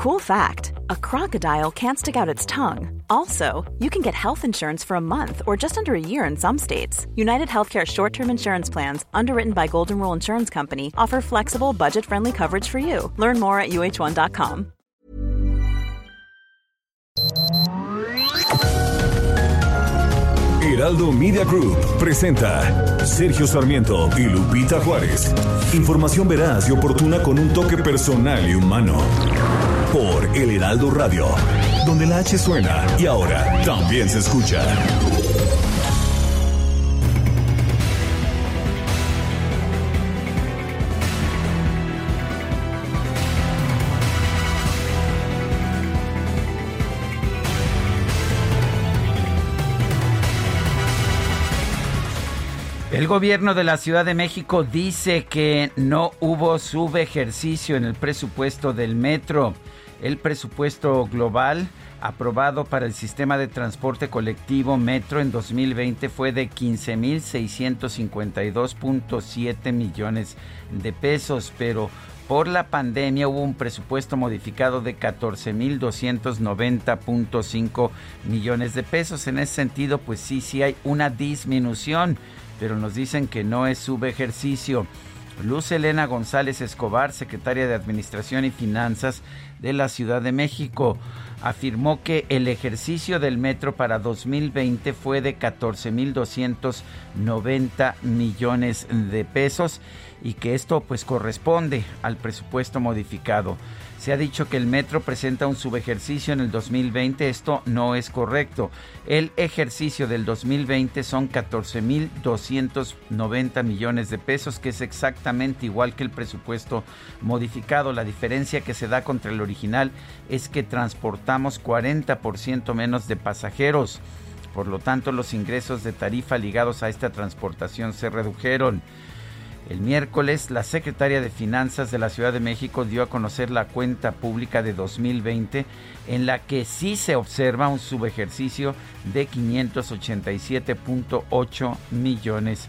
Cool fact a crocodile can't stick out its tongue. Also, you can get health insurance for a month or just under a year in some states. United Healthcare short term insurance plans, underwritten by Golden Rule Insurance Company, offer flexible, budget friendly coverage for you. Learn more at uh1.com. Heraldo Media Group presenta Sergio Sarmiento y Lupita Juárez. Información veraz y oportuna con un toque personal y humano por El Heraldo Radio, donde la H suena y ahora también se escucha. El gobierno de la Ciudad de México dice que no hubo subejercicio en el presupuesto del metro. El presupuesto global aprobado para el sistema de transporte colectivo Metro en 2020 fue de 15.652.7 millones de pesos, pero por la pandemia hubo un presupuesto modificado de 14.290.5 millones de pesos. En ese sentido, pues sí, sí hay una disminución, pero nos dicen que no es subejercicio. Luz Elena González Escobar, secretaria de Administración y Finanzas de la Ciudad de México, afirmó que el ejercicio del metro para 2020 fue de 14.290 millones de pesos y que esto pues corresponde al presupuesto modificado. Se ha dicho que el metro presenta un subejercicio en el 2020. Esto no es correcto. El ejercicio del 2020 son 14.290 millones de pesos, que es exactamente igual que el presupuesto modificado. La diferencia que se da contra el original es que transportamos 40% menos de pasajeros. Por lo tanto, los ingresos de tarifa ligados a esta transportación se redujeron. El miércoles, la secretaria de Finanzas de la Ciudad de México dio a conocer la cuenta pública de 2020 en la que sí se observa un subejercicio de 587.8 millones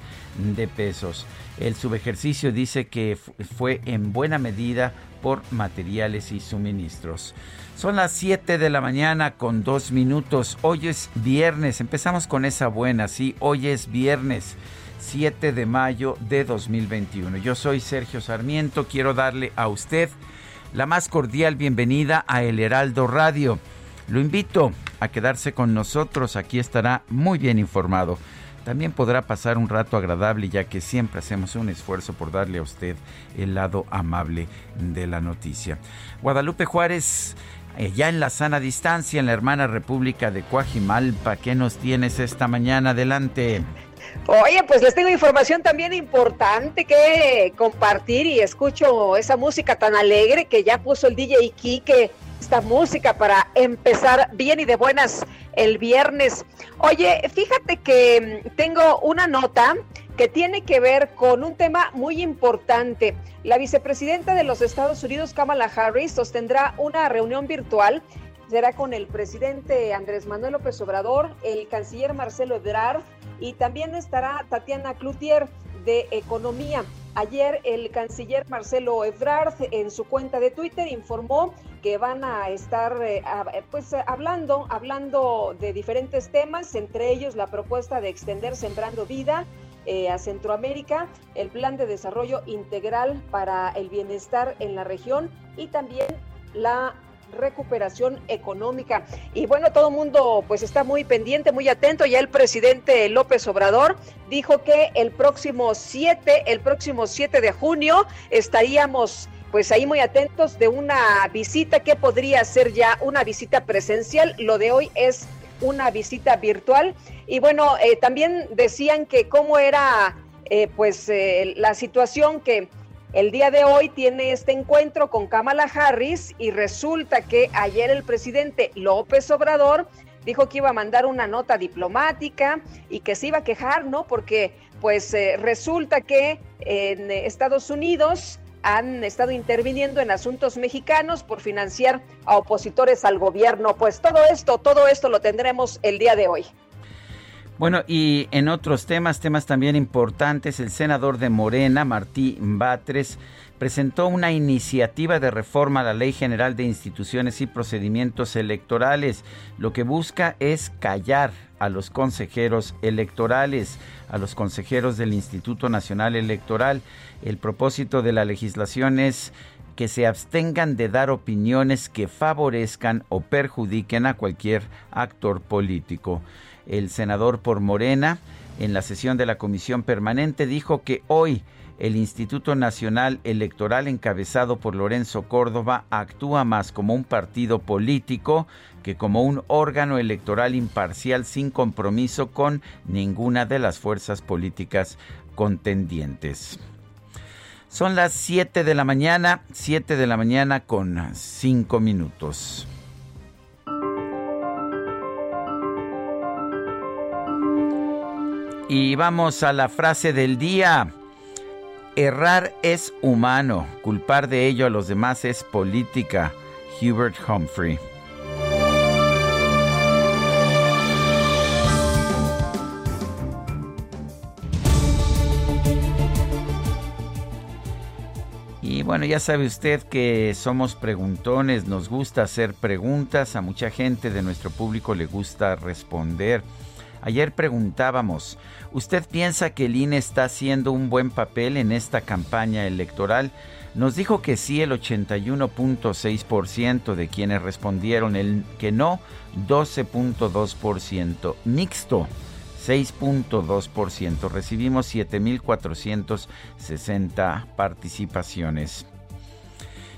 de pesos. El subejercicio dice que fue en buena medida por materiales y suministros. Son las 7 de la mañana con dos minutos. Hoy es viernes. Empezamos con esa buena, sí, hoy es viernes. 7 de mayo de 2021. Yo soy Sergio Sarmiento, quiero darle a usted la más cordial bienvenida a El Heraldo Radio. Lo invito a quedarse con nosotros, aquí estará muy bien informado. También podrá pasar un rato agradable ya que siempre hacemos un esfuerzo por darle a usted el lado amable de la noticia. Guadalupe Juárez, eh, ya en la sana distancia, en la hermana República de Coajimalpa, ¿qué nos tienes esta mañana? Adelante. Oye, pues les tengo información también importante que compartir y escucho esa música tan alegre que ya puso el DJ Kike, esta música para empezar bien y de buenas el viernes. Oye, fíjate que mm, tengo una nota que tiene que ver con un tema muy importante. La vicepresidenta de los Estados Unidos, Kamala Harris, sostendrá una reunión virtual será con el presidente Andrés Manuel López Obrador, el canciller Marcelo Ebrard y también estará Tatiana Cloutier de Economía. Ayer el canciller Marcelo Ebrard en su cuenta de Twitter informó que van a estar eh, pues hablando hablando de diferentes temas, entre ellos la propuesta de extender Sembrando Vida eh, a Centroamérica, el plan de desarrollo integral para el bienestar en la región y también la recuperación económica. Y bueno, todo el mundo pues está muy pendiente, muy atento. Ya el presidente López Obrador dijo que el próximo 7, el próximo 7 de junio estaríamos pues ahí muy atentos de una visita que podría ser ya una visita presencial. Lo de hoy es una visita virtual. Y bueno, eh, también decían que cómo era eh, pues eh, la situación que el día de hoy tiene este encuentro con Kamala Harris y resulta que ayer el presidente López Obrador dijo que iba a mandar una nota diplomática y que se iba a quejar, ¿no? Porque pues eh, resulta que en Estados Unidos han estado interviniendo en asuntos mexicanos por financiar a opositores al gobierno. Pues todo esto, todo esto lo tendremos el día de hoy. Bueno, y en otros temas, temas también importantes, el senador de Morena, Martí Batres, presentó una iniciativa de reforma a la Ley General de Instituciones y Procedimientos Electorales. Lo que busca es callar a los consejeros electorales, a los consejeros del Instituto Nacional Electoral. El propósito de la legislación es que se abstengan de dar opiniones que favorezcan o perjudiquen a cualquier actor político. El senador por Morena, en la sesión de la Comisión Permanente, dijo que hoy el Instituto Nacional Electoral encabezado por Lorenzo Córdoba actúa más como un partido político que como un órgano electoral imparcial sin compromiso con ninguna de las fuerzas políticas contendientes. Son las 7 de la mañana, 7 de la mañana con 5 minutos. Y vamos a la frase del día. Errar es humano, culpar de ello a los demás es política. Hubert Humphrey. Y bueno, ya sabe usted que somos preguntones, nos gusta hacer preguntas, a mucha gente de nuestro público le gusta responder. Ayer preguntábamos, ¿usted piensa que el INE está haciendo un buen papel en esta campaña electoral? Nos dijo que sí el 81.6% de quienes respondieron, el que no 12.2%, mixto 6.2%. Recibimos 7.460 participaciones.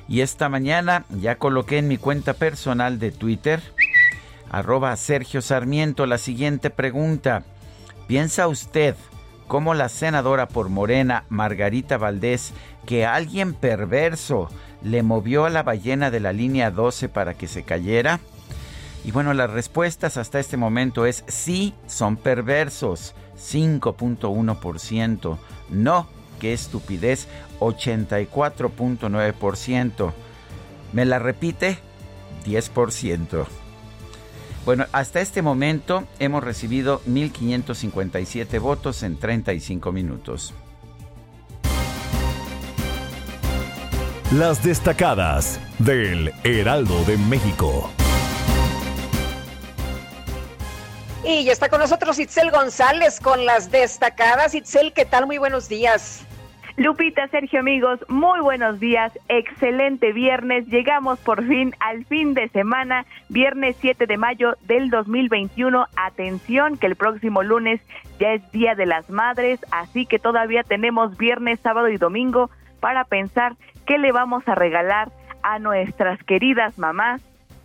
Y esta mañana ya coloqué en mi cuenta personal de Twitter, arroba Sergio Sarmiento, la siguiente pregunta. ¿Piensa usted, como la senadora por Morena, Margarita Valdés, que alguien perverso le movió a la ballena de la línea 12 para que se cayera? Y bueno, las respuestas hasta este momento es sí, son perversos, 5.1%, no, qué estupidez, 84.9%. ¿Me la repite? 10%. Bueno, hasta este momento hemos recibido 1.557 votos en 35 minutos. Las destacadas del Heraldo de México. Y ya está con nosotros Itzel González con las destacadas. Itzel, ¿qué tal? Muy buenos días. Lupita, Sergio, amigos, muy buenos días. Excelente viernes. Llegamos por fin al fin de semana, viernes 7 de mayo del 2021. Atención, que el próximo lunes ya es Día de las Madres, así que todavía tenemos viernes, sábado y domingo para pensar qué le vamos a regalar a nuestras queridas mamás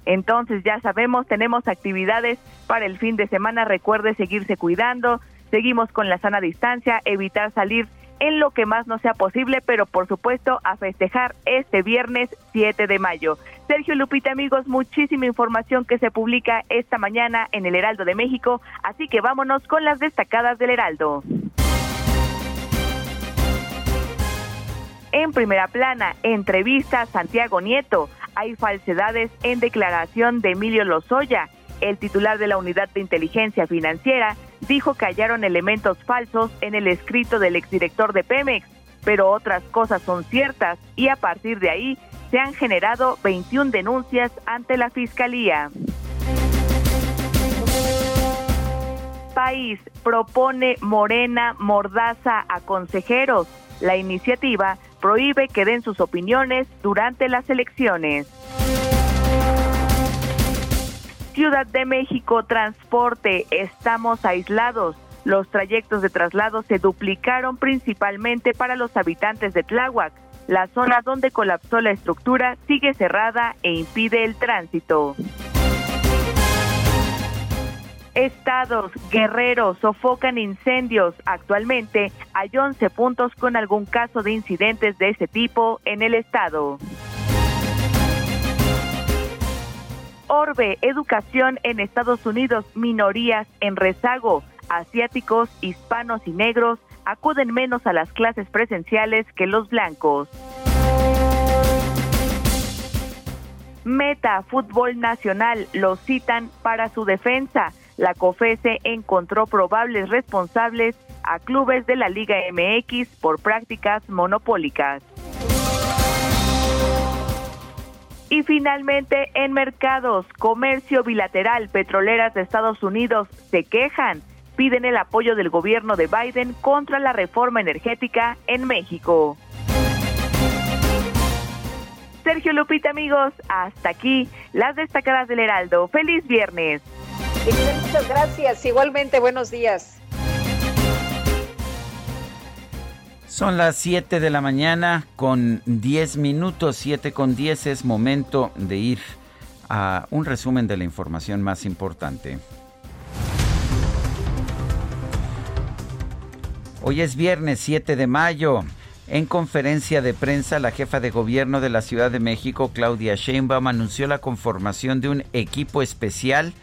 entonces ya sabemos, tenemos actividades para el fin de semana. Recuerde seguirse cuidando. Seguimos con la sana distancia, evitar salir en lo que más no sea posible, pero por supuesto a festejar este viernes 7 de mayo. Sergio Lupita, amigos, muchísima información que se publica esta mañana en el Heraldo de México, así que vámonos con las destacadas del Heraldo. En primera plana, entrevista a Santiago Nieto hay falsedades en declaración de Emilio Lozoya. El titular de la Unidad de Inteligencia Financiera dijo que hallaron elementos falsos en el escrito del exdirector de Pemex, pero otras cosas son ciertas y a partir de ahí se han generado 21 denuncias ante la Fiscalía. País propone Morena Mordaza a consejeros. La iniciativa prohíbe que den sus opiniones durante las elecciones. Ciudad de México, transporte, estamos aislados. Los trayectos de traslado se duplicaron principalmente para los habitantes de Tláhuac. La zona donde colapsó la estructura sigue cerrada e impide el tránsito. Estados, guerreros, sofocan incendios. Actualmente hay 11 puntos con algún caso de incidentes de ese tipo en el estado. Orbe, educación en Estados Unidos, minorías en rezago. Asiáticos, hispanos y negros acuden menos a las clases presenciales que los blancos. Meta Fútbol Nacional lo citan para su defensa la COFESE encontró probables responsables a clubes de la Liga MX por prácticas monopólicas. Y finalmente, en mercados, comercio bilateral, petroleras de Estados Unidos se quejan, piden el apoyo del gobierno de Biden contra la reforma energética en México. Sergio Lupita, amigos, hasta aquí las destacadas del Heraldo. Feliz viernes. Muchas gracias. Igualmente, buenos días. Son las 7 de la mañana con 10 minutos, 7 con 10 es momento de ir a un resumen de la información más importante. Hoy es viernes 7 de mayo. En conferencia de prensa, la jefa de gobierno de la Ciudad de México, Claudia Sheinbaum, anunció la conformación de un equipo especial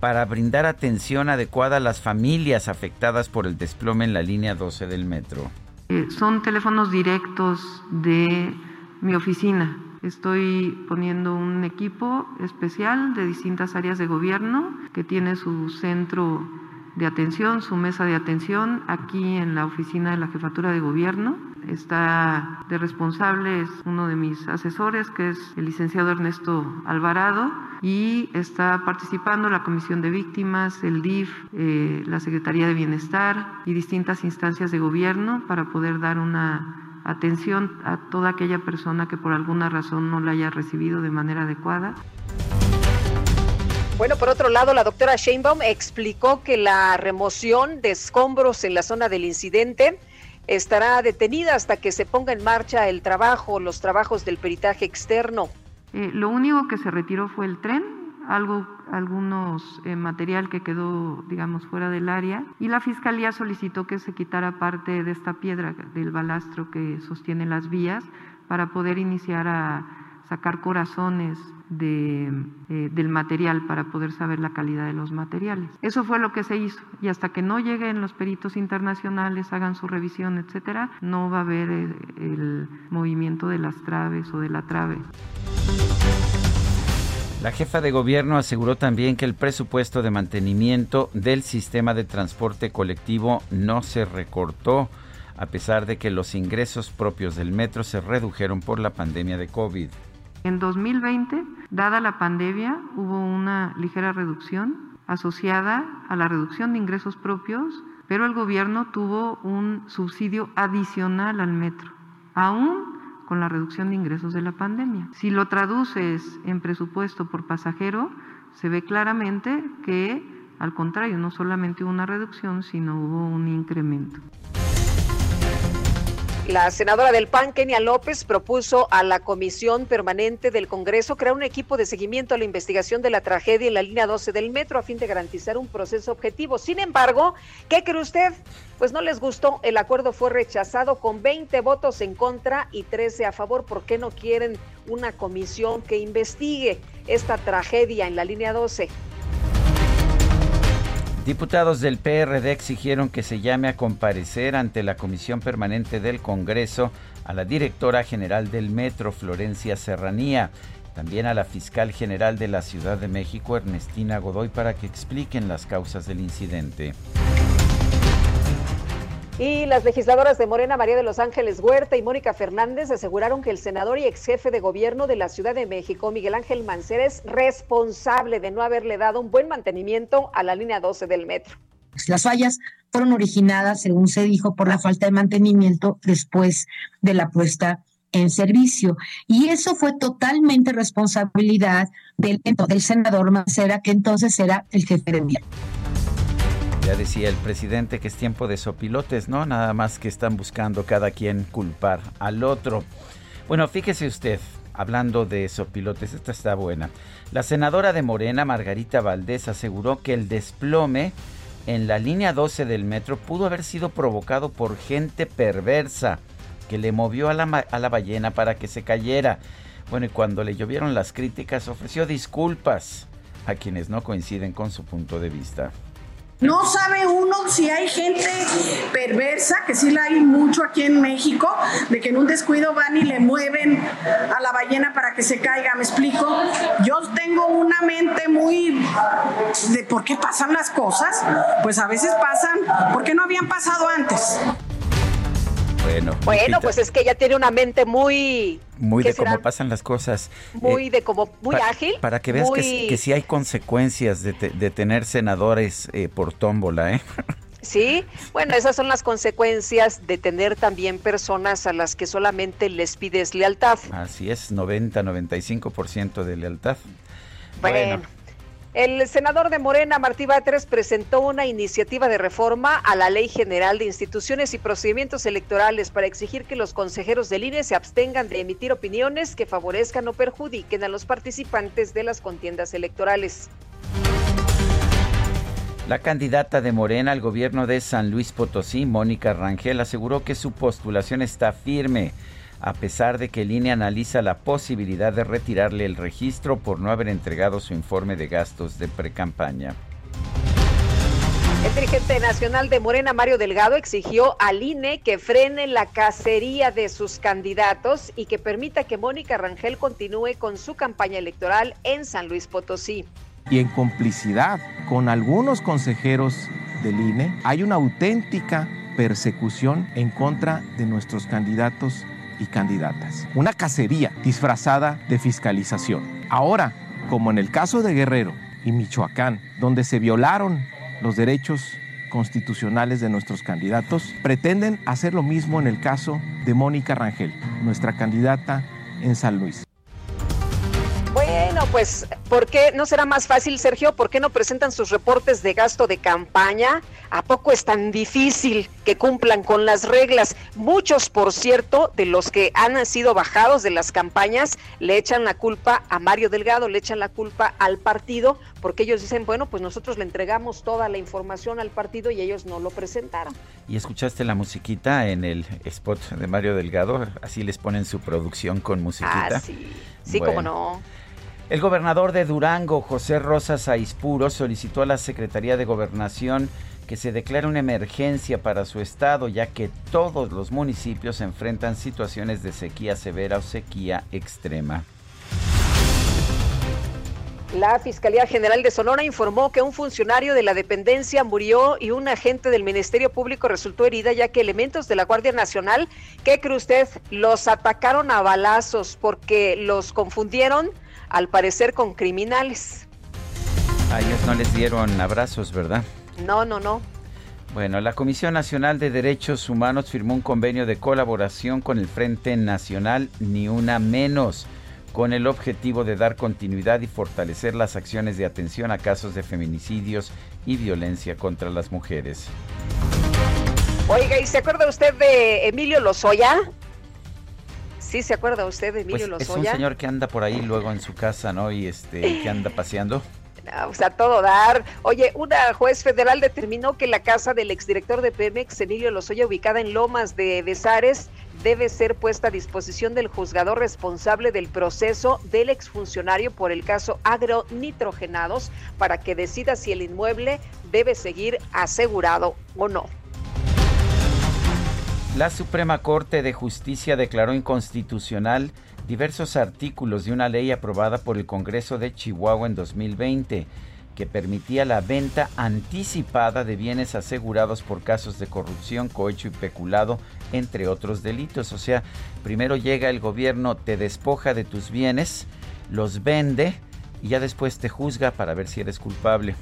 para brindar atención adecuada a las familias afectadas por el desplome en la línea 12 del metro. Eh, son teléfonos directos de mi oficina. Estoy poniendo un equipo especial de distintas áreas de gobierno que tiene su centro de atención, su mesa de atención aquí en la oficina de la jefatura de gobierno está de responsable es uno de mis asesores, que es el licenciado Ernesto Alvarado, y está participando la Comisión de Víctimas, el DIF, eh, la Secretaría de Bienestar y distintas instancias de gobierno para poder dar una atención a toda aquella persona que por alguna razón no la haya recibido de manera adecuada. Bueno, por otro lado, la doctora Sheinbaum explicó que la remoción de escombros en la zona del incidente estará detenida hasta que se ponga en marcha el trabajo, los trabajos del peritaje externo. Eh, lo único que se retiró fue el tren, algo, algunos eh, material que quedó, digamos, fuera del área, y la fiscalía solicitó que se quitara parte de esta piedra del balastro que sostiene las vías para poder iniciar a sacar corazones eh, del material para poder saber la calidad de los materiales. Eso fue lo que se hizo y hasta que no lleguen los peritos internacionales, hagan su revisión, etcétera, no va a haber el, eh, el movimiento de las traves o de la trave. La jefa de gobierno aseguró también que el presupuesto de mantenimiento del sistema de transporte colectivo no se recortó a pesar de que los ingresos propios del metro se redujeron por la pandemia de COVID. En 2020, dada la pandemia, hubo una ligera reducción asociada a la reducción de ingresos propios, pero el gobierno tuvo un subsidio adicional al metro, aún con la reducción de ingresos de la pandemia. Si lo traduces en presupuesto por pasajero, se ve claramente que, al contrario, no solamente hubo una reducción, sino hubo un incremento. La senadora del PAN, Kenia López, propuso a la Comisión Permanente del Congreso crear un equipo de seguimiento a la investigación de la tragedia en la línea 12 del metro a fin de garantizar un proceso objetivo. Sin embargo, ¿qué cree usted? Pues no les gustó, el acuerdo fue rechazado con 20 votos en contra y 13 a favor. ¿Por qué no quieren una comisión que investigue esta tragedia en la línea 12? Diputados del PRD exigieron que se llame a comparecer ante la Comisión Permanente del Congreso a la directora general del Metro, Florencia Serranía, también a la fiscal general de la Ciudad de México, Ernestina Godoy, para que expliquen las causas del incidente. Y las legisladoras de Morena, María de los Ángeles Huerta y Mónica Fernández, aseguraron que el senador y ex jefe de gobierno de la Ciudad de México, Miguel Ángel Mancera, es responsable de no haberle dado un buen mantenimiento a la línea 12 del metro. Las fallas fueron originadas, según se dijo, por la falta de mantenimiento después de la puesta en servicio. Y eso fue totalmente responsabilidad del, senador Mancera, que entonces era el jefe de gobierno. Ya decía el presidente que es tiempo de sopilotes, ¿no? Nada más que están buscando cada quien culpar al otro. Bueno, fíjese usted, hablando de sopilotes, esta está buena. La senadora de Morena, Margarita Valdés, aseguró que el desplome en la línea 12 del metro pudo haber sido provocado por gente perversa que le movió a la, a la ballena para que se cayera. Bueno, y cuando le llovieron las críticas, ofreció disculpas a quienes no coinciden con su punto de vista. No sabe uno si hay gente perversa, que sí la hay mucho aquí en México, de que en un descuido van y le mueven a la ballena para que se caiga, ¿me explico? Yo tengo una una muy de por qué pasan las cosas, pues a veces pasan porque no habían pasado antes. Bueno, bueno pues es que ella tiene una mente muy... Muy de cómo pasan las cosas. Muy eh, de como, muy ágil. Para que veas que, que sí hay consecuencias de, tener senadores eh, por tómbola, ¿eh? Sí, bueno, esas son las consecuencias de tener también personas a las que solamente les pides lealtad. Así es, 90-95% de lealtad. Bueno. El senador de Morena, Martí Batres, presentó una iniciativa de reforma a la Ley General de Instituciones y Procedimientos Electorales para exigir que los consejeros del INE se abstengan de emitir opiniones que favorezcan o perjudiquen a los participantes de las contiendas electorales. La candidata de Morena al gobierno de San Luis Potosí, Mónica Rangel, aseguró que su postulación está firme a pesar de que el INE analiza la posibilidad de retirarle el registro por no haber entregado su informe de gastos de precampaña. El dirigente nacional de Morena, Mario Delgado, exigió al INE que frene la cacería de sus candidatos y que permita que Mónica Rangel continúe con su campaña electoral en San Luis Potosí. Y en complicidad con algunos consejeros del INE, hay una auténtica persecución en contra de nuestros candidatos y candidatas. Una cacería disfrazada de fiscalización. Ahora, como en el caso de Guerrero y Michoacán, donde se violaron los derechos constitucionales de nuestros candidatos, pretenden hacer lo mismo en el caso de Mónica Rangel, nuestra candidata en San Luis. Bueno, pues, ¿por qué no será más fácil, Sergio? ¿Por qué no presentan sus reportes de gasto de campaña? ¿A poco es tan difícil que cumplan con las reglas? Muchos, por cierto, de los que han sido bajados de las campañas, le echan la culpa a Mario Delgado, le echan la culpa al partido, porque ellos dicen, bueno, pues nosotros le entregamos toda la información al partido y ellos no lo presentaron. ¿Y escuchaste la musiquita en el spot de Mario Delgado? Así les ponen su producción con musiquita. Ah, sí, sí, como no. El gobernador de Durango, José Rosas Aispuro, solicitó a la Secretaría de Gobernación que se declare una emergencia para su estado, ya que todos los municipios enfrentan situaciones de sequía severa o sequía extrema. La Fiscalía General de Sonora informó que un funcionario de la dependencia murió y un agente del Ministerio Público resultó herida ya que elementos de la Guardia Nacional, ¿qué cree usted? Los atacaron a balazos porque los confundieron al parecer con criminales. A ellos no les dieron abrazos, ¿verdad? No, no, no. Bueno, la Comisión Nacional de Derechos Humanos firmó un convenio de colaboración con el Frente Nacional Ni Una Menos, con el objetivo de dar continuidad y fortalecer las acciones de atención a casos de feminicidios y violencia contra las mujeres. Oiga, ¿y se acuerda usted de Emilio Lozoya? Sí, ¿se acuerda usted de Emilio pues Lozoya? Es un señor que anda por ahí luego en su casa, ¿no? Y este, que anda paseando. o sea, todo dar. Oye, una juez federal determinó que la casa del exdirector de Pemex, Emilio Lozoya, ubicada en Lomas de Besares, debe ser puesta a disposición del juzgador responsable del proceso del exfuncionario por el caso agronitrogenados para que decida si el inmueble debe seguir asegurado o no. La Suprema Corte de Justicia declaró inconstitucional diversos artículos de una ley aprobada por el Congreso de Chihuahua en 2020 que permitía la venta anticipada de bienes asegurados por casos de corrupción, cohecho y peculado, entre otros delitos. O sea, primero llega el gobierno, te despoja de tus bienes, los vende y ya después te juzga para ver si eres culpable.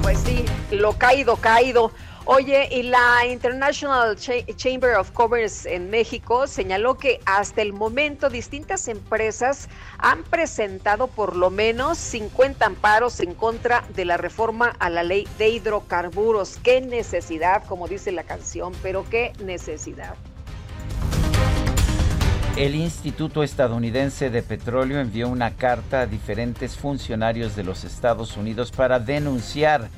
Pues sí, lo caído, caído. Oye, y la International Chamber of Commerce en México señaló que hasta el momento distintas empresas han presentado por lo menos 50 amparos en contra de la reforma a la ley de hidrocarburos. Qué necesidad, como dice la canción, pero qué necesidad. El Instituto Estadounidense de Petróleo envió una carta a diferentes funcionarios de los Estados Unidos para denunciar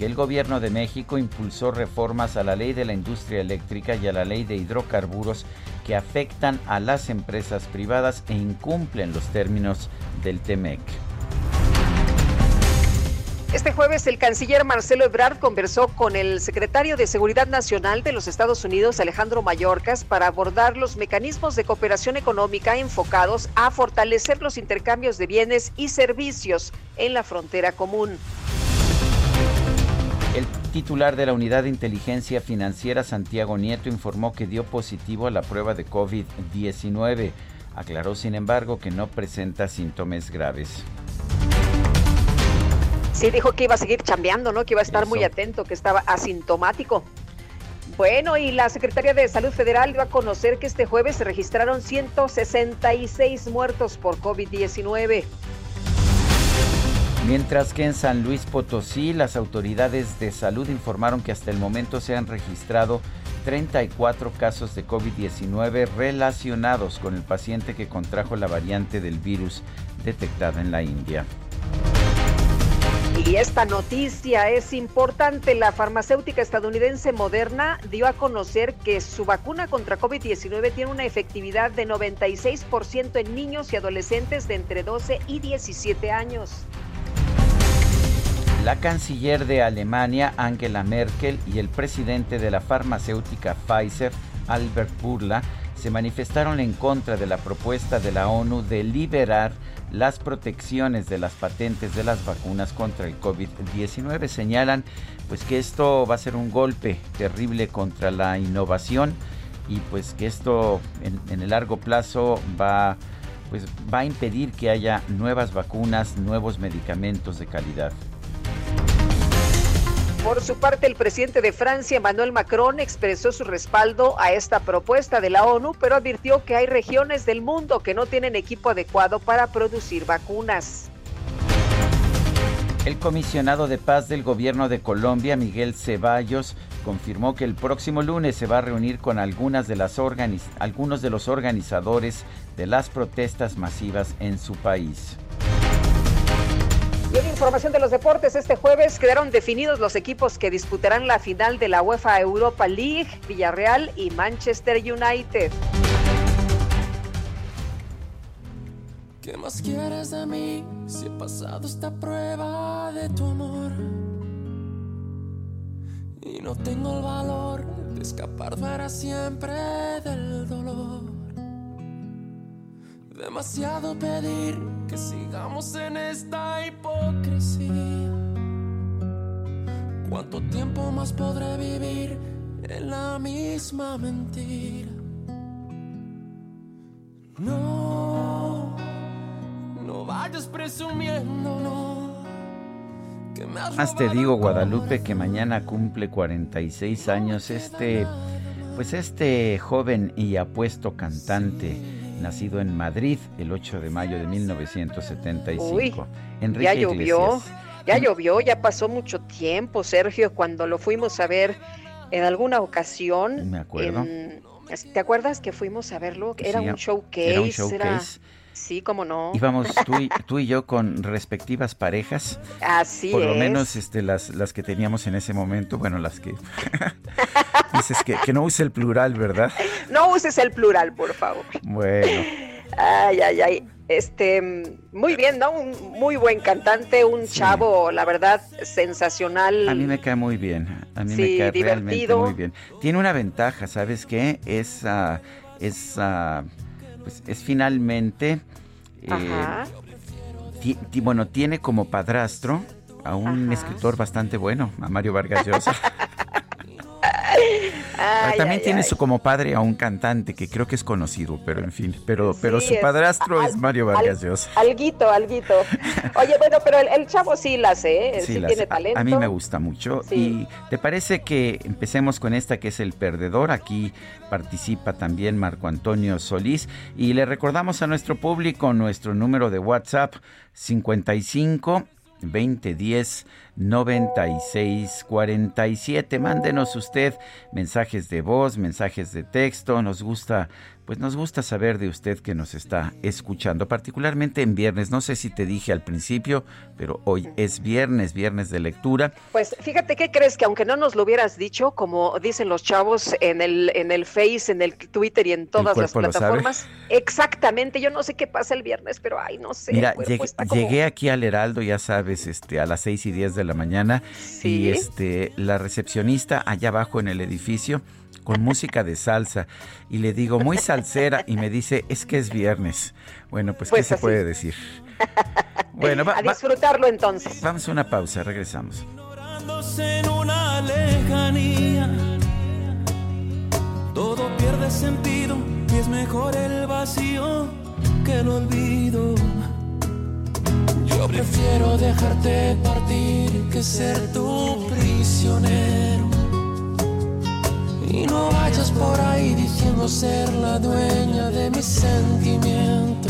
que el gobierno de México impulsó reformas a la ley de la industria eléctrica y a la ley de hidrocarburos que afectan a las empresas privadas e incumplen los términos del TEMEC. Este jueves el canciller Marcelo Ebrard conversó con el secretario de Seguridad Nacional de los Estados Unidos, Alejandro Mayorkas, para abordar los mecanismos de cooperación económica enfocados a fortalecer los intercambios de bienes y servicios en la frontera común. El titular de la Unidad de Inteligencia Financiera, Santiago Nieto, informó que dio positivo a la prueba de COVID-19. Aclaró, sin embargo, que no presenta síntomas graves. Sí, dijo que iba a seguir chambeando, ¿no? Que iba a estar muy atento, que estaba asintomático. Bueno, y la Secretaría de Salud Federal dio a conocer que este jueves se registraron 166 muertos por COVID-19. Mientras que en San Luis Potosí, las autoridades de salud informaron que hasta el momento se han registrado 34 casos de COVID-19 relacionados con el paciente que contrajo la variante del virus detectada en la India. Y esta noticia es importante. La farmacéutica estadounidense Moderna dio a conocer que su vacuna contra COVID-19 tiene una efectividad de 96% en niños y adolescentes de entre 12 y 17 años. La canciller de Alemania, Angela Merkel, y el presidente de la farmacéutica Pfizer, Albert Burla, se manifestaron en contra de la propuesta de la ONU de liberar las protecciones de las patentes de las vacunas contra el COVID-19. Señalan pues que esto va a ser un golpe terrible contra la innovación y pues que esto en, el largo plazo va pues va a impedir que haya nuevas vacunas, nuevos medicamentos de calidad. Por su parte, el presidente de Francia, Emmanuel Macron, expresó su respaldo a esta propuesta de la ONU, pero advirtió que hay regiones del mundo que no tienen equipo adecuado para producir vacunas. El comisionado de paz del gobierno de Colombia, Miguel Ceballos, confirmó que el próximo lunes se va a reunir con algunos de los organizadores de las protestas masivas en su país. En información de los deportes, este jueves quedaron definidos los equipos que disputarán la final de la UEFA Europa League, Villarreal y Manchester United. ¿Qué más quieres de mí si he pasado esta prueba de tu amor? Y no tengo el valor de escapar para siempre del dolor. Demasiado pedir que sigamos en esta hipocresía. ¿Cuánto tiempo más podré vivir en la misma mentira? No, no vayas presumiendo, no. Más te digo, Guadalupe, que mañana cumple 46 años este, pues este joven y apuesto cantante nacido en Madrid el 8 de mayo de 1975. Enrique ya llovió, ya llovió, ya pasó mucho tiempo, Sergio, cuando lo fuimos a ver en alguna ocasión. Me acuerdo. ¿Te acuerdas que fuimos a verlo? Era un showcase. Era un showcase. Sí, cómo no. Íbamos tú y, tú y yo con respectivas parejas. Así Por lo menos este, las, las que teníamos en ese momento, bueno, las que... dices que, que no use el plural, ¿verdad? No uses el plural, por favor. Bueno. Ay, ay, ay. Este, muy bien, ¿no? Un muy buen cantante, un chavo, la verdad, sensacional. A mí me cae muy bien. A mí me cae realmente muy bien. Tiene una ventaja, ¿sabes qué? Es, uh, es uh, pues es finalmente, eh, bueno, tiene como padrastro a un escritor bastante bueno, a Mario Vargas Llosa. También tiene su como padre a un cantante que creo que es conocido, pero en fin, pero, pero su padrastro es Mario Vargas Llosa. Alguito, alguito. Oye, bueno, pero el, chavo sí la sé, sí, tiene talento. A, mí me gusta mucho. ¿Y te parece que empecemos con esta que es el perdedor? Aquí participa también Marco Antonio Solís y le recordamos a nuestro público nuestro número de WhatsApp 55 2010 9647. Mándenos usted mensajes de voz, mensajes de texto. Nos gusta pues nos gusta saber de usted que nos está escuchando, particularmente en viernes. No sé si te dije al principio, pero hoy es viernes, viernes de lectura. Pues fíjate qué crees que aunque no nos lo hubieras dicho, como dicen los chavos en el en el Face, en el Twitter y en todas las plataformas, exactamente. Yo no sé qué pasa el viernes, pero ay, no sé. Mira, llegué, aquí al Heraldo, ya sabes, este, a las seis y diez de la mañana y este, la recepcionista allá abajo en el edificio con música de salsa y le digo, muy salsera, y me dice, es que es viernes. Bueno, pues, ¿qué pues se puede decir? Bueno, a disfrutarlo entonces. Vamos a una pausa, regresamos. en una lejanía, todo pierde sentido y es mejor el vacío que el olvido. Yo prefiero dejarte partir que ser tu prisionero. Y no vayas por ahí diciendo ser la dueña de mis sentimientos.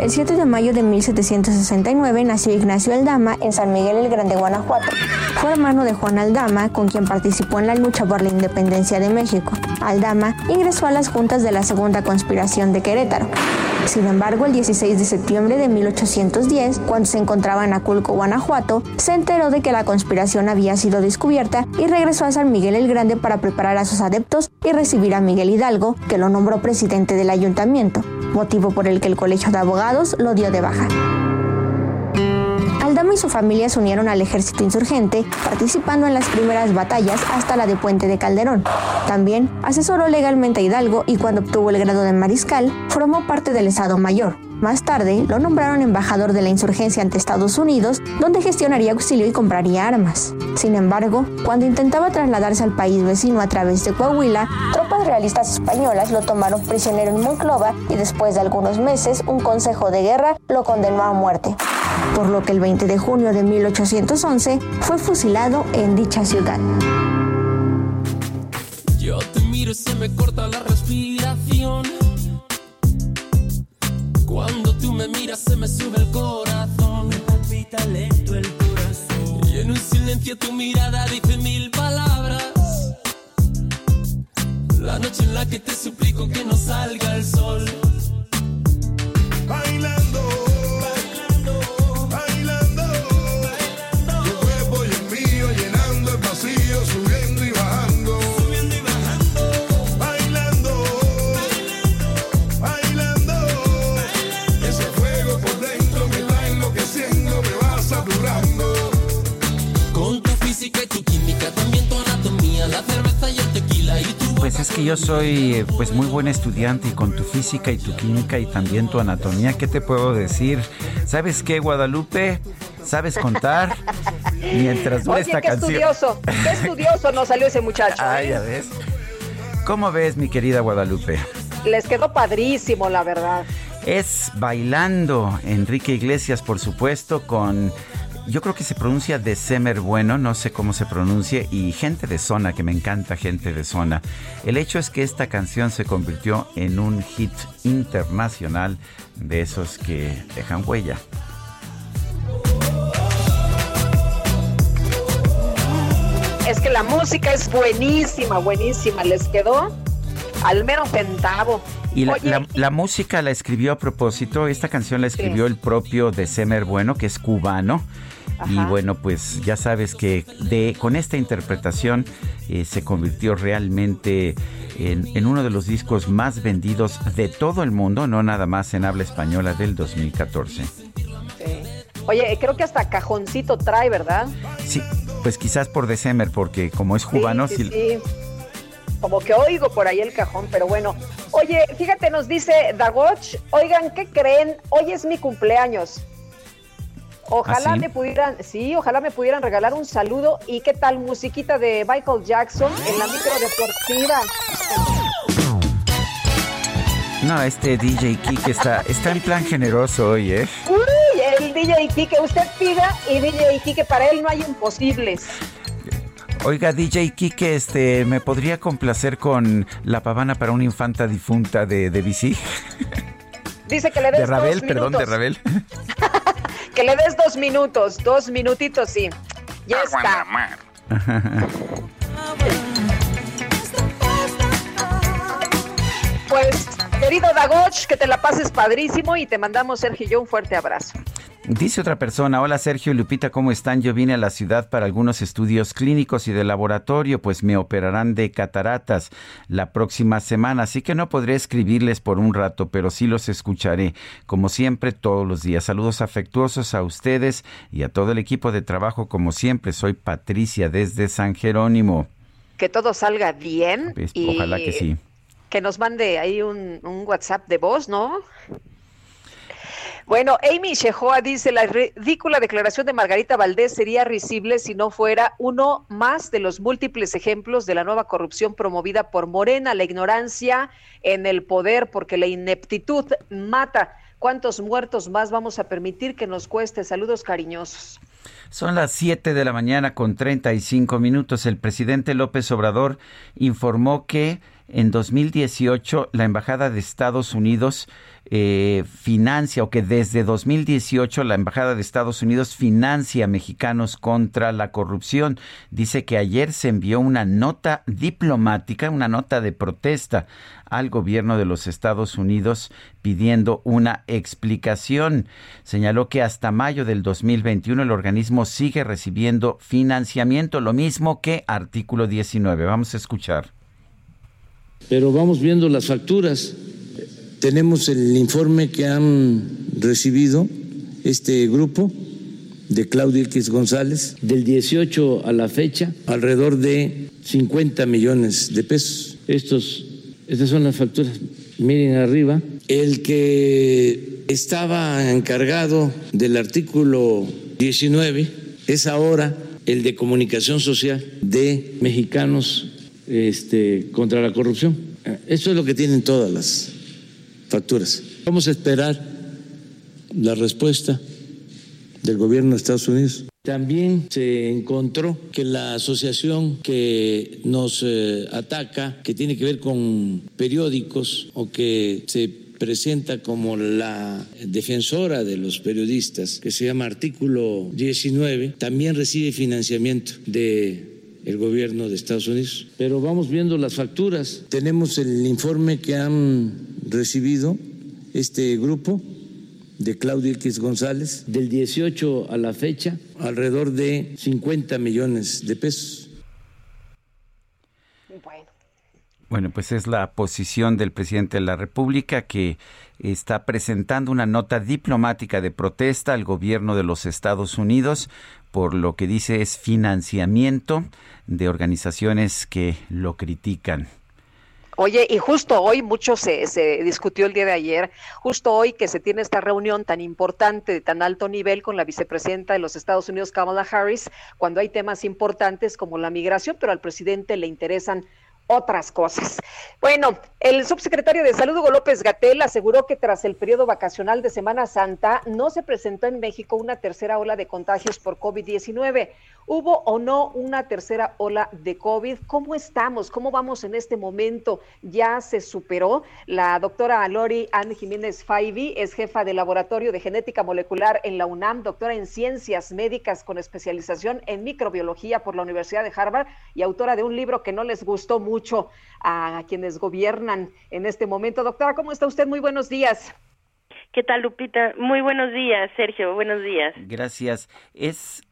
El 7 de mayo de 1769 nació Ignacio Aldama en San Miguel el Grande, Guanajuato. Fue hermano de Juan Aldama, con quien participó en la lucha por la independencia de México. Aldama ingresó a las juntas de la Segunda Conspiración de Querétaro. Sin embargo, el 16 de septiembre de 1810, cuando se encontraba en Aculco, Guanajuato, se enteró de que la conspiración había sido descubierta y regresó a San Miguel el Grande para preparar a sus adeptos y recibir a Miguel Hidalgo, que lo nombró presidente del ayuntamiento, motivo por el que el Colegio de Abogados lo dio de baja. Aldama y su familia se unieron al ejército insurgente, participando en las primeras batallas hasta la de Puente de Calderón. También asesoró legalmente a Hidalgo y cuando obtuvo el grado de mariscal, formó parte del Estado Mayor. Más tarde, lo nombraron embajador de la insurgencia ante Estados Unidos, donde gestionaría auxilio y compraría armas. Sin embargo, cuando intentaba trasladarse al país vecino a través de Coahuila, tropas realistas españolas lo tomaron prisionero en Monclova y después de algunos meses, un consejo de guerra lo condenó a muerte. Por lo que el 20 de junio de 1811 fue fusilado en dicha ciudad. Yo te miro y se me corta la respiración cuando tú me miras se me sube el corazón. Me palpita lento el corazón. Y en un silencio tu mirada dice mil palabras. La noche en la que te suplico que no salga el sol. Pues es que yo soy pues muy buen estudiante y con tu física y tu química y también tu anatomía, ¿qué te puedo decir? ¿Sabes qué, Guadalupe? ¿Sabes contar? Mientras dura esta qué canción. estudioso, qué estudioso nos salió ese muchacho. Ay, ¿eh? ya ves. ¿Cómo ves, mi querida Guadalupe? Les quedó padrísimo, la verdad. Es bailando Enrique Iglesias, por supuesto, con yo creo que se pronuncia de Semer Bueno, no sé cómo se pronuncie, y gente de zona, que me encanta gente de zona. El hecho es que esta canción se convirtió en un hit internacional de esos que dejan huella. Es que la música es buenísima, buenísima. Les quedó al menos centavo. Y la, música la escribió a propósito, esta canción la escribió el propio de Semer Bueno, que es cubano. Y bueno, pues ya sabes que de, con esta interpretación eh, se convirtió realmente en, uno de los discos más vendidos de todo el mundo, no nada más en habla española del 2014. Oye, creo que hasta cajoncito trae, ¿verdad? Sí, pues quizás por December, porque como es cubano, sí, como que oigo por ahí el cajón, pero bueno. Oye, fíjate, nos dice Dagoch, oigan, ¿qué creen? Hoy es mi cumpleaños. Ojalá ¿Ah, me pudieran, sí, ojalá me pudieran regalar un saludo y qué tal musiquita de Michael Jackson en la micro deportiva. No, este DJ Kike está, está en plan generoso hoy, ¿eh? Uy, el DJ Kike, usted pida y DJ Kike, para él no hay imposibles. Oiga, DJ Kike, este, ¿me podría complacer con la pavana para una infanta difunta de, de BC? Dice que le des De Rabel, perdón, de Rabel. que le des dos minutos, dos minutitos, sí. Ya está. Pues, querido Dagoch, que te la pases padrísimo y te mandamos, Sergio y yo, un fuerte abrazo. Dice otra persona, hola Sergio y Lupita, ¿cómo están? Yo vine a la ciudad para algunos estudios clínicos y de laboratorio, pues me operarán de cataratas la próxima semana, así que no podré escribirles por un rato, pero sí los escucharé, como siempre, todos los días. Saludos afectuosos a ustedes y a todo el equipo de trabajo, como siempre. Soy Patricia desde San Jerónimo. Que todo salga bien. Pues, ojalá que sí. Que nos mande ahí un, un WhatsApp de voz, ¿no? Bueno, Amy Shehoa dice, la ridícula declaración de Margarita Valdés sería risible si no fuera uno más de los múltiples ejemplos de la nueva corrupción promovida por Morena, la ignorancia en el poder, porque la ineptitud mata. ¿Cuántos muertos más vamos a permitir que nos cueste? Saludos cariñosos. Son las 7 de la mañana con 35 minutos. El presidente López Obrador informó que en 2018 la Embajada de Estados Unidos eh, financia o que desde 2018 la Embajada de Estados Unidos financia a mexicanos contra la corrupción. Dice que ayer se envió una nota diplomática, una nota de protesta al gobierno de los Estados Unidos pidiendo una explicación. Señaló que hasta mayo del 2021 el organismo sigue recibiendo financiamiento, lo mismo que artículo 19. Vamos a escuchar. Pero vamos viendo las facturas tenemos el informe que han recibido este grupo de Claudia X González. Del 18 a la fecha, alrededor de 50 millones de pesos. Estos, estas son las facturas. Miren arriba. El que estaba encargado del artículo 19 es ahora el de comunicación social de mexicanos este, contra la corrupción. Eso es lo que tienen todas las facturas. Vamos a esperar la respuesta del gobierno de Estados Unidos. También se encontró que la asociación que nos eh, ataca, que tiene que ver con periódicos o que se presenta como la defensora de los periodistas, que se llama Artículo 19, también recibe financiamiento de el gobierno de Estados Unidos. Pero vamos viendo las facturas. Tenemos el informe que han recibido este grupo de Claudio X González, del 18 a la fecha, alrededor de 50 millones de pesos. Bueno. pues es la posición del presidente de la República que está presentando una nota diplomática de protesta al gobierno de los Estados Unidos por lo que dice es financiamiento de organizaciones que lo critican. Oye, y justo hoy, mucho se, se, discutió el día de ayer, justo hoy que se tiene esta reunión tan importante, de tan alto nivel con la vicepresidenta de los Estados Unidos, Kamala Harris, cuando hay temas importantes como la migración, pero al presidente le interesan otras cosas. Bueno, el subsecretario de Salud, Hugo López Gatel, aseguró que tras el periodo vacacional de Semana Santa no se presentó en México una tercera ola de contagios por COVID-19. ¿Hubo o no una tercera ola de COVID? ¿Cómo estamos? ¿Cómo vamos en este momento? ¿Ya se superó? La doctora Lori Anne Jiménez Faivi es jefa de Laboratorio de Genética Molecular en la UNAM, doctora en Ciencias Médicas con especialización en microbiología por la Universidad de Harvard y autora de un libro que no les gustó mucho a quienes gobiernan en este momento. Doctora, ¿cómo está usted? Muy buenos días. ¿Qué tal, Lupita? Muy buenos días, Sergio. Buenos días. Gracias. Es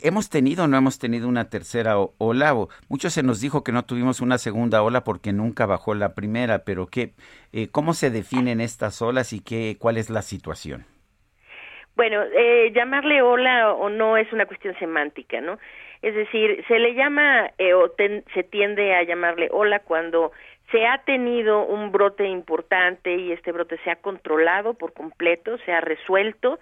¿Hemos tenido o no hemos tenido una tercera ola? Mucho se nos dijo que no tuvimos una segunda ola porque nunca bajó la primera, pero ¿qué, eh, ¿cómo se definen estas olas y qué, cuál es la situación? Bueno, eh, llamarle ola o no es una cuestión semántica, ¿no? Es decir, se le llama eh, o se tiende a llamarle ola cuando se ha tenido un brote importante y este brote se ha controlado por completo, se ha resuelto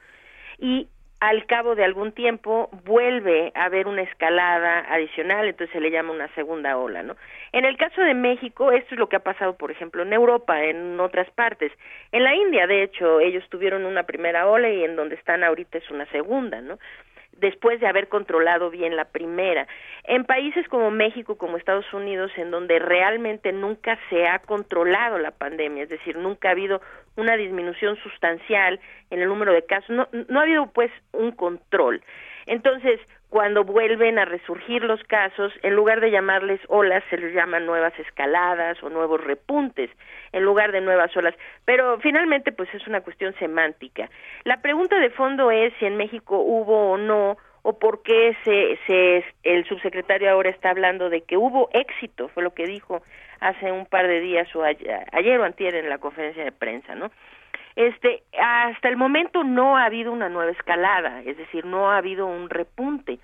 y al cabo de algún tiempo vuelve a haber una escalada adicional, entonces se le llama una segunda ola, ¿no? En el caso de México, esto es lo que ha pasado, por ejemplo, en Europa, en otras partes. En la India, de hecho, ellos tuvieron una primera ola y en donde están ahorita es una segunda, ¿no? Después de haber controlado bien la primera. En países como México, como Estados Unidos, en donde realmente nunca se ha controlado la pandemia, es decir, nunca ha habido una disminución sustancial en el número de casos, no, no ha habido pues un control. Entonces, cuando vuelven a resurgir los casos, en lugar de llamarles olas, se les llaman nuevas escaladas o nuevos repuntes, en lugar de nuevas olas. Pero finalmente, pues es una cuestión semántica. La pregunta de fondo es si en México hubo o no, o por qué se, se, el subsecretario ahora está hablando de que hubo éxito, fue lo que dijo hace un par de días o ayer, ayer o antier en la conferencia de prensa, ¿no? Este, hasta el momento no ha habido una nueva escalada, es decir, no ha habido un repunte.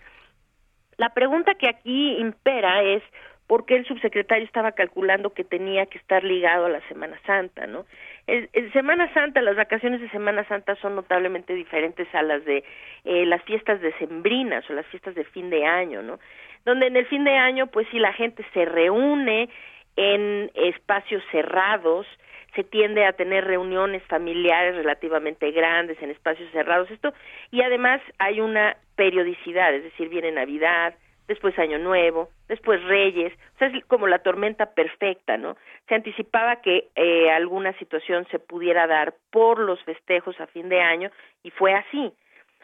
La pregunta que aquí impera es por qué el subsecretario estaba calculando que tenía que estar ligado a la Semana Santa, ¿no? En Semana Santa, las vacaciones de Semana Santa son notablemente diferentes a las de eh, las fiestas decembrinas o las fiestas de fin de año, ¿no? Donde en el fin de año, pues sí, la gente se reúne en espacios cerrados, se tiende a tener reuniones familiares relativamente grandes en espacios cerrados, esto, y además hay una periodicidad, es decir, viene Navidad, después Año Nuevo, después Reyes, o sea, es como la tormenta perfecta, ¿no? Se anticipaba que eh, alguna situación se pudiera dar por los festejos a fin de año y fue así.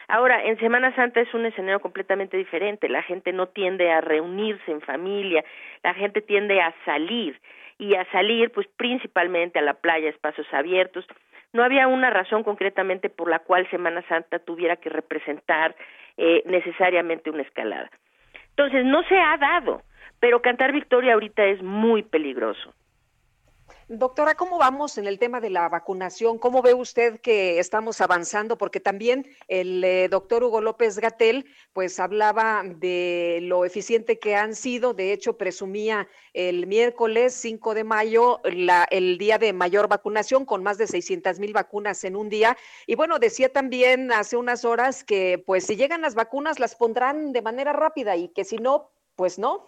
Ahora, en Semana Santa es un escenario completamente diferente, la gente no tiende a reunirse en familia, la gente tiende a salir, y a salir pues principalmente a la playa, espacios abiertos. No había una razón concretamente por la cual Semana Santa tuviera que representar eh, necesariamente una escalada. Entonces, no se ha dado, pero cantar victoria ahorita es muy peligroso. Doctora, ¿cómo vamos en el tema de la vacunación? ¿Cómo ve usted que estamos avanzando? Porque también el eh, doctor Hugo López Gatel, pues hablaba de lo eficiente que han sido. De hecho, presumía el miércoles 5 de mayo la, el día de mayor vacunación con más de 600 mil vacunas en un día. Y bueno, decía también hace unas horas que pues si llegan las vacunas las pondrán de manera rápida y que si no, pues no.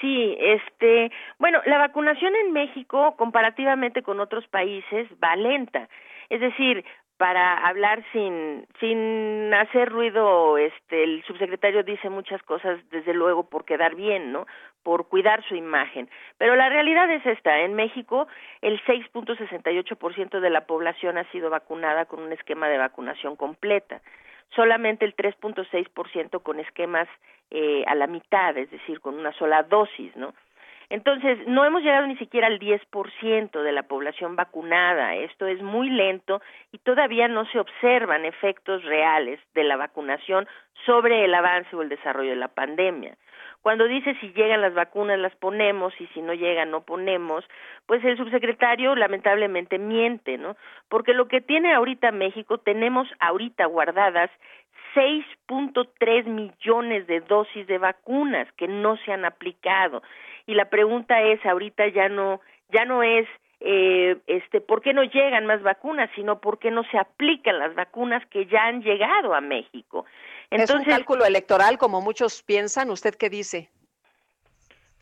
Sí, este, bueno, la vacunación en México, comparativamente con otros países, va lenta. Es decir, para hablar sin sin hacer ruido, este, el subsecretario dice muchas cosas, desde luego, por quedar bien, ¿no? Por cuidar su imagen. Pero la realidad es esta: en México, el 6.68% de la población ha sido vacunada con un esquema de vacunación completa solamente el 3.6% con esquemas eh, a la mitad, es decir, con una sola dosis, ¿no? Entonces, no hemos llegado ni siquiera al 10% de la población vacunada. Esto es muy lento y todavía no se observan efectos reales de la vacunación sobre el avance o el desarrollo de la pandemia. Cuando dice si llegan las vacunas las ponemos y si no llegan no ponemos, pues el subsecretario lamentablemente miente, ¿no? Porque lo que tiene ahorita México, tenemos ahorita guardadas 6.3 millones de dosis de vacunas que no se han aplicado. Y la pregunta es, ahorita ya no, ya no es eh, este, ¿por qué no llegan más vacunas? Sino por qué no se aplican las vacunas que ya han llegado a México. ¿Es un cálculo electoral como muchos piensan? ¿Usted qué dice?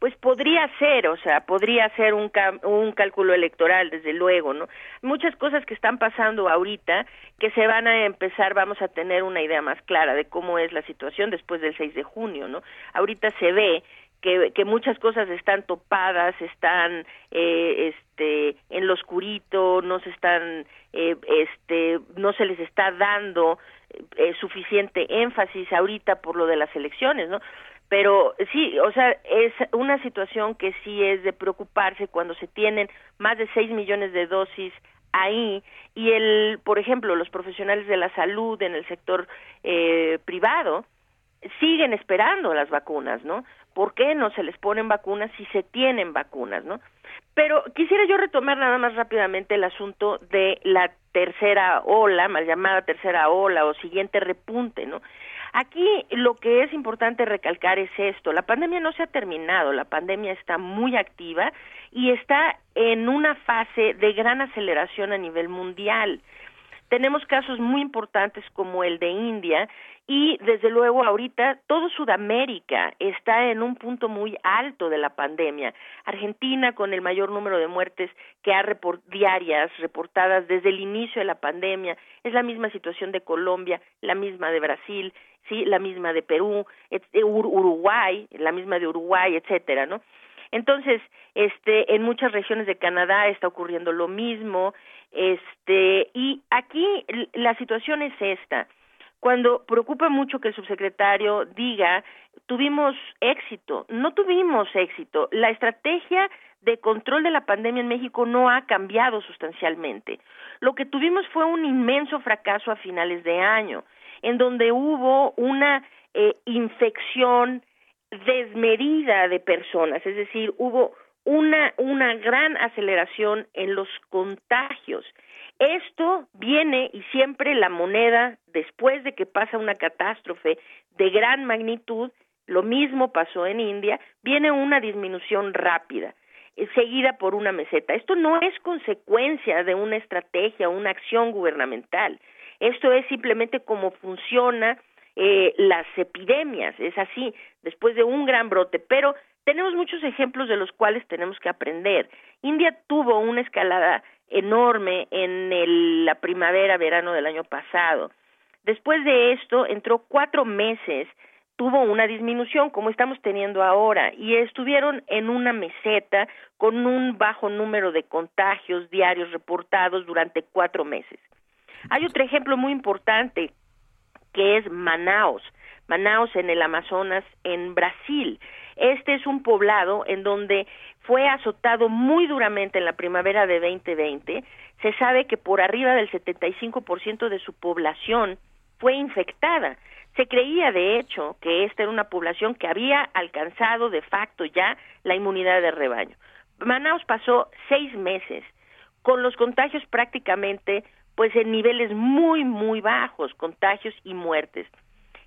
Pues podría ser, o sea, podría ser un, un cálculo electoral, desde luego, ¿no? Muchas cosas que están pasando ahorita que se van a empezar, vamos a tener una idea más clara de cómo es la situación después del 6 de junio, ¿no? Ahorita se ve que, que, muchas cosas están topadas, están eh, este, en lo oscurito, no se están, eh, este, no se les está dando eh, suficiente énfasis ahorita por lo de las elecciones, ¿no? Pero sí, o sea, es una situación que sí es de preocuparse cuando se tienen más de 6 millones de dosis ahí y el, por ejemplo, los profesionales de la salud en el sector eh, privado siguen esperando las vacunas, ¿no? ¿Por qué no se les ponen vacunas si se tienen vacunas, no? Pero quisiera yo retomar nada más rápidamente el asunto de la tercera ola, mal llamada tercera ola o siguiente repunte, ¿no? Aquí lo que es importante recalcar es esto, la pandemia no se ha terminado, la pandemia está muy activa y está en una fase de gran aceleración a nivel mundial. Tenemos casos muy importantes como el de India y desde luego ahorita todo Sudamérica está en un punto muy alto de la pandemia. Argentina con el mayor número de muertes que ha diarias reportadas desde el inicio de la pandemia, es la misma situación de Colombia, la misma de Brasil, sí, la misma de Perú, Uruguay, la misma de Uruguay, etcétera, ¿no? Entonces, este, en muchas regiones de Canadá está ocurriendo lo mismo, este, y aquí la situación es esta cuando preocupa mucho que el subsecretario diga tuvimos éxito, no tuvimos éxito. La estrategia de control de la pandemia en México no ha cambiado sustancialmente. Lo que tuvimos fue un inmenso fracaso a finales de año, en donde hubo una eh, infección desmedida de personas, es decir, hubo una, una gran aceleración en los contagios esto viene y siempre la moneda, después de que pasa una catástrofe de gran magnitud, lo mismo pasó en India, viene una disminución rápida, eh, seguida por una meseta. Esto no es consecuencia de una estrategia, una acción gubernamental. Esto es simplemente cómo funciona eh, las epidemias, es así, después de un gran brote, pero tenemos muchos ejemplos de los cuales tenemos que aprender. India tuvo una escalada enorme en la primavera, verano del año pasado. Después de esto, entró cuatro meses, tuvo una disminución como estamos teniendo ahora y estuvieron en una meseta con un bajo número de contagios diarios reportados durante cuatro meses. Hay otro ejemplo muy importante que es Manaus. Manaus en el Amazonas, en Brasil. Este es un poblado en donde fue azotado muy duramente en la primavera de 2020. Se sabe que por arriba del 75% de su población fue infectada. Se creía, de hecho, que esta era una población que había alcanzado de facto ya la inmunidad de rebaño. Manaus pasó seis meses con los contagios prácticamente pues en niveles muy, muy bajos, contagios y muertes.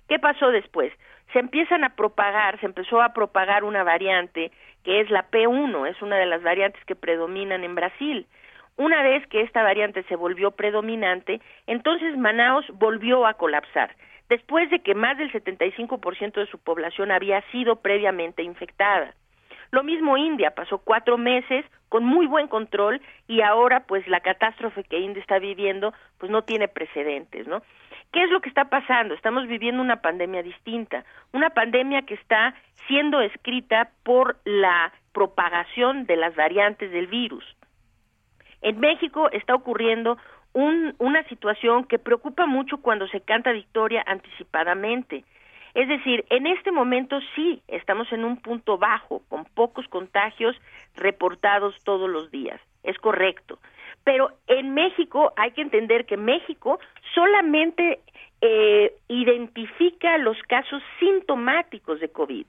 ¿Qué pasó después? Se empiezan a propagar, se empezó a propagar una variante que es la P1, es una de las variantes que predominan en Brasil. Una vez que esta variante se volvió predominante, entonces Manaus volvió a colapsar, después de que más del 75% de su población había sido previamente infectada. Lo mismo India, pasó cuatro meses con muy buen control y ahora pues la catástrofe que India está viviendo pues no tiene precedentes, ¿no? ¿Qué es lo que está pasando? Estamos viviendo una pandemia distinta, una pandemia que está siendo escrita por la propagación de las variantes del virus. En México está ocurriendo una situación que preocupa mucho cuando se canta victoria anticipadamente. Es decir, en este momento sí estamos en un punto bajo, con pocos contagios reportados todos los días. Es correcto. Pero en México hay que entender que México solamente eh, identifica los casos sintomáticos de COVID,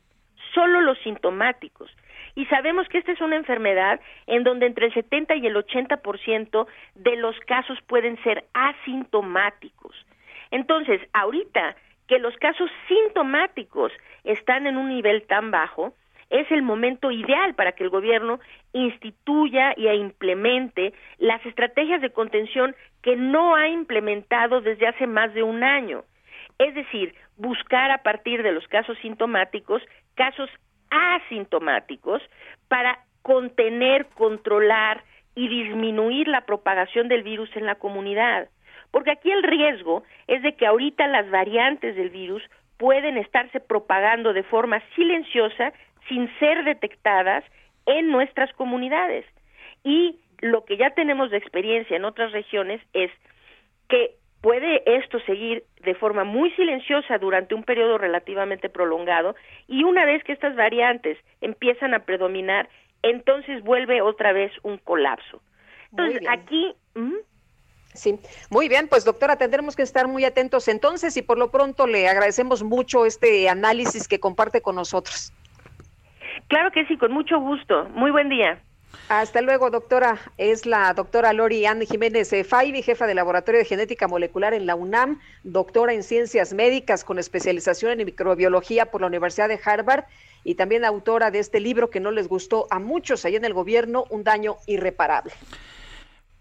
solo los sintomáticos. Y sabemos que esta es una enfermedad en donde entre el 70 y el 80% de los casos pueden ser asintomáticos. Entonces, ahorita que los casos sintomáticos están en un nivel tan bajo, es el momento ideal para que el gobierno instituya y implemente las estrategias de contención que no ha implementado desde hace más de un año. Es decir, buscar a partir de los casos sintomáticos casos asintomáticos para contener, controlar y disminuir la propagación del virus en la comunidad. Porque aquí el riesgo es de que ahorita las variantes del virus pueden estarse propagando de forma silenciosa sin ser detectadas en nuestras comunidades. Y lo que ya tenemos de experiencia en otras regiones es que puede esto seguir de forma muy silenciosa durante un periodo relativamente prolongado y una vez que estas variantes empiezan a predominar, entonces vuelve otra vez un colapso. Entonces, aquí... Sí, muy bien, pues doctora, tendremos que estar muy atentos entonces y por lo pronto le agradecemos mucho este análisis que comparte con nosotros. Claro que sí, con mucho gusto. Muy buen día. Hasta luego, doctora. Es la doctora Lori Ann Jiménez Faibi, jefa de Laboratorio de Genética Molecular en la UNAM, doctora en Ciencias Médicas con especialización en microbiología por la Universidad de Harvard y también autora de este libro que no les gustó a muchos allá en el gobierno, Un daño irreparable.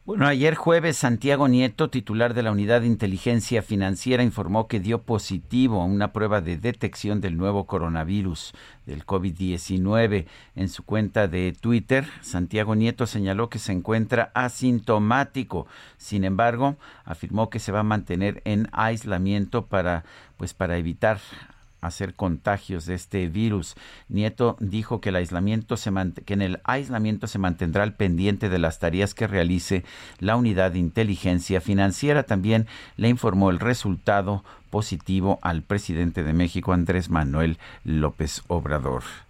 Bueno, ayer jueves Santiago Nieto, titular de la Unidad de Inteligencia Financiera, informó que dio positivo a una prueba de detección del nuevo coronavirus del COVID-19. En su cuenta de Twitter, Santiago Nieto señaló que se encuentra asintomático. Sin embargo, afirmó que se va a mantener en aislamiento para pues para evitar hacer contagios de este virus. Nieto dijo que el aislamiento se que en el aislamiento se mantendrá al pendiente de las tareas que realice la unidad de inteligencia financiera. También le informó el resultado positivo al presidente de México, Andrés Manuel López Obrador.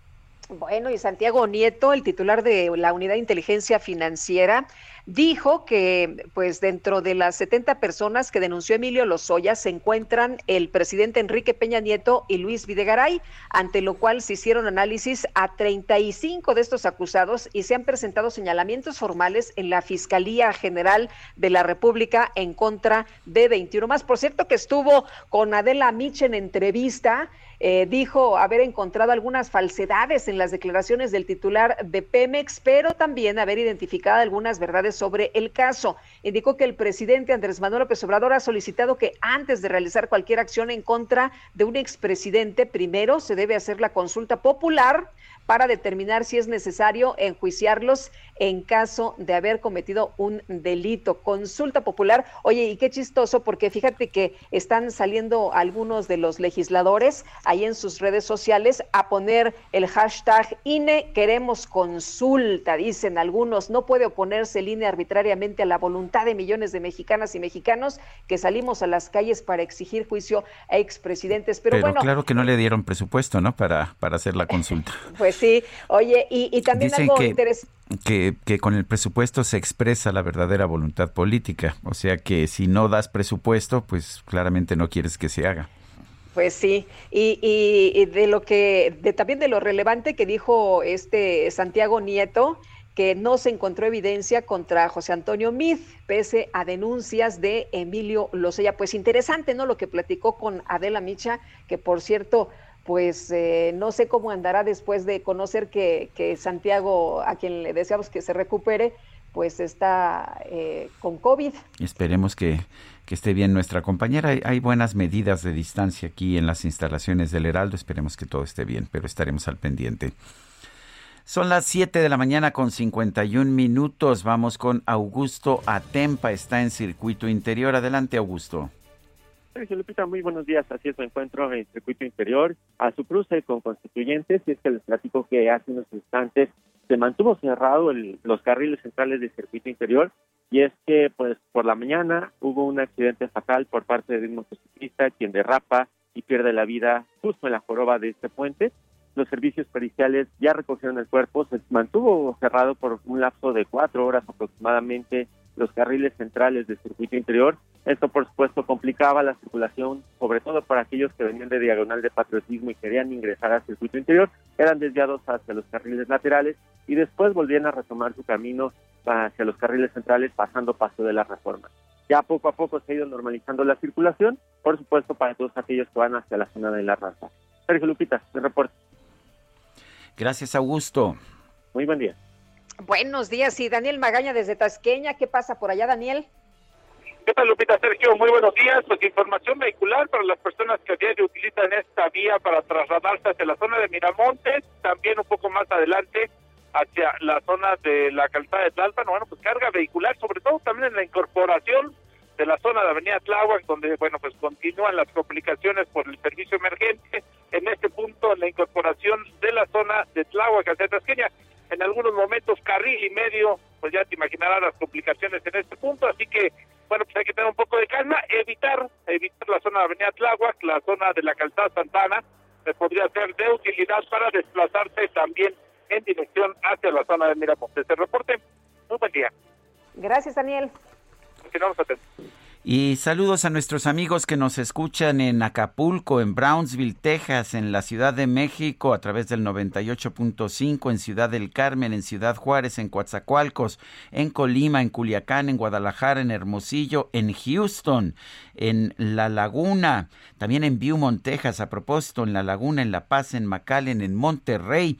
Bueno, y Santiago Nieto, el titular de la unidad de inteligencia financiera, dijo que pues dentro de las 70 personas que denunció Emilio Lozoya se encuentran el presidente Enrique Peña Nieto y Luis Videgaray, ante lo cual se hicieron análisis a 35 de estos acusados y se han presentado señalamientos formales en la Fiscalía General de la República en contra de 21 más. Por cierto que estuvo con Adela Mich en entrevista eh, dijo haber encontrado algunas falsedades en las declaraciones del titular de Pemex, pero también haber identificado algunas verdades sobre el caso. Indicó que el presidente Andrés Manuel López Obrador ha solicitado que antes de realizar cualquier acción en contra de un expresidente, primero se debe hacer la consulta popular para determinar si es necesario enjuiciarlos en caso de haber cometido un delito. Consulta popular. Oye, y qué chistoso, porque fíjate que están saliendo algunos de los legisladores ahí en sus redes sociales a poner el hashtag INE queremos consulta, dicen algunos. No puede oponerse el INE arbitrariamente a la voluntad de millones de mexicanas y mexicanos que salimos a las calles para exigir juicio a expresidentes. Pero, Pero bueno, claro que no le dieron presupuesto, ¿no? Para, para hacer la consulta. Pues sí, oye, y, también algo que, interesante. Que, que con el presupuesto se expresa la verdadera voluntad política. O sea que si no das presupuesto, pues claramente no quieres que se haga. Pues sí, y, y, de lo que, de, también de lo relevante que dijo este Santiago Nieto, que no se encontró evidencia contra José Antonio Mid, pese a denuncias de Emilio Lozoya. Pues interesante, ¿no? Lo que platicó con Adela Micha, que por cierto, pues eh, no sé cómo andará después de conocer que, Santiago, a quien le deseamos que se recupere, pues está eh, con COVID. Esperemos que, que, esté bien nuestra compañera. Hay, hay, buenas medidas de distancia aquí en las instalaciones del Heraldo. Esperemos que todo esté bien, pero estaremos al pendiente. Son las 7 de la mañana con 51 minutos. Vamos con Augusto Atempa. Está en circuito interior. Adelante, Augusto. Sergio Lupita, muy buenos días. Así es, me encuentro en el circuito interior a su cruce con constituyentes. Y es que les platico que hace unos instantes se mantuvo cerrado el, los carriles centrales del circuito interior. Y es que, pues, por la mañana hubo un accidente fatal por parte de un motociclista quien derrapa y pierde la vida justo en la joroba de este puente. Los servicios periciales ya recogieron el cuerpo. Se mantuvo cerrado por un lapso de cuatro horas aproximadamente los carriles centrales del circuito interior. Esto, por supuesto, complicaba la circulación, sobre todo para aquellos que venían de diagonal de patriotismo y querían ingresar al circuito interior. Eran desviados hacia los carriles laterales y después volvían a retomar su camino hacia los carriles centrales, pasando paso de la reforma. Ya poco a poco se ha ido normalizando la circulación, por supuesto, para todos aquellos que van hacia la zona de la raza. Sergio Lupita, de reporte. Gracias, Augusto. Muy buen día. Buenos días, y Daniel Magaña desde Tasqueña. ¿Qué pasa por allá, Daniel? ¿Qué tal, Lupita Sergio? Muy buenos días. Pues información vehicular para las personas que a diario utilizan esta vía para trasladarse hacia la zona de Miramontes, también un poco más adelante hacia la zona de la calzada de Tlalpan. Bueno, pues carga vehicular, sobre todo también en la incorporación de la zona de Avenida Tláhuac, donde, bueno, pues continúan las complicaciones por el servicio emergente. En este punto, la incorporación de la zona de Tláhuac hacia Tasqueña en algunos momentos carril y medio, pues ya te imaginarás las complicaciones en este punto, así que bueno, pues hay que tener un poco de calma, evitar, evitar la zona de Avenida Tláhuac, la zona de la calzada Santana, que podría ser de utilidad para desplazarse también en dirección hacia la zona de Miramontes. El reporte, muy buen día. Gracias, Daniel. Y saludos a nuestros amigos que nos escuchan en Acapulco, en Brownsville, Texas, en la Ciudad de México a través del 98.5, en Ciudad del Carmen, en Ciudad Juárez, en Coatzacoalcos, en Colima, en Culiacán, en Guadalajara, en Hermosillo, en Houston, en La Laguna, también en Beaumont, Texas, a propósito, en La Laguna, en La Paz, en McAllen, en Monterrey,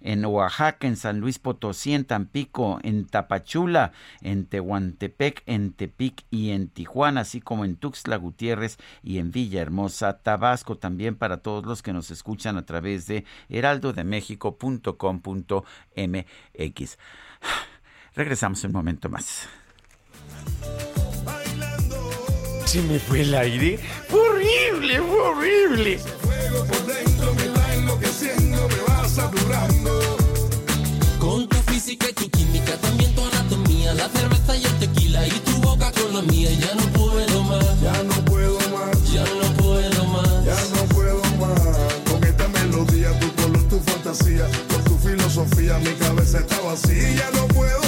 en Oaxaca, en San Luis Potosí, en Tampico, en Tapachula, en Tehuantepec, en Tepic y en Tijuana, así como en Tuxtla Gutiérrez y en Villahermosa, Tabasco, también para todos los que nos escuchan a través de heraldodemexico.com.mx. Regresamos un momento más. Se me fue el aire. horrible, horrible. Fuego por dentro me Con tu física y tu química, también tu anatomía, la cerveza y el tequila y tu boca con la mía. Ya no puedo más. Ya no puedo más. Ya no puedo más. Ya no puedo más. Con esta melodía, tu color, tu fantasía, con tu filosofía, mi cabeza está vacía. Ya no puedo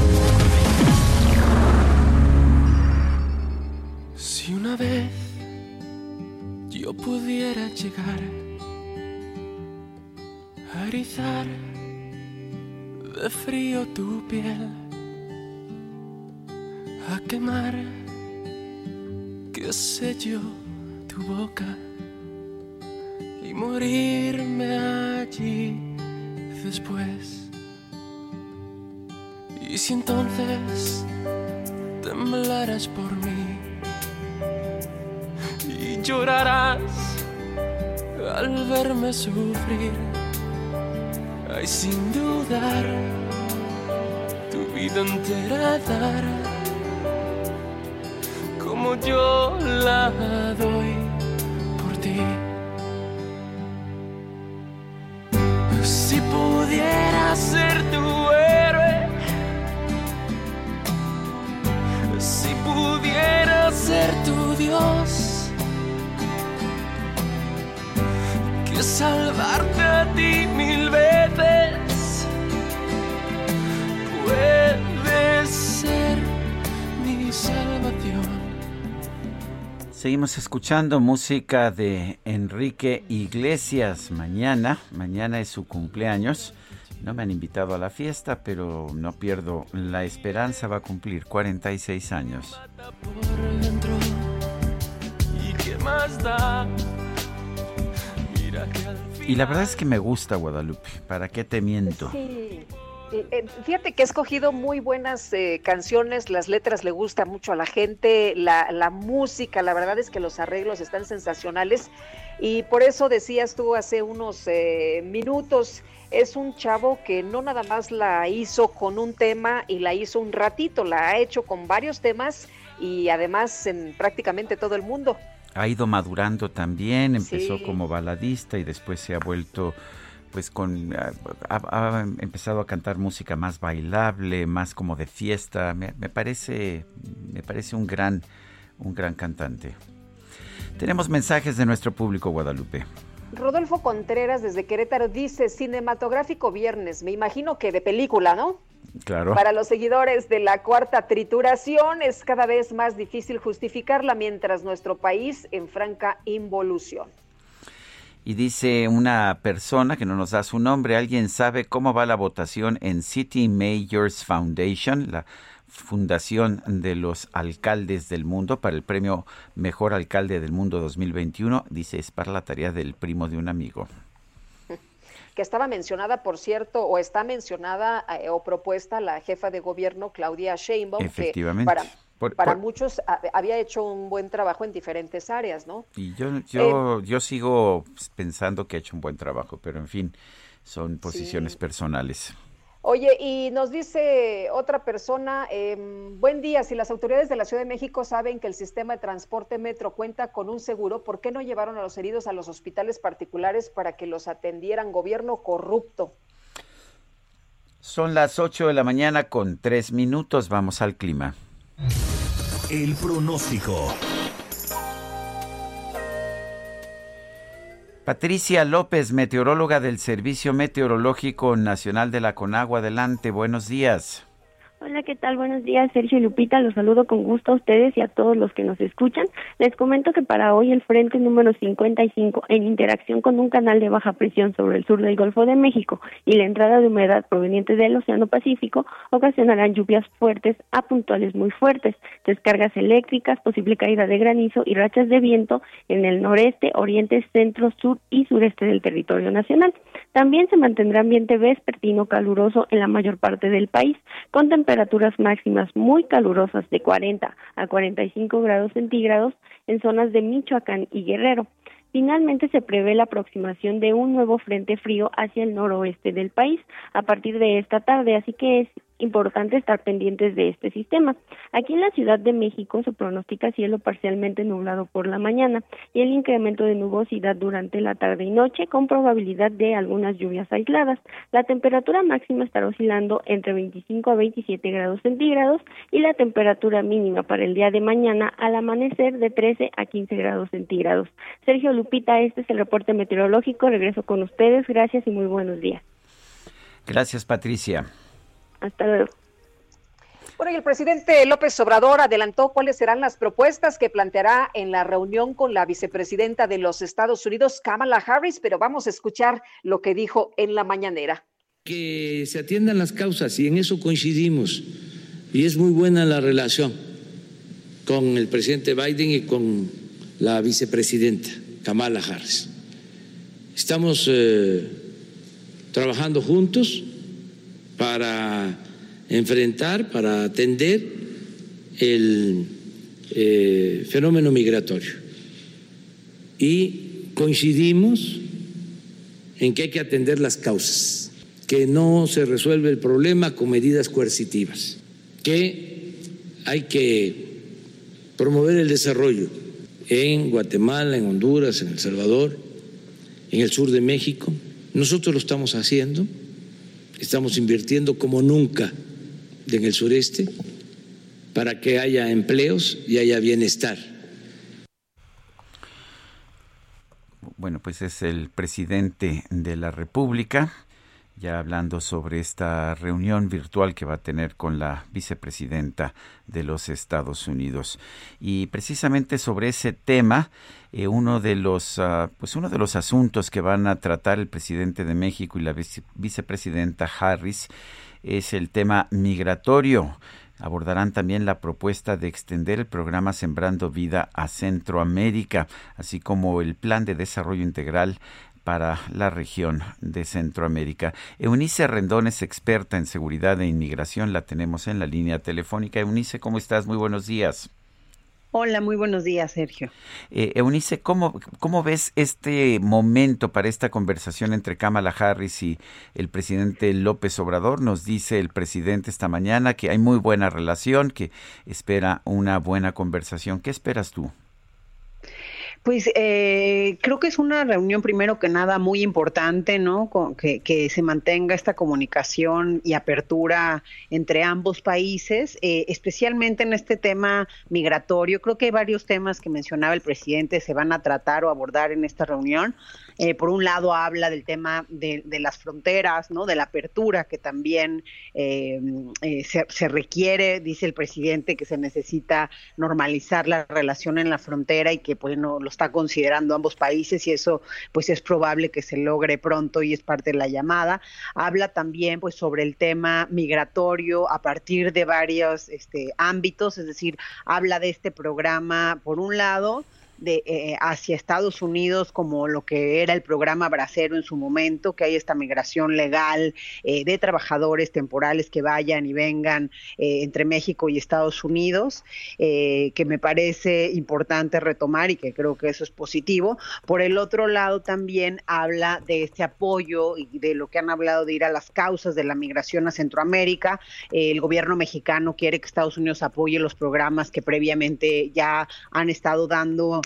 Pudiera llegar a erizar de frío tu piel, a quemar, qué sé yo, tu boca y morirme allí después. Y si entonces temblarás por mí y llorarás al verme sufrir, ay sin dudar, tu vida entera dar, como yo la doy por ti. Si pudiera ser tu héroe, si pudiera ser Seguimos escuchando música de Enrique Iglesias mañana. Mañana es su cumpleaños. No me han invitado a la fiesta, pero no pierdo la esperanza. Va a cumplir 46 años. ¿Y la verdad es que me gusta Guadalupe. ¿Para qué te miento? Eh, Fíjate que ha escogido muy buenas eh, canciones, las letras le gustan mucho a la gente, la, la música, la verdad es que los arreglos están sensacionales y por eso decías tú hace unos eh, minutos, es un chavo que no nada más la hizo con un tema y la hizo un ratito, la ha hecho con varios temas y además en prácticamente todo el mundo. Ha ido madurando también. Empezó Sí. como baladista y después se ha vuelto pues con ha, ha- ha empezado a cantar música más bailable, más como de fiesta. Me, me parece me parece un gran un gran cantante. Tenemos mensajes de nuestro público Guadalupe. Rodolfo Contreras desde Querétaro dice, cinematográfico viernes, me imagino que de película, ¿no? Claro. Para los seguidores de la cuarta trituración es cada vez más difícil justificarla mientras nuestro país en franca involución. Y dice una persona que no nos da su nombre, ¿alguien sabe cómo va la votación en City Mayors Foundation, la fundación de los alcaldes del mundo para el premio Mejor Alcalde del Mundo 2021? Dice, es para la tarea del primo de un amigo que estaba mencionada, por cierto, o está mencionada eh, o propuesta la jefa de gobierno Claudia Sheinbaum, Efectivamente. que para, para muchos había hecho un buen trabajo en diferentes áreas, ¿no? Y yo, yo, eh, yo sigo pensando que ha hecho un buen trabajo, pero en fin, son posiciones personales. Oye, y nos dice otra persona, eh, buen día, si las autoridades de la Ciudad de México saben que el sistema de transporte metro cuenta con un seguro, ¿por qué no llevaron a los heridos a los hospitales particulares para que los atendieran gobierno corrupto? Son las 8 de la mañana con tres minutos, vamos al clima. El pronóstico. Patricia López, meteoróloga del Servicio Meteorológico Nacional de la Conagua. Adelante, buenos días. Hola, ¿qué tal? Buenos días, Sergio y Lupita. Los saludo con gusto a ustedes y a todos los que nos escuchan. Les comento que para hoy el frente número 55, en interacción con un canal de baja presión sobre el sur del Golfo de México y la entrada de humedad proveniente del Océano Pacífico, ocasionarán lluvias fuertes a puntuales muy fuertes, descargas eléctricas, posible caída de granizo y rachas de viento en el noreste, oriente, centro, sur y sureste del territorio nacional. También se mantendrá ambiente vespertino caluroso en la mayor parte del país, con temperaturas máximas muy calurosas de 40 a 45 grados centígrados en zonas de Michoacán y Guerrero. Finalmente se prevé la aproximación de un nuevo frente frío hacia el noroeste del país a partir de esta tarde, así que es importante estar pendientes de este sistema. Aquí en la Ciudad de México se pronostica cielo parcialmente nublado por la mañana y el incremento de nubosidad durante la tarde y noche con probabilidad de algunas lluvias aisladas. La temperatura máxima estará oscilando entre 25 a 27 grados centígrados y la temperatura mínima para el día de mañana al amanecer de 13 a 15 grados centígrados. Sergio Lupita, este es el reporte meteorológico. Regreso con ustedes. Gracias y muy buenos días. Gracias, Patricia. Hasta luego. Bueno, y el presidente López Obrador adelantó cuáles serán las propuestas que planteará en la reunión con la vicepresidenta de los Estados Unidos, Kamala Harris, pero vamos a escuchar lo que dijo en la mañanera. Que se atiendan las causas y en eso coincidimos. Y es muy buena la relación con el presidente Biden y con la vicepresidenta Kamala Harris. Estamos eh, trabajando juntos para enfrentar, para atender el eh, fenómeno migratorio. Y coincidimos en que hay que atender las causas, que no se resuelve el problema con medidas coercitivas, que hay que promover el desarrollo en Guatemala, en Honduras, en El Salvador, en el sur de México. Nosotros lo estamos haciendo Estamos invirtiendo como nunca en el sureste para que haya empleos y haya bienestar. Bueno, pues es el presidente de la República ya hablando sobre esta reunión virtual que va a tener con la vicepresidenta de los Estados Unidos. Y precisamente sobre ese tema, eh, uno de los ah, pues uno de los asuntos que van a tratar el presidente de México y la vicepresidenta Harris es el tema migratorio. Abordarán también la propuesta de extender el programa Sembrando Vida a Centroamérica, así como el plan de desarrollo integral para la región de Centroamérica. Eunice Rendón es experta en seguridad e inmigración, la tenemos en la línea telefónica. Eunice, ¿cómo estás? Muy buenos días. Hola, muy buenos días, Sergio. Eh, Eunice, ¿cómo, ¿cómo ves este momento para esta conversación entre Kamala Harris y el presidente López Obrador? Nos dice el presidente esta mañana que hay muy buena relación, que espera una buena conversación. ¿Qué esperas tú? Pues eh, creo que es una reunión primero que nada muy importante, ¿no? que, que, se mantenga esta comunicación y apertura entre ambos países, eh, especialmente en este tema migratorio. Creo que hay varios temas que mencionaba el presidente se van a tratar o abordar en esta reunión. Eh, por un lado habla del tema de, las fronteras, ¿no? De la apertura que también eh, eh, se, requiere, dice el presidente, que se necesita normalizar la relación en la frontera y que, bueno, los está considerando ambos países y eso pues es probable que se logre pronto y es parte de la llamada. Habla también pues sobre el tema migratorio a partir de varios este, ámbitos, es decir, habla de este programa por un lado, de, eh, hacia Estados Unidos como lo que era el programa Bracero en su momento, que hay esta migración legal eh, de trabajadores temporales que vayan y vengan eh, entre México y Estados Unidos, que me parece importante retomar y que creo que eso es positivo. Por el otro lado también habla de este apoyo y de lo que han hablado de ir a las causas de la migración a Centroamérica. el gobierno mexicano quiere que Estados Unidos apoye los programas que previamente ya han estado dando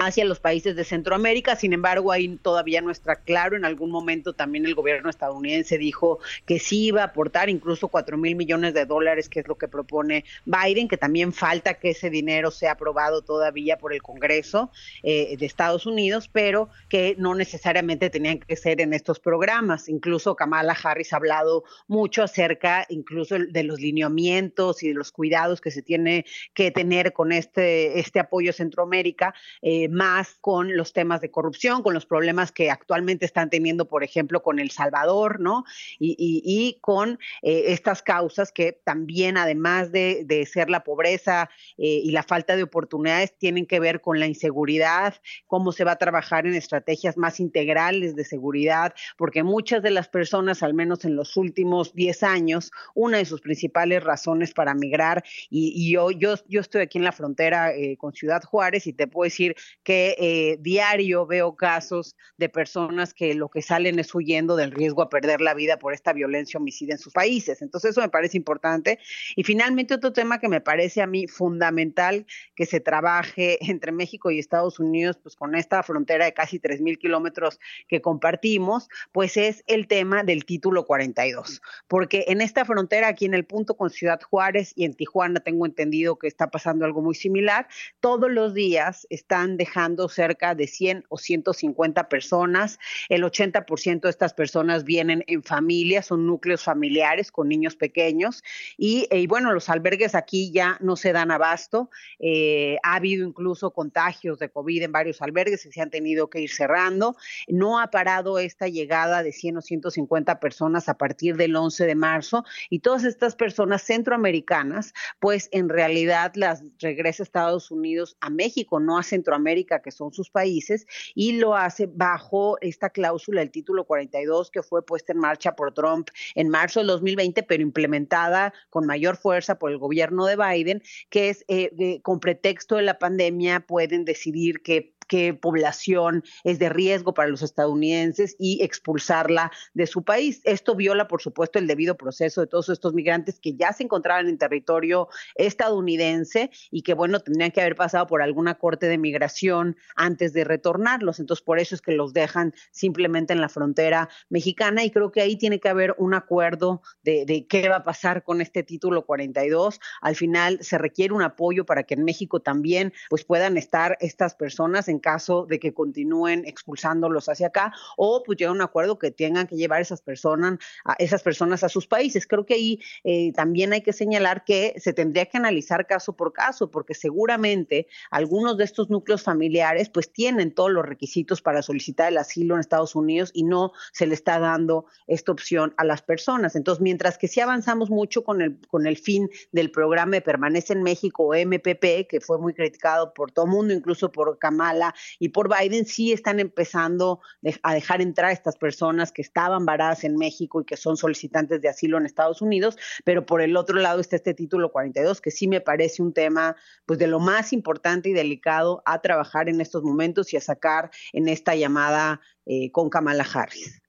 hacia los países de Centroamérica. Sin embargo, ahí todavía no está claro. En algún momento también el gobierno estadounidense dijo que sí iba a aportar incluso cuatro mil millones de dólares, que es lo que propone Biden, que también falta que ese dinero sea aprobado todavía por el Congreso eh, de Estados Unidos, pero que no necesariamente tenían que ser en estos programas. Incluso Kamala Harris ha hablado mucho acerca incluso de los lineamientos y de los cuidados que se tiene que tener con este, este apoyo Centroamérica. Eh, más con los temas de corrupción, con los problemas que actualmente están teniendo, por ejemplo, con El Salvador, ¿no? Y, con eh, estas causas que también, además de, ser la pobreza eh, y la falta de oportunidades, tienen que ver con la inseguridad, cómo se va a trabajar en estrategias más integrales de seguridad, porque muchas de las personas, al menos en los últimos 10 años, una de sus principales razones para migrar, y, yo, yo, yo estoy aquí en la frontera eh, con Ciudad Juárez y te puedo decir que eh, diario veo casos de personas que lo que salen es huyendo del riesgo a perder la vida por esta violencia homicida en sus países. Entonces eso me parece importante. Y finalmente otro tema que me parece a mí fundamental que se trabaje entre México y Estados Unidos, pues con esta frontera de casi 3.000 kilómetros que compartimos, pues es el tema del título 42. Porque en esta frontera, aquí en el punto con Ciudad Juárez y en Tijuana, tengo entendido que está pasando algo muy similar, todos los días están dejando cerca de 100 o 150 personas. El 80% de estas personas vienen en familias, son núcleos familiares con niños pequeños. Y, eh, bueno, los albergues aquí ya no se dan abasto. Eh, ha habido incluso contagios de COVID en varios albergues y se han tenido que ir cerrando. No ha parado esta llegada de 100 o 150 personas a partir del 11 de marzo. Y todas estas personas centroamericanas, pues en realidad las regresa a Estados Unidos, a México, no a Centroamérica que son sus países, y lo hace bajo esta cláusula, el título 42, que fue puesta en marcha por Trump en marzo del 2020, pero implementada con mayor fuerza por el gobierno de Biden, que es eh, con pretexto de la pandemia pueden decidir que qué población es de riesgo para los estadounidenses y expulsarla de su país. Esto viola, por supuesto, el debido proceso de todos estos migrantes que ya se encontraban en territorio estadounidense y que, bueno, tendrían que haber pasado por alguna corte de migración antes de retornarlos. Entonces, por eso es que los dejan simplemente en la frontera mexicana y creo que ahí tiene que haber un acuerdo de, qué va a pasar con este título 42. Al final se requiere un apoyo para que en México también pues puedan estar estas personas en caso de que continúen expulsándolos hacia acá o pues llega un acuerdo que tengan que llevar esas personas a esas personas a sus países. Creo que ahí eh, también hay que señalar que se tendría que analizar caso por caso porque seguramente algunos de estos núcleos familiares pues tienen todos los requisitos para solicitar el asilo en Estados Unidos y no se le está dando esta opción a las personas. Entonces, mientras que sí avanzamos mucho con el con el fin del programa de Permanece en México MPP, que fue muy criticado por todo el mundo, incluso por Kamala y por Biden sí están empezando a dejar entrar a estas personas que estaban varadas en México y que son solicitantes de asilo en Estados Unidos, pero por el otro lado está este título 42 que sí me parece un tema pues de lo más importante y delicado a trabajar en estos momentos y a sacar en esta llamada eh, con Kamala Harris.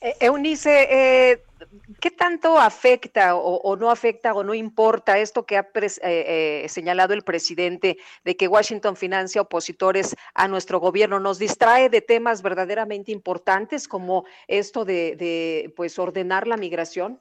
Eh, Eunice, eh, ¿qué tanto afecta o, no afecta o no importa esto que ha eh, señalado el presidente de que Washington financia opositores a nuestro gobierno? ¿Nos distrae de temas verdaderamente importantes como esto de, pues ordenar la migración?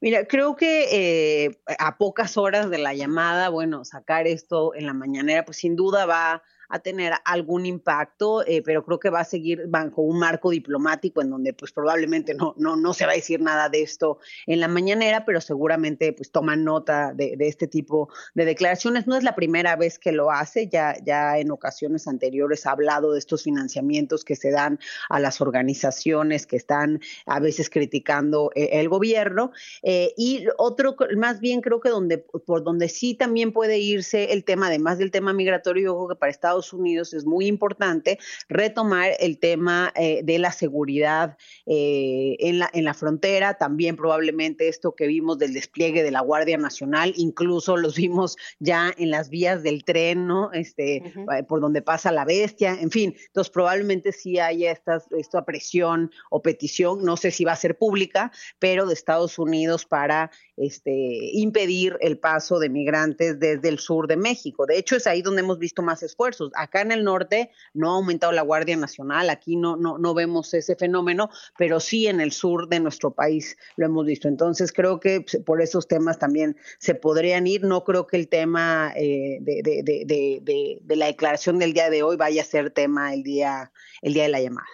Mira, creo que a pocas horas de la llamada, bueno, sacar esto en la mañanera, pues sin duda va a tener algún impacto, eh, pero creo que va a seguir bajo un marco diplomático en donde pues probablemente no, no, no se va a decir nada de esto en la mañanera, pero seguramente pues toman nota de, de este tipo de declaraciones. No es la primera vez que lo hace, ya, ya en ocasiones anteriores ha hablado de estos financiamientos que se dan a las organizaciones que están a veces criticando eh, el gobierno. Eh, y otro, más bien creo que donde, por donde sí también puede irse el tema, además del tema migratorio, yo creo que para Estados Unidos es muy importante retomar el tema eh, de la seguridad en, la, en la frontera, también probablemente esto que vimos del despliegue de la Guardia Nacional, incluso los vimos ya en las vías del tren, ¿no? Este, por donde pasa la bestia, en fin, entonces probablemente sí haya esta, esta presión o petición, no sé si va a ser pública, pero de Estados Unidos para este, impedir el paso de migrantes desde el sur de México. De hecho, es ahí donde hemos visto más esfuerzos. Acá en el norte no ha aumentado la Guardia Nacional, aquí no, no, no vemos ese fenómeno, pero sí en el sur de nuestro país lo hemos visto. Entonces, creo que por esos temas también se podrían ir. No creo que el tema eh, de, de, de, de, la declaración del día de hoy vaya a ser tema el día, el día de la llamada.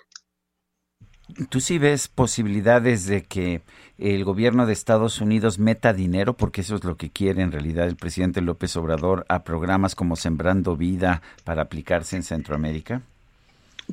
¿Tú sí ves posibilidades de que el gobierno de Estados Unidos meta dinero, porque eso es lo que quiere en realidad el presidente López Obrador, a programas como Sembrando Vida para aplicarse en Centroamérica?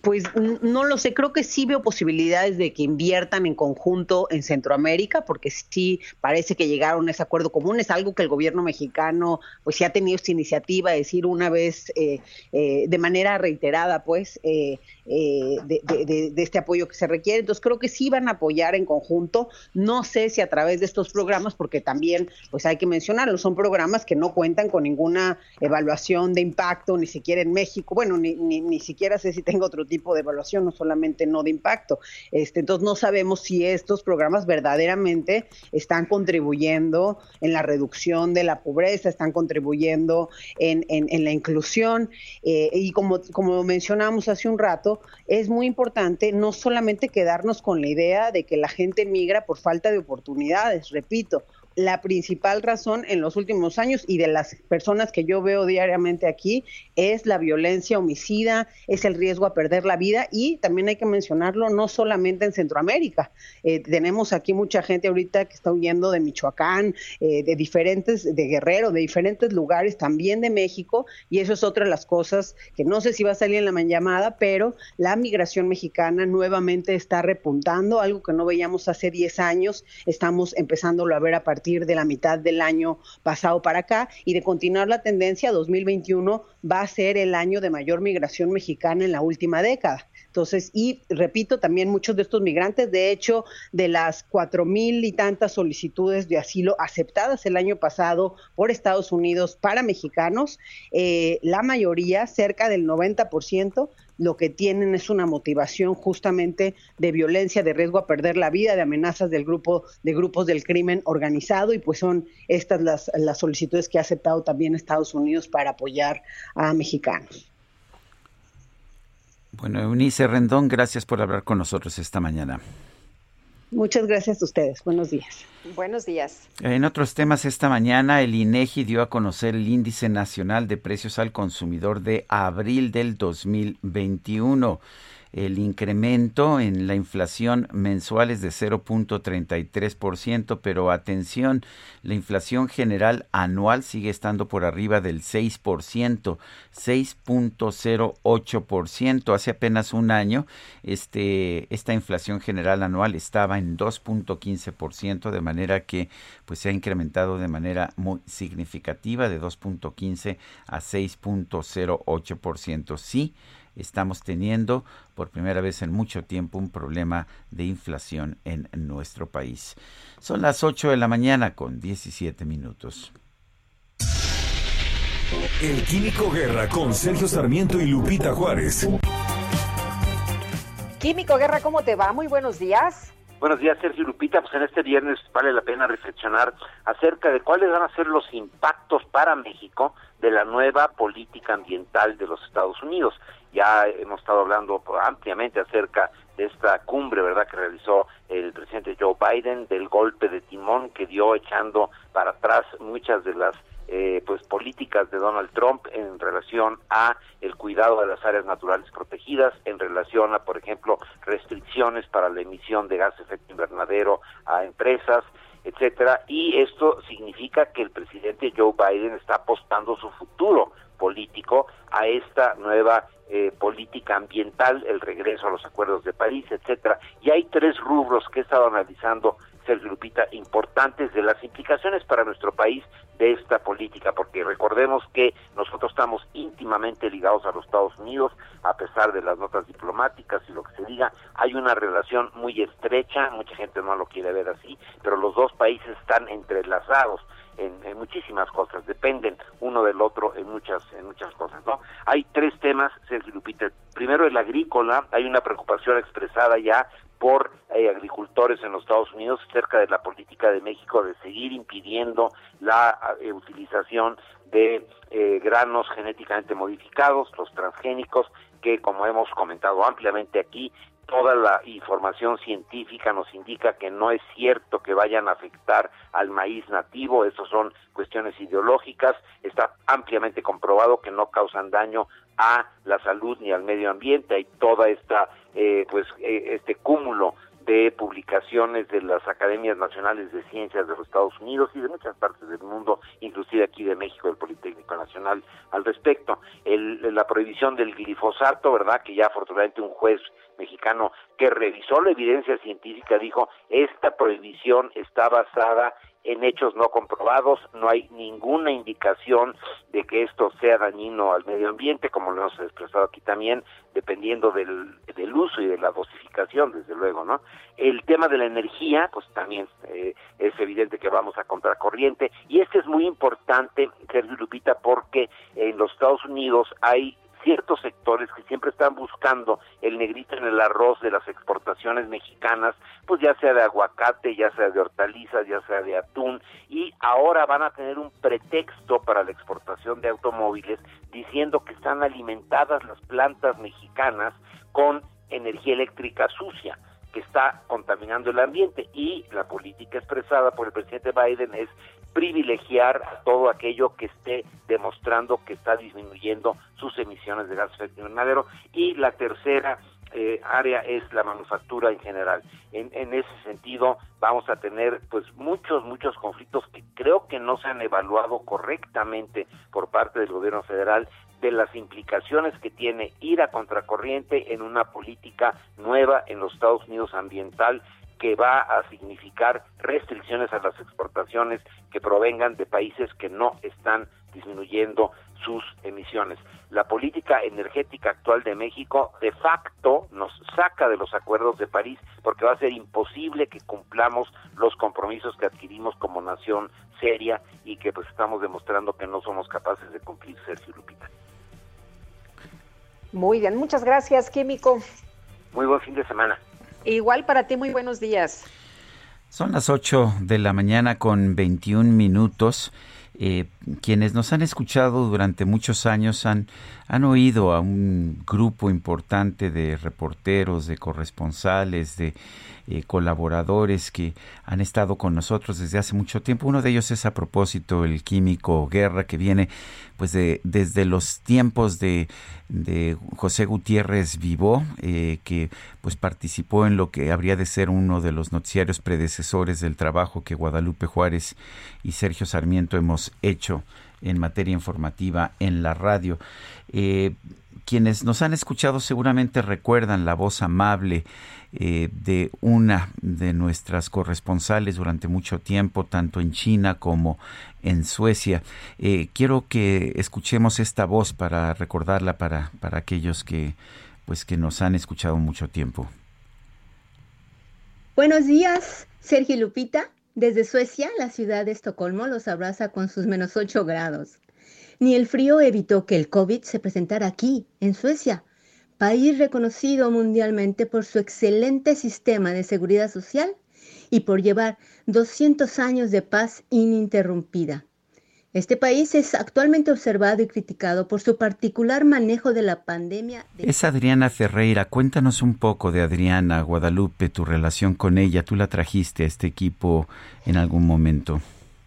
Pues no lo sé, creo que sí veo posibilidades de que inviertan en conjunto en Centroamérica, porque sí parece que llegaron a ese acuerdo común. Es algo que el gobierno mexicano, pues sí ha tenido esta iniciativa de decir una vez eh, eh, de manera reiterada, pues, eh, de, de, este apoyo que se requiere. Entonces creo que sí van a apoyar en conjunto. No sé si a través de estos programas, porque también, pues hay que mencionarlo, son programas que no cuentan con ninguna evaluación de impacto, ni siquiera en México. Bueno, ni, ni, ni siquiera sé si tengo otro tipo de evaluación, no solamente no de impacto. Este, entonces no sabemos si estos programas verdaderamente están contribuyendo en la reducción de la pobreza, están contribuyendo en, en, la inclusión. Eh, y como, como mencionamos hace un rato, es muy importante no solamente quedarnos con la idea de que la gente migra por falta de oportunidades, repito, la principal razón en los últimos años y de las personas que yo veo diariamente aquí es la violencia homicida, es el riesgo a perder la vida y también hay que mencionarlo no solamente en Centroamérica. Eh, tenemos aquí mucha gente ahorita que está huyendo de Michoacán, eh, de diferentes, de Guerrero, de diferentes lugares, también de México y eso es otra de las cosas que no sé si va a salir en la llamada, pero la migración mexicana nuevamente está repuntando, algo que no veíamos hace 10 años, estamos empezándolo a ver a partir de la mitad del año pasado para acá y de continuar la tendencia, 2021 va a ser el año de mayor migración mexicana en la última década. Entonces, y repito, también muchos de estos migrantes, de hecho, de las cuatro mil y tantas solicitudes de asilo aceptadas el año pasado por Estados Unidos para mexicanos, eh, la mayoría, cerca del 90%, lo que tienen es una motivación justamente de violencia, de riesgo a perder la vida, de amenazas del grupo, de grupos del crimen organizado, y pues son estas las, las solicitudes que ha aceptado también Estados Unidos para apoyar a mexicanos. Bueno, Eunice Rendón, gracias por hablar con nosotros esta mañana. Muchas gracias a ustedes. Buenos días. Buenos días. En otros temas, esta mañana el INEGI dio a conocer el Índice Nacional de Precios al Consumidor de abril del 2021 el incremento en la inflación mensual es de 0.33%, pero atención, la inflación general anual sigue estando por arriba del 6%, 6.08%. Hace apenas un año, este, esta inflación general anual estaba en 2.15%, de manera que pues se ha incrementado de manera muy significativa de 2.15 a 6.08%. Sí, estamos teniendo por primera vez en mucho tiempo un problema de inflación en nuestro país. Son las 8 de la mañana con 17 minutos. El Químico Guerra con Sergio Sarmiento y Lupita Juárez. Químico Guerra, ¿cómo te va? Muy buenos días. Buenos días, Sergio Lupita. Pues en este viernes vale la pena reflexionar acerca de cuáles van a ser los impactos para México de la nueva política ambiental de los Estados Unidos. Ya hemos estado hablando ampliamente acerca de esta cumbre, ¿verdad?, que realizó el presidente Joe Biden, del golpe de timón que dio echando para atrás muchas de las eh, pues políticas de Donald Trump en relación a el cuidado de las áreas naturales protegidas, en relación a, por ejemplo, restricciones para la emisión de gas de efecto invernadero a empresas, etcétera, y esto significa que el presidente Joe Biden está apostando su futuro político a esta nueva eh, política ambiental, el regreso a los acuerdos de París, etcétera. Y hay tres rubros que he estado analizando, Sergio Lupita, importantes de las implicaciones para nuestro país de esta política, porque recordemos que nosotros estamos íntimamente ligados a los Estados Unidos, a pesar de las notas diplomáticas y lo que se diga, hay una relación muy estrecha, mucha gente no lo quiere ver así, pero los dos países están entrelazados en, muchísimas cosas, dependen uno del otro en muchas en muchas cosas, ¿no? Hay tres temas, Sergio Lupita. Primero el agrícola, hay una preocupación expresada ya por eh, agricultores en los Estados Unidos acerca de la política de México de seguir impidiendo la eh, utilización de eh, granos genéticamente modificados, los transgénicos, que como hemos comentado ampliamente aquí, toda la información científica nos indica que no es cierto que vayan a afectar al maíz nativo, eso son cuestiones ideológicas, está ampliamente comprobado que no causan daño a la salud ni al medio ambiente, hay toda esta eh, pues eh, este cúmulo de publicaciones de las academias nacionales de ciencias de los Estados Unidos y de muchas partes del mundo, inclusive aquí de México, el Politécnico Nacional, al respecto. El, la prohibición del glifosato, ¿verdad? Que ya afortunadamente un juez mexicano que revisó la evidencia científica dijo, esta prohibición está basada en hechos no comprobados, no hay ninguna indicación de que esto sea dañino al medio ambiente, como lo hemos expresado aquí también, dependiendo del, uso y de la dosificación, desde luego, ¿no? El tema de la energía, pues también eh, es evidente que vamos a contracorriente, y este es muy importante, Sergio Lupita, porque en los Estados Unidos hay ciertos sectores que siempre están buscando el negrito en el arroz de las exportaciones mexicanas, pues ya sea de aguacate, ya sea de hortalizas, ya sea de atún, y ahora van a tener un pretexto para la exportación de automóviles diciendo que están alimentadas las plantas mexicanas con energía eléctrica sucia que está contaminando el ambiente. Y la política expresada por el presidente Biden es privilegiar a todo aquello que esté demostrando que está disminuyendo sus emisiones de gases de efecto invernadero y la tercera eh, área es la manufactura en general. En, en, ese sentido vamos a tener pues muchos, muchos conflictos que creo que no se han evaluado correctamente por parte del gobierno federal de las implicaciones que tiene ir a contracorriente en una política nueva en los Estados Unidos ambiental que va a significar restricciones a las exportaciones que provengan de países que no están disminuyendo sus emisiones. La política energética actual de México de facto nos saca de los acuerdos de París porque va a ser imposible que cumplamos los compromisos que adquirimos como nación seria y que pues estamos demostrando que no somos capaces de cumplir, Sergio Lupita. Muy bien, muchas gracias, Químico. Muy buen fin de semana. Igual para ti, muy buenos días. Son las 8 de la mañana con 21 minutos. Eh, quienes nos han escuchado durante muchos años han, han oído a un grupo importante de reporteros, de corresponsales, de eh, colaboradores que han estado con nosotros desde hace mucho tiempo. Uno de ellos es a propósito el químico Guerra que viene pues de, desde los tiempos de, de José Gutiérrez Vivó, eh, que pues participó en lo que habría de ser uno de los noticiarios predecesores del trabajo que Guadalupe Juárez y Sergio Sarmiento hemos hecho en materia informativa en la radio. Eh, quienes nos han escuchado seguramente recuerdan la voz amable eh, de una de nuestras corresponsales durante mucho tiempo, tanto en China como en Suecia. Eh, quiero que escuchemos esta voz para recordarla para, para aquellos que, pues, que nos han escuchado mucho tiempo. Buenos días, Sergio Lupita. Desde Suecia, la ciudad de Estocolmo los abraza con sus menos 8 grados. Ni el frío evitó que el COVID se presentara aquí, en Suecia, país reconocido mundialmente por su excelente sistema de seguridad social y por llevar 200 años de paz ininterrumpida. Este país es actualmente observado y criticado por su particular manejo de la pandemia. Es Adriana Ferreira. Cuéntanos un poco de Adriana Guadalupe, tu relación con ella. Tú la trajiste a este equipo en algún momento.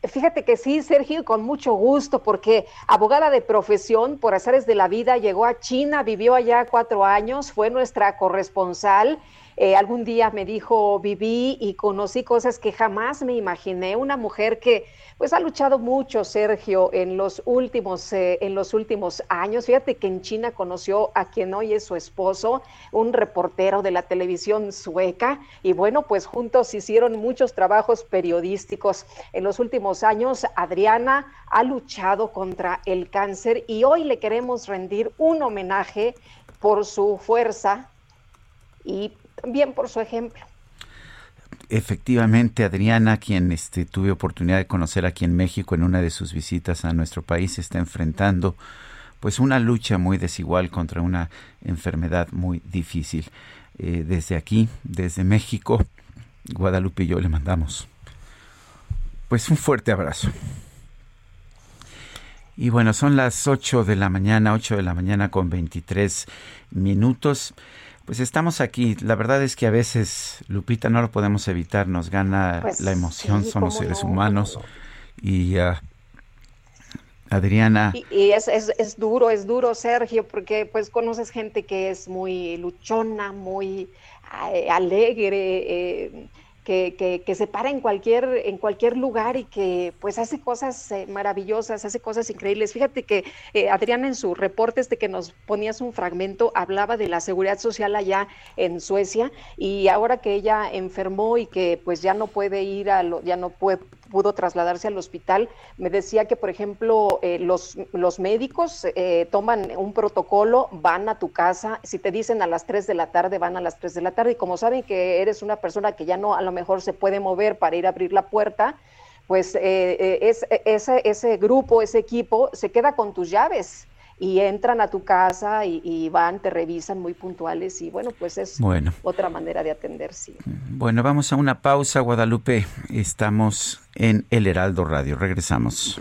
Fíjate que sí, Sergio, con mucho gusto, porque abogada de profesión por azares de la vida, llegó a China, vivió allá cuatro años, fue nuestra corresponsal eh, algún día me dijo, viví y conocí cosas que jamás me imaginé. Una mujer que pues ha luchado mucho, Sergio, en los últimos, eh, en los últimos años. Fíjate que en China conoció a quien hoy es su esposo, un reportero de la televisión sueca, y bueno, pues juntos hicieron muchos trabajos periodísticos. En los últimos años, Adriana ha luchado contra el cáncer y hoy le queremos rendir un homenaje por su fuerza y también por su ejemplo. Efectivamente, Adriana, quien este, tuve oportunidad de conocer aquí en México en una de sus visitas a nuestro país, está enfrentando pues una lucha muy desigual contra una enfermedad muy difícil. Eh, desde aquí, desde México, Guadalupe y yo le mandamos pues un fuerte abrazo. Y bueno, son las 8 de la mañana, 8 de la mañana con 23 minutos. Pues estamos aquí. La verdad es que a veces, Lupita, no lo podemos evitar. Nos gana Pues la emoción. sí, Somos seres no, humanos. Y ah, Adriana, Y, y es, es, es duro, es duro, Sergio, porque pues conoces gente que es muy luchona, muy eh, alegre, eh, que, que, que se para en cualquier, en cualquier lugar y que pues hace cosas eh, maravillosas, hace cosas increíbles. Fíjate que eh, Adriana en su reporte este que nos ponías un fragmento hablaba de la seguridad social allá en Suecia y ahora que ella enfermó y que pues ya no puede ir a lo, ya no puede pudo trasladarse al hospital, me decía que, por ejemplo, eh, los, los médicos eh, toman un protocolo, van a tu casa, si te dicen a las 3 de la tarde, van a las 3 de la tarde, y como saben que eres una persona que ya no a lo mejor se puede mover para ir a abrir la puerta, pues eh, eh, es, ese, ese grupo, ese equipo se queda con tus llaves y entran a tu casa y, y van, te revisan muy puntuales y bueno, pues es Bueno. otra manera de atender, sí. bueno, vamos a una pausa, Guadalupe. Estamos en El Heraldo Radio. Regresamos.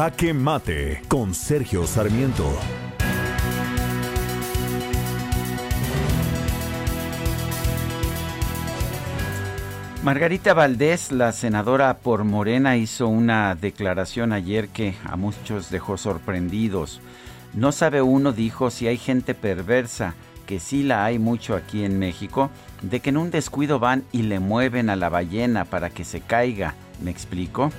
Jaque Mate con Sergio Sarmiento. Margarita Valdés, la senadora por Morena, hizo una declaración ayer que a muchos dejó sorprendidos. No sabe uno, dijo, si hay gente perversa, que sí la hay mucho aquí en México, de que en un descuido van y le mueven a la ballena para que se caiga. ¿Me explico?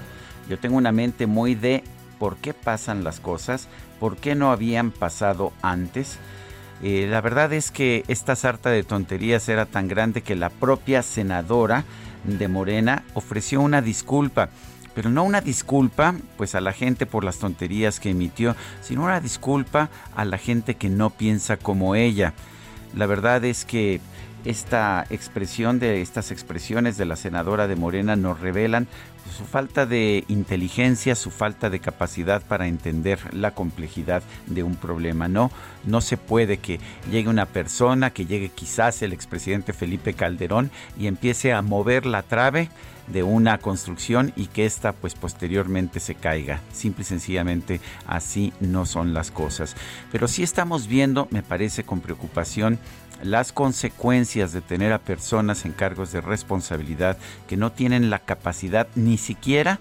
Yo tengo una mente muy de por qué pasan las cosas, por qué no habían pasado antes. Eh, la verdad es que esta sarta de tonterías era tan grande que la propia senadora de Morena ofreció una disculpa, pero no una disculpa pues a la gente por las tonterías que emitió, sino una disculpa a la gente que no piensa como ella. La verdad es que esta expresión de estas expresiones de la senadora de Morena nos revelan su falta de inteligencia, su falta de capacidad para entender la complejidad de un problema. No, no se puede que llegue una persona, que llegue quizás el expresidente Felipe Calderón y empiece a mover la trave de una construcción y que ésta pues posteriormente se caiga. Simple y sencillamente así no son las cosas. Pero sí estamos viendo, me parece con preocupación, las consecuencias de tener a personas en cargos de responsabilidad que no tienen la capacidad ni siquiera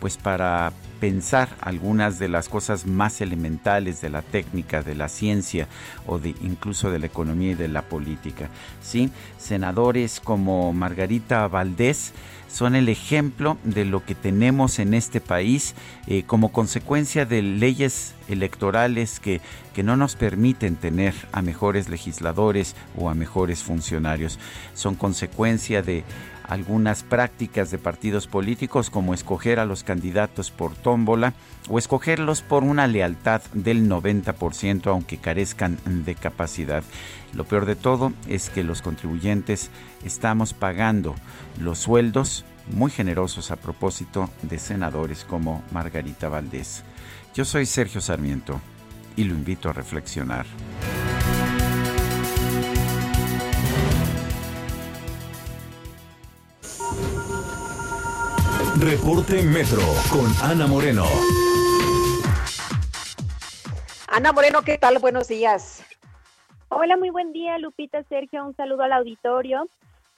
pues para pensar algunas de las cosas más elementales de la técnica, de la ciencia o de incluso de la economía y de la política. Sí, senadores como Margarita Valdés son el ejemplo de lo que tenemos en este país eh, como consecuencia de leyes electorales que, que no nos permiten tener a mejores legisladores o a mejores funcionarios. Son consecuencia de algunas prácticas de partidos políticos como escoger a los candidatos por tómbola o escogerlos por una lealtad del 90% aunque carezcan de capacidad. Lo peor de todo es que los contribuyentes estamos pagando los sueldos muy generosos a propósito de senadores como Margarita Valdés. Yo soy Sergio Sarmiento y lo invito a reflexionar. Reporte Metro con Ana Moreno. Ana Moreno, ¿qué tal? Buenos días. Hola, muy buen día, Lupita, Sergio, un saludo al auditorio.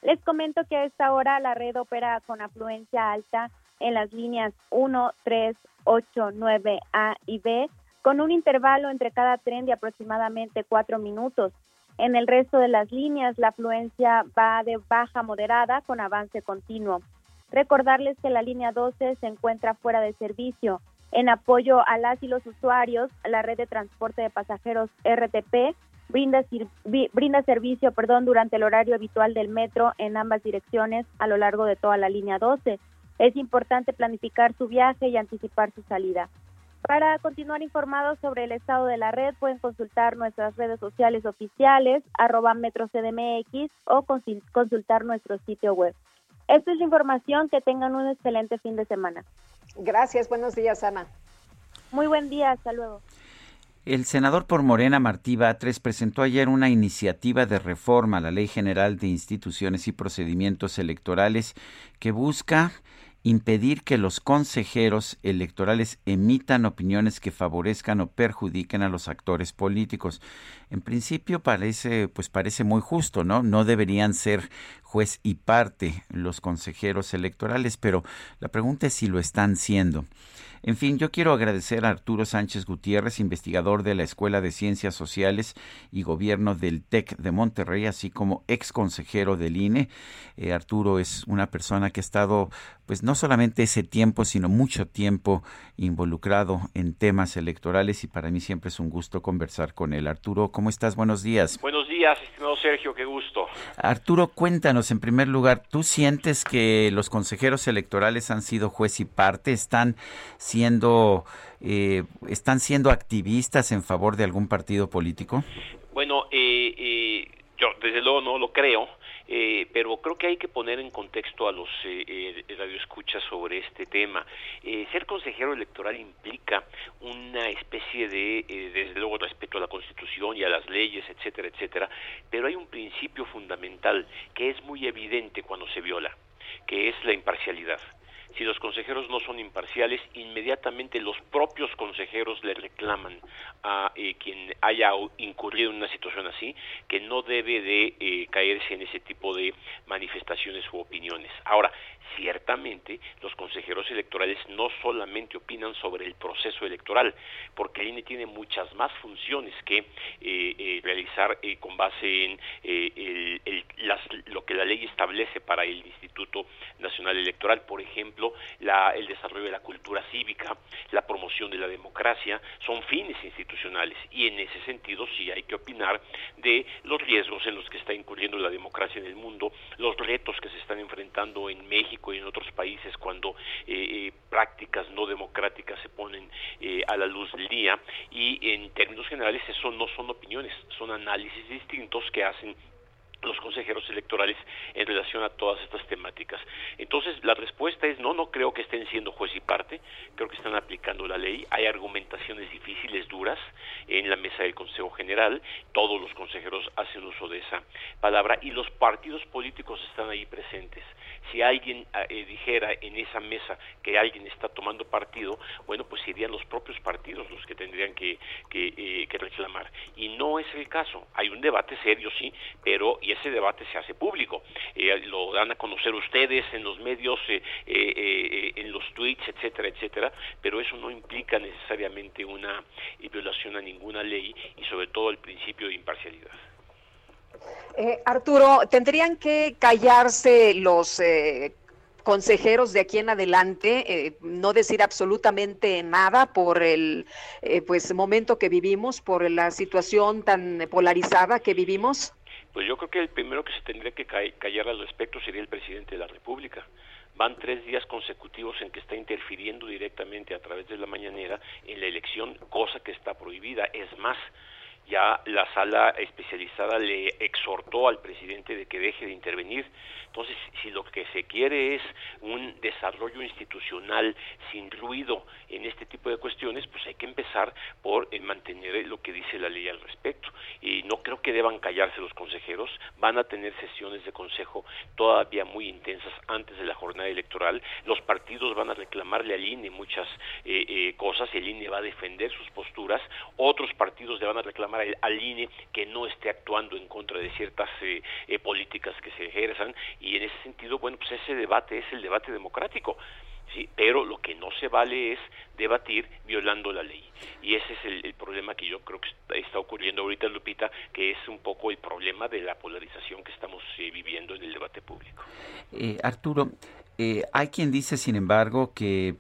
Les comento que a esta hora la red opera con afluencia alta en las líneas 1, 3, 8, 9, A y B, con un intervalo entre cada tren de aproximadamente cuatro minutos. En el resto de las líneas, la afluencia va de baja moderada con avance continuo. Recordarles que la línea 12 se encuentra fuera de servicio. En apoyo a las y los usuarios, la red de transporte de pasajeros RTP brinda, brinda servicio perdón, durante el horario habitual del metro en ambas direcciones a lo largo de toda la línea 12. Es importante planificar su viaje y anticipar su salida. Para continuar informados sobre el estado de la red, pueden consultar nuestras redes sociales oficiales, arroba metrocdmx o consultar nuestro sitio web. Esta es la información. Que tengan un excelente fin de semana. Gracias. Buenos días, Ana. Muy buen día. Hasta luego. El senador por Morena Martí Batres presentó ayer una iniciativa de reforma a la Ley General de Instituciones y Procedimientos Electorales que busca impedir que los consejeros electorales emitan opiniones que favorezcan o perjudiquen a los actores políticos. En principio parece pues parece muy justo, ¿no? No deberían ser juez y parte los consejeros electorales, pero la pregunta es si lo están siendo. En fin, yo quiero agradecer a Arturo Sánchez Gutiérrez, investigador de la Escuela de Ciencias Sociales y Gobierno del TEC de Monterrey, así como ex consejero del INE. Eh, Arturo es una persona que ha estado, pues no solamente ese tiempo, sino mucho tiempo involucrado en temas electorales y para mí siempre es un gusto conversar con él. Arturo, ¿cómo estás? Buenos días. Buenos días, estimado Sergio, qué gusto. Arturo, cuéntanos en primer lugar, ¿tú sientes que los consejeros electorales han sido juez y parte? ¿Están siendo, eh, están siendo activistas en favor de algún partido político? Bueno, eh, eh, yo desde luego no lo creo. Eh, pero creo que hay que poner en contexto a los eh, eh, radioescuchas sobre este tema. Eh, ser consejero electoral implica una especie de, desde luego, respeto a la Constitución y a las leyes, etcétera, etcétera, pero hay un principio fundamental que es muy evidente cuando se viola, que es la imparcialidad si los consejeros no son imparciales, inmediatamente los propios consejeros le reclaman a eh, quien haya incurrido en una situación así que no debe de eh, caerse en ese tipo de manifestaciones u opiniones. Ahora, ciertamente los consejeros electorales no solamente opinan sobre el proceso electoral, porque el INE tiene muchas más funciones que eh, eh realizar eh, con base en lo que la ley establece para el Instituto Nacional Electoral, por ejemplo, el desarrollo de la cultura cívica, la promoción de la democracia, son fines institucionales. Y en ese sentido sí hay que opinar de los riesgos en los que está incurriendo la democracia en el mundo, los retos que se están enfrentando en México, y en otros países cuando eh, eh, prácticas no democráticas se ponen eh, a la luz del día y en términos generales eso no son opiniones, son análisis distintos que hacen los consejeros electorales en relación a todas estas temáticas. Entonces, la respuesta es no, no creo que estén siendo juez y parte, creo que están aplicando la ley, hay argumentaciones difíciles, duras, en la mesa del Consejo General, todos los consejeros hacen uso de esa palabra y los partidos políticos están ahí presentes. Si alguien ah, eh, dijera en esa mesa que alguien está tomando partido, bueno, pues serían los propios partidos los que tendrían que, eh, que reclamar. Y no es el caso. Hay un debate serio, sí, pero ese debate se hace público. Eh, lo dan a conocer ustedes en los medios, eh, eh, en los tweets, etcétera, etcétera, pero eso no implica necesariamente una violación a ninguna ley y sobre todo el principio de imparcialidad. Arturo, ¿tendrían que callarse los consejeros de aquí en adelante, no decir absolutamente nada por el pues momento que vivimos, por la situación tan polarizada que vivimos? Pues yo creo que el primero que se tendría que callar al respecto sería el presidente de la República. van tres días consecutivos en que está interfiriendo directamente a través de la mañanera en la elección, cosa que está prohibida. Es más, ya la sala especializada le exhortó al presidente de que deje de intervenir. Entonces, si lo que se quiere es un desarrollo institucional sin ruido en este tipo de cuestiones, pues hay que empezar por eh, mantener lo que dice la ley al respecto. Y no creo que deban callarse los consejeros, van a tener sesiones de consejo todavía muy intensas antes de la jornada electoral. Los partidos van a reclamarle al INE muchas eh, eh, cosas el INE va a defender sus posturas. Otros partidos le van a reclamar al, INE que no esté actuando en contra de ciertas eh, eh, políticas que se ejerzan y en ese sentido, bueno, pues ese debate es el debate democrático. Pero lo que no se vale es debatir violando la ley. Y ese es el, problema que yo creo que está, ocurriendo ahorita, Lupita, que es un poco el problema de la polarización que estamos eh, viviendo en el debate público. Arturo, hay quien dice, sin embargo, que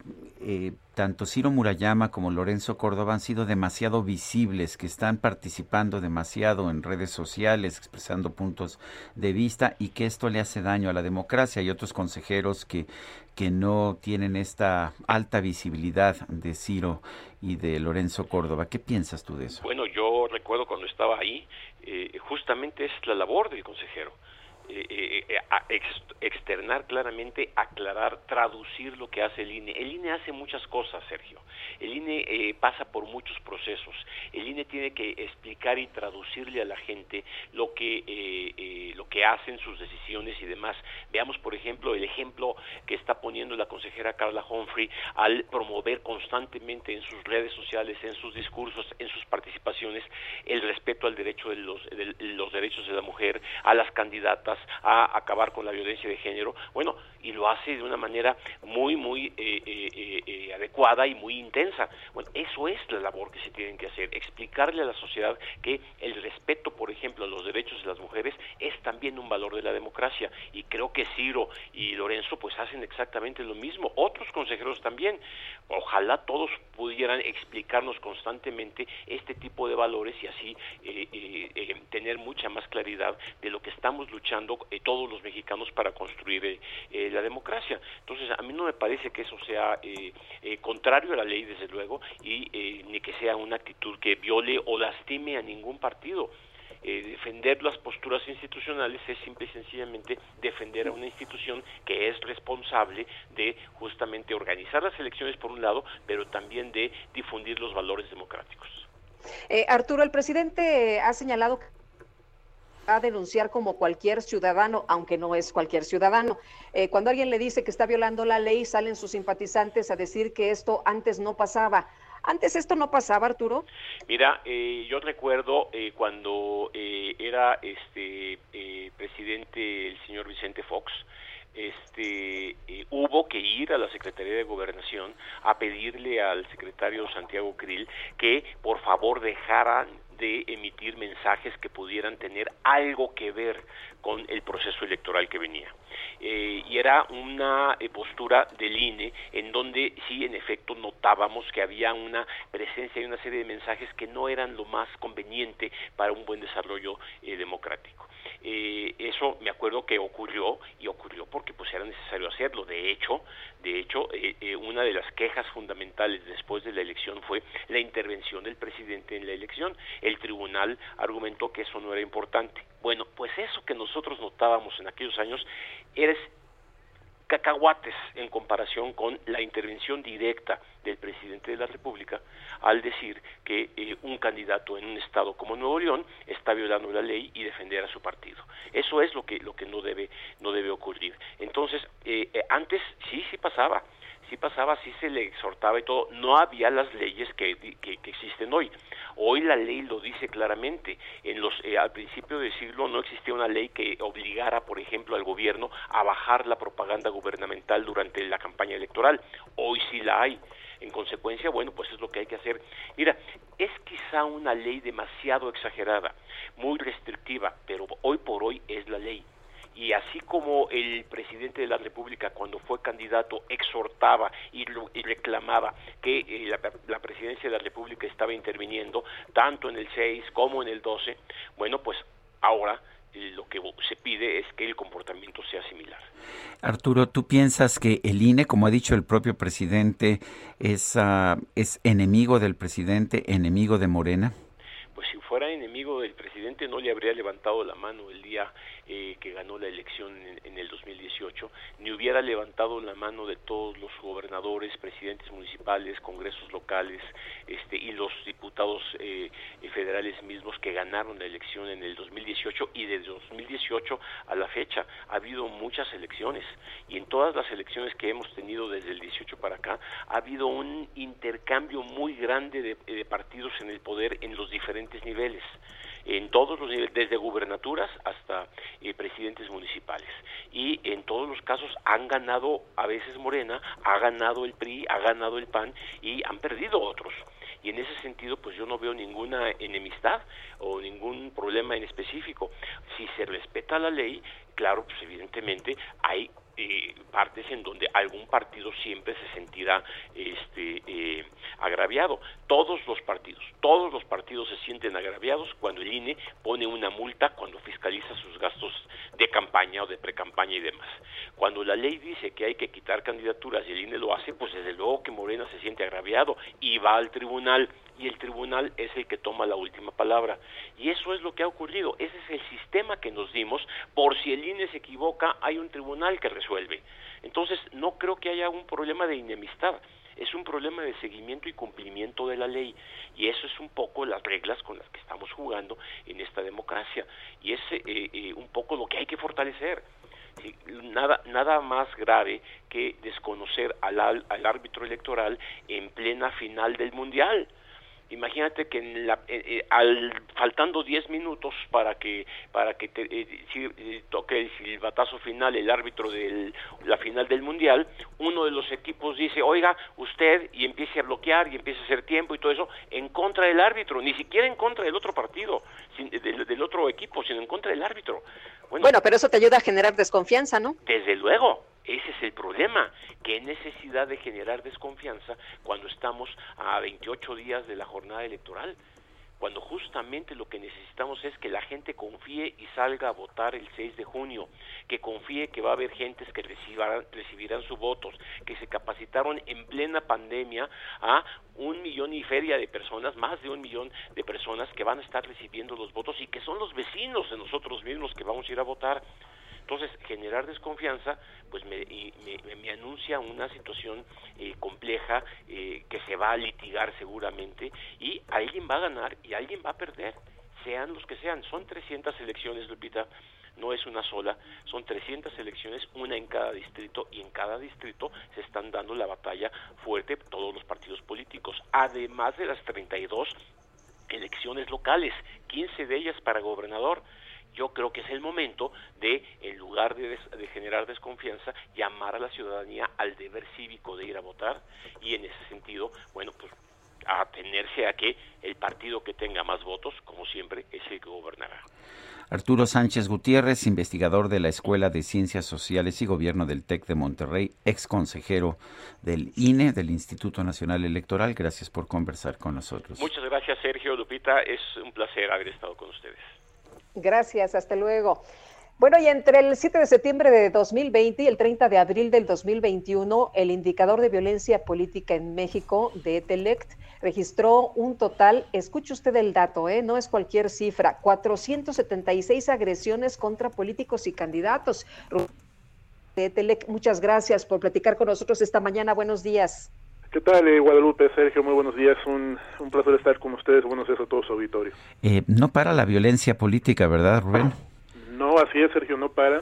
tanto Ciro Murayama como Lorenzo Córdoba han sido demasiado visibles, que están participando demasiado en redes sociales, expresando puntos de vista y que esto le hace daño a la democracia. Hay otros consejeros que, que no tienen esta alta visibilidad de Ciro y de Lorenzo Córdoba. ¿Qué piensas tú de eso? Bueno, yo recuerdo cuando estaba ahí, eh, justamente es la labor del consejero eh, eh, eh externar claramente, aclarar, traducir lo que hace el INE. El INE hace muchas cosas, Sergio. El INE eh, pasa por muchos procesos. El INE tiene que explicar y traducirle a la gente lo que eh, lo que hacen sus decisiones y demás. Veamos, por ejemplo, el ejemplo que está poniendo la consejera Carla Humphrey al promover constantemente en sus redes sociales, en sus discursos, en sus participaciones, el respeto al derecho de los, de los derechos de la mujer, a las candidatas, a acabar con la violencia de género, bueno, y lo hace de una manera muy, muy eh, eh, eh, adecuada y muy intensa. Bueno, eso es la labor que se tienen que hacer, explicarle a la sociedad que el respeto, por ejemplo, a los derechos de las mujeres es también un valor de la democracia, y creo que Ciro y Lorenzo pues hacen exactamente lo mismo, otros consejeros también. Ojalá todos pudieran explicarnos constantemente este tipo de valores y así tener mucha más claridad de lo que estamos luchando todos los mexicanos para construir eh, eh, la democracia. Entonces, a mí no me parece que eso sea eh, contrario a la ley, desde luego, y ni que sea una actitud que viole o lastime a ningún partido. defender las posturas institucionales es simple y sencillamente defender a una institución que es responsable de justamente organizar las elecciones por un lado, pero también de difundir los valores democráticos. Arturo, el presidente ha señalado que a denunciar como cualquier ciudadano, aunque no es cualquier ciudadano. Eh, cuando alguien le dice que está violando la ley, salen sus simpatizantes a decir que esto antes no pasaba. ¿Antes esto no pasaba, Arturo? Mira, eh, yo recuerdo eh, cuando era este presidente el señor Vicente Fox, este hubo que ir a la Secretaría de Gobernación a pedirle al secretario Santiago Krill que por favor dejaran de emitir mensajes que pudieran tener algo que ver con el proceso electoral que venía. Eh, y era una eh, postura del INE en donde sí, en efecto, notábamos que había una presencia y una serie de mensajes que no eran lo más conveniente para un buen desarrollo eh, democrático. Eso me acuerdo que ocurrió y ocurrió porque pues era necesario hacerlo. De hecho, de hecho, una de las quejas fundamentales después de la elección fue la intervención del presidente en la elección. El tribunal argumentó que eso no era importante. Bueno, pues eso que nosotros notábamos en aquellos años eres cacahuates en comparación con la intervención directa del presidente de la República al decir que eh, un candidato en un estado como Nuevo León está violando la ley y defender a su partido. Eso es lo que lo que no debe no debe ocurrir. Entonces eh, eh, antes sí sí pasaba pasaba, sí se le exhortaba y todo, no había las leyes que, que, existen hoy. Hoy la ley lo dice claramente. En los, eh, al principio del siglo no existía una ley que obligara, por ejemplo, al gobierno a bajar la propaganda gubernamental durante la campaña electoral. Hoy sí la hay. En consecuencia, bueno, pues es lo que hay que hacer. Mira, es quizá una ley demasiado exagerada, muy restrictiva, pero hoy por hoy es la ley y así como el presidente de la República cuando fue candidato exhortaba y, reclamaba que eh, la, presidencia de la República estaba interviniendo tanto en el 6 como en el 12, bueno, pues ahora lo que se pide es que el comportamiento sea similar. Arturo, ¿tú piensas que el INE, como ha dicho el propio presidente, es, uh, es enemigo del presidente, enemigo de Morena? Pues si fuera enemigo del presidente no le habría levantado la mano el día eh, que ganó la elección en, en, el 2018, ni hubiera levantado la mano de todos los gobernadores, presidentes municipales, congresos locales este, y los diputados eh, federales mismos que ganaron la elección en el 2018 y desde 2018 a la fecha ha habido muchas elecciones. Y en todas las elecciones que hemos tenido desde el 18 para acá ha habido un intercambio muy grande de, de partidos en el poder en los diferentes niveles en todos los niveles, desde gubernaturas hasta eh, presidentes municipales. Y en todos los casos han ganado a veces Morena, ha ganado el PRI, ha ganado el PAN y han perdido otros. Y en ese sentido, pues yo no veo ninguna enemistad o ningún problema en específico. Si se respeta la ley, claro, pues evidentemente hay eh, partes en donde algún partido siempre se sentirá este, eh, agraviado. Todos los partidos, todos los partidos se sienten agraviados cuando el INE pone una multa cuando fiscaliza sus gastos de campaña o de precampaña y demás. Cuando la ley dice que hay que quitar candidaturas y el INE lo hace, pues desde luego que Morena se siente agraviado y va al tribunal y el tribunal es el que toma la última palabra. Y eso es lo que ha ocurrido. Ese es el sistema que nos dimos. Por si el INE se equivoca, hay un tribunal que resuelve. Entonces, no creo que haya un problema de enemistad. Es un problema de seguimiento y cumplimiento de la ley. Y eso es un poco las reglas con las que estamos jugando en esta democracia. Y es eh, eh, un poco lo que hay que fortalecer. Sí, nada, nada más grave que desconocer al, al árbitro electoral en plena final del Mundial imagínate que en la, eh, eh, al faltando 10 minutos para que para que te, eh, eh, toque el silbatazo final el árbitro de la final del mundial uno de los equipos dice oiga usted y empiece a bloquear y empiece a hacer tiempo y todo eso en contra del árbitro ni siquiera en contra del otro partido sin, del, del, otro equipo sino en contra del árbitro. Bueno, bueno pero eso te ayuda a generar desconfianza no desde luego ese es el problema. ¿Qué necesidad de generar desconfianza cuando estamos a 28 días de la jornada electoral? Cuando justamente lo que necesitamos es que la gente confíe y salga a votar el 6 de junio, que confíe que va a haber gentes que recibirán, recibirán sus votos, que se capacitaron en plena pandemia a un millón y feria de personas, más de un millón de personas que van a estar recibiendo los votos y que son los vecinos de nosotros mismos que vamos a ir a votar. Entonces, generar desconfianza, pues me, me, me anuncia una situación eh, compleja eh, que se va a litigar seguramente y alguien va a ganar y alguien va a perder, sean los que sean. Son 300 elecciones, Lupita, no es una sola, son 300 elecciones, una en cada distrito y en cada distrito se están dando la batalla fuerte todos los partidos políticos, además de las 32 elecciones locales, 15 de ellas para gobernador yo creo que es el momento de, en lugar de, des, de, generar desconfianza, llamar a la ciudadanía al deber cívico de ir a votar y en ese sentido, bueno, pues a atenerse a que el partido que tenga más votos, como siempre, es el que gobernará. Arturo Sánchez Gutiérrez, investigador de la Escuela de Ciencias Sociales y Gobierno del TEC de Monterrey, ex consejero del INE, del Instituto Nacional Electoral. Gracias por conversar con nosotros. Muchas gracias, Sergio Lupita. Es un placer haber estado con ustedes. Gracias, hasta luego. Bueno, y entre el 7 de septiembre de 2020 y el 30 de abril del 2021, el indicador de violencia política en México de Etelect registró un total, escuche usted el dato, ¿eh? no es cualquier cifra, 476 agresiones contra políticos y candidatos. De Etelect, muchas gracias por platicar con nosotros esta mañana. Buenos días. ¿Qué tal, eh, Guadalupe? Sergio, muy buenos días. Un, un, placer estar con ustedes. Buenos días a todo su auditorio. Eh, no para la violencia política, ¿verdad, Rubén? No, así es, Sergio, no para.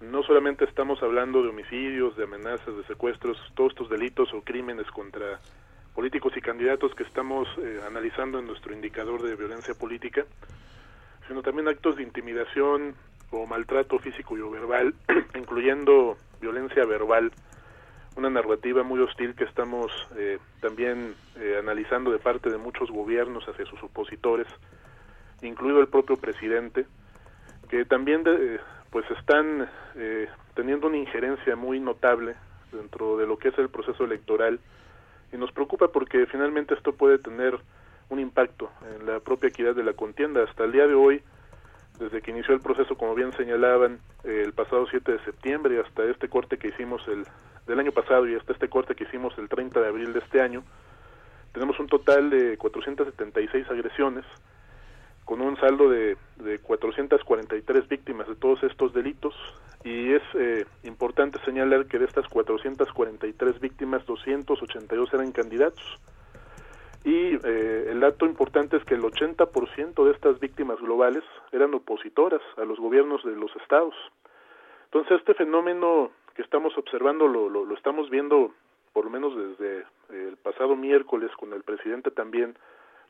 No solamente estamos hablando de homicidios, de amenazas, de secuestros, todos estos delitos o crímenes contra políticos y candidatos que estamos eh, analizando en nuestro indicador de violencia política, sino también actos de intimidación o maltrato físico y o verbal, incluyendo violencia verbal una narrativa muy hostil que estamos eh, también eh, analizando de parte de muchos gobiernos hacia sus opositores, incluido el propio presidente, que también de, pues están eh, teniendo una injerencia muy notable dentro de lo que es el proceso electoral y nos preocupa porque finalmente esto puede tener un impacto en la propia equidad de la contienda. Hasta el día de hoy desde que inició el proceso, como bien señalaban, el pasado 7 de septiembre hasta este corte que hicimos el del año pasado y hasta este corte que hicimos el 30 de abril de este año, tenemos un total de 476 agresiones, con un saldo de, de 443 víctimas de todos estos delitos y es eh, importante señalar que de estas 443 víctimas 282 eran candidatos y eh, el dato importante es que el 80% de estas víctimas globales eran opositoras a los gobiernos de los estados. Entonces este fenómeno que estamos observando lo, lo, estamos viendo por lo menos desde el pasado miércoles con el presidente también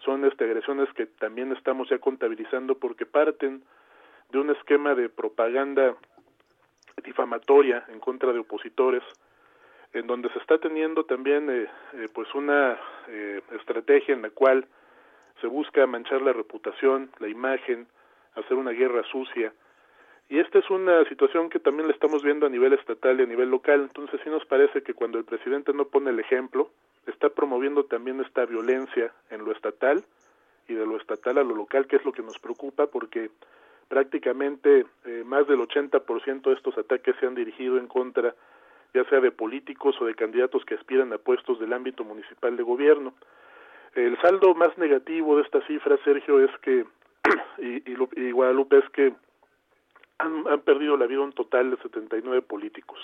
son este, agresiones que también estamos ya contabilizando porque parten de un esquema de propaganda difamatoria en contra de opositores, en donde se está teniendo también eh, eh, pues una eh, estrategia en la cual se busca manchar la reputación, la imagen, hacer una guerra sucia. Y esta es una situación que también la estamos viendo a nivel estatal y a nivel local. Entonces sí nos parece que cuando el presidente no pone el ejemplo, está promoviendo también esta violencia en lo estatal y de lo estatal a lo local, que es lo que nos preocupa porque prácticamente eh, más del 80% de estos ataques se han dirigido en contra ya sea de políticos o de candidatos que aspiran a puestos del ámbito municipal de gobierno. El saldo más negativo de esta cifra, Sergio, es que, y, Guadalupe, es que han, han, perdido la vida un total de 79 políticos.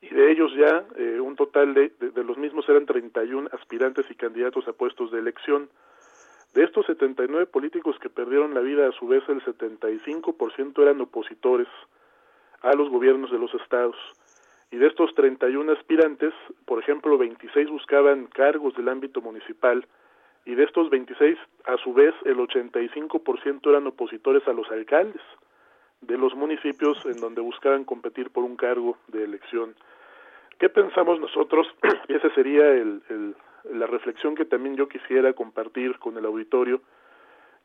Y de ellos ya eh, un total de, de, de, los mismos eran 31 aspirantes y candidatos a puestos de elección. De estos 79 políticos que perdieron la vida, a su vez el 75% eran opositores a los gobiernos de los estados. Y de estos 31 aspirantes, por ejemplo, 26 buscaban cargos del ámbito municipal y de estos 26, a su vez, el 85% eran opositores a los alcaldes de los municipios en donde buscaban competir por un cargo de elección. ¿Qué pensamos nosotros? Esa sería el, el, la reflexión que también yo quisiera compartir con el auditorio,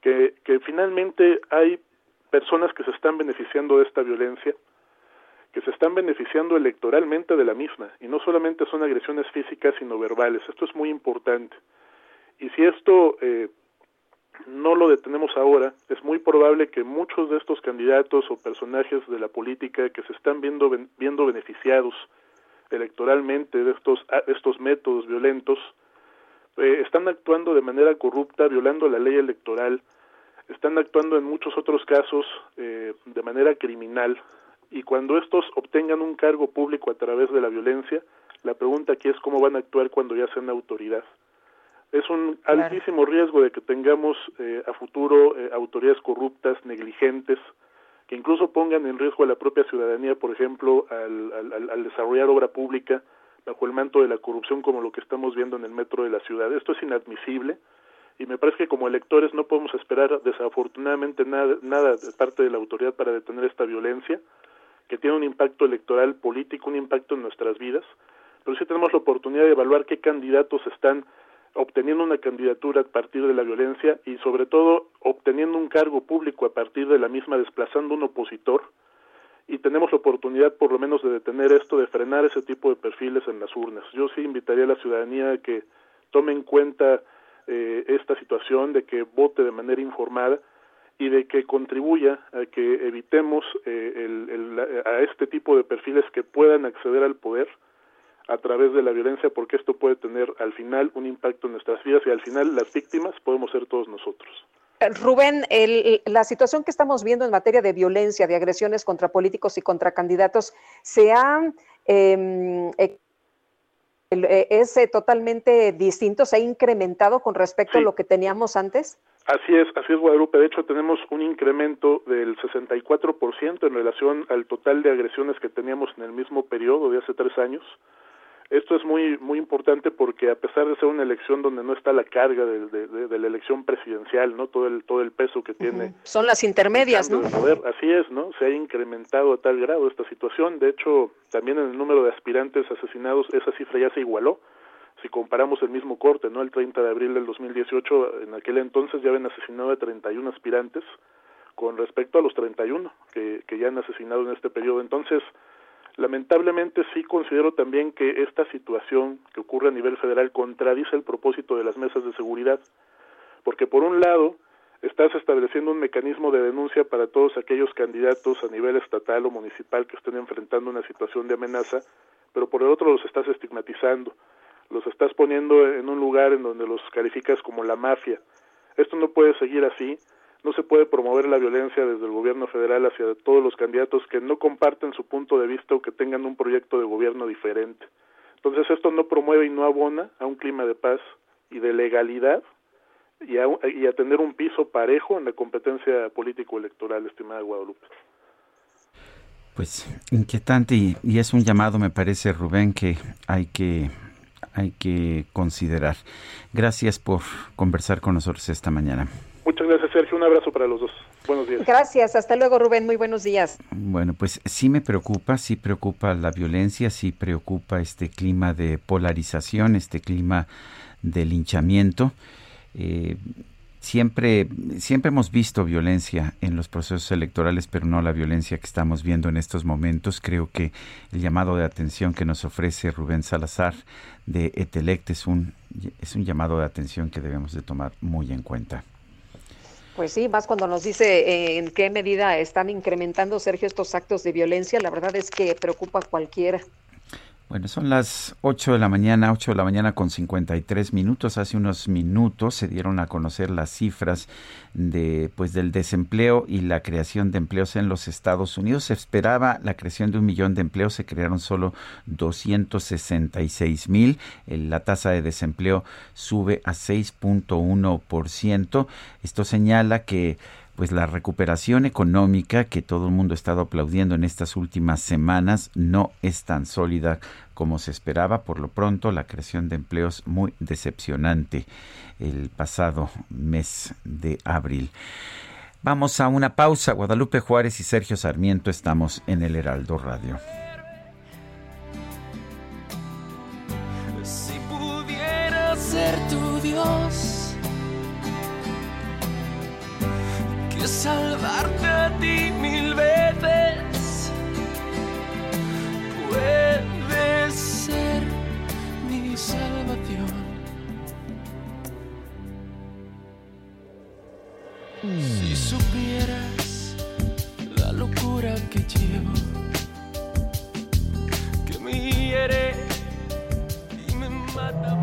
que, que finalmente hay personas que se están beneficiando de esta violencia, que se están beneficiando electoralmente de la misma, y no solamente son agresiones físicas, sino verbales. Esto es muy importante. Y si esto eh, no lo detenemos ahora, es muy probable que muchos de estos candidatos o personajes de la política que se están viendo, viendo beneficiados electoralmente de estos, estos métodos violentos, eh, están actuando de manera corrupta, violando la ley electoral, están actuando en muchos otros casos eh, de manera criminal, y cuando estos obtengan un cargo público a través de la violencia, la pregunta aquí es cómo van a actuar cuando ya sean autoridad. Es un claro. altísimo riesgo de que tengamos eh, a futuro eh, autoridades corruptas, negligentes, que incluso pongan en riesgo a la propia ciudadanía, por ejemplo, al, al, al desarrollar obra pública bajo el manto de la corrupción como lo que estamos viendo en el metro de la ciudad. Esto es inadmisible y me parece que como electores no podemos esperar desafortunadamente nada, nada de parte de la autoridad para detener esta violencia que tiene un impacto electoral político, un impacto en nuestras vidas, pero sí tenemos la oportunidad de evaluar qué candidatos están obteniendo una candidatura a partir de la violencia y sobre todo obteniendo un cargo público a partir de la misma, desplazando un opositor, y tenemos la oportunidad por lo menos de detener esto, de frenar ese tipo de perfiles en las urnas. Yo sí invitaría a la ciudadanía a que tome en cuenta eh, esta situación, de que vote de manera informada, y de que contribuya a que evitemos eh, el, el, a este tipo de perfiles que puedan acceder al poder a través de la violencia porque esto puede tener al final un impacto en nuestras vidas y al final las víctimas podemos ser todos nosotros. Eh, Rubén, el, la situación que estamos viendo en materia de violencia, de agresiones contra políticos y contra candidatos, se ha eh, es totalmente distinto, se ha incrementado con respecto sí. a lo que teníamos antes. Así es, así es Guadalupe. De hecho, tenemos un incremento del 64% en relación al total de agresiones que teníamos en el mismo periodo de hace tres años. Esto es muy muy importante porque a pesar de ser una elección donde no está la carga de, de, de la elección presidencial, no todo el todo el peso que tiene. Uh -huh. Son las intermedias, ¿no? Poder. Así es, ¿no? Se ha incrementado a tal grado esta situación. De hecho, también en el número de aspirantes asesinados esa cifra ya se igualó si comparamos el mismo corte, ¿no? El 30 de abril del 2018, en aquel entonces ya habían asesinado a 31 aspirantes con respecto a los 31 que, que ya han asesinado en este periodo. Entonces, lamentablemente sí considero también que esta situación que ocurre a nivel federal contradice el propósito de las mesas de seguridad, porque por un lado, estás estableciendo un mecanismo de denuncia para todos aquellos candidatos a nivel estatal o municipal que estén enfrentando una situación de amenaza, pero por el otro los estás estigmatizando, los estás poniendo en un lugar en donde los calificas como la mafia. Esto no puede seguir así, no se puede promover la violencia desde el gobierno federal hacia todos los candidatos que no comparten su punto de vista o que tengan un proyecto de gobierno diferente. Entonces esto no promueve y no abona a un clima de paz y de legalidad y a, y a tener un piso parejo en la competencia político-electoral, estimada Guadalupe. Pues inquietante y, y, es un llamado, me parece, Rubén, que hay que hay que considerar. Gracias por conversar con nosotros esta mañana. Muchas gracias, Sergio. Un abrazo para los dos. Buenos días. Gracias. Hasta luego, Rubén. Muy buenos días. Bueno, pues sí me preocupa, sí preocupa la violencia, sí preocupa este clima de polarización, este clima de linchamiento. Eh, siempre, siempre hemos visto violencia en los procesos electorales, pero no la violencia que estamos viendo en estos momentos. Creo que el llamado de atención que nos ofrece Rubén Salazar de Etelect es un, es un llamado de atención que debemos de tomar muy en cuenta. Pues sí, más cuando nos dice eh, en qué medida están incrementando, Sergio, estos actos de violencia, la verdad es que preocupa a cualquiera. Bueno, son las 8 de la mañana, 8 de la mañana con 53 minutos. Hace unos minutos se dieron a conocer las cifras de pues del desempleo y la creación de empleos en los Estados Unidos. Se esperaba la creación de un millón de empleos, se crearon solo 266 mil. La tasa de desempleo sube a 6.1%. Esto señala que pues la recuperación económica que todo el mundo ha estado aplaudiendo en estas últimas semanas no es tan sólida como se esperaba. Por lo pronto, la creación de empleos muy decepcionante el pasado mes de abril. Vamos a una pausa. Guadalupe Juárez y Sergio Sarmiento estamos en el Heraldo Radio. Salvarte a ti mil veces. Puedes ser mi salvación. Si supieras la locura que llevo, que me hiere y me mata.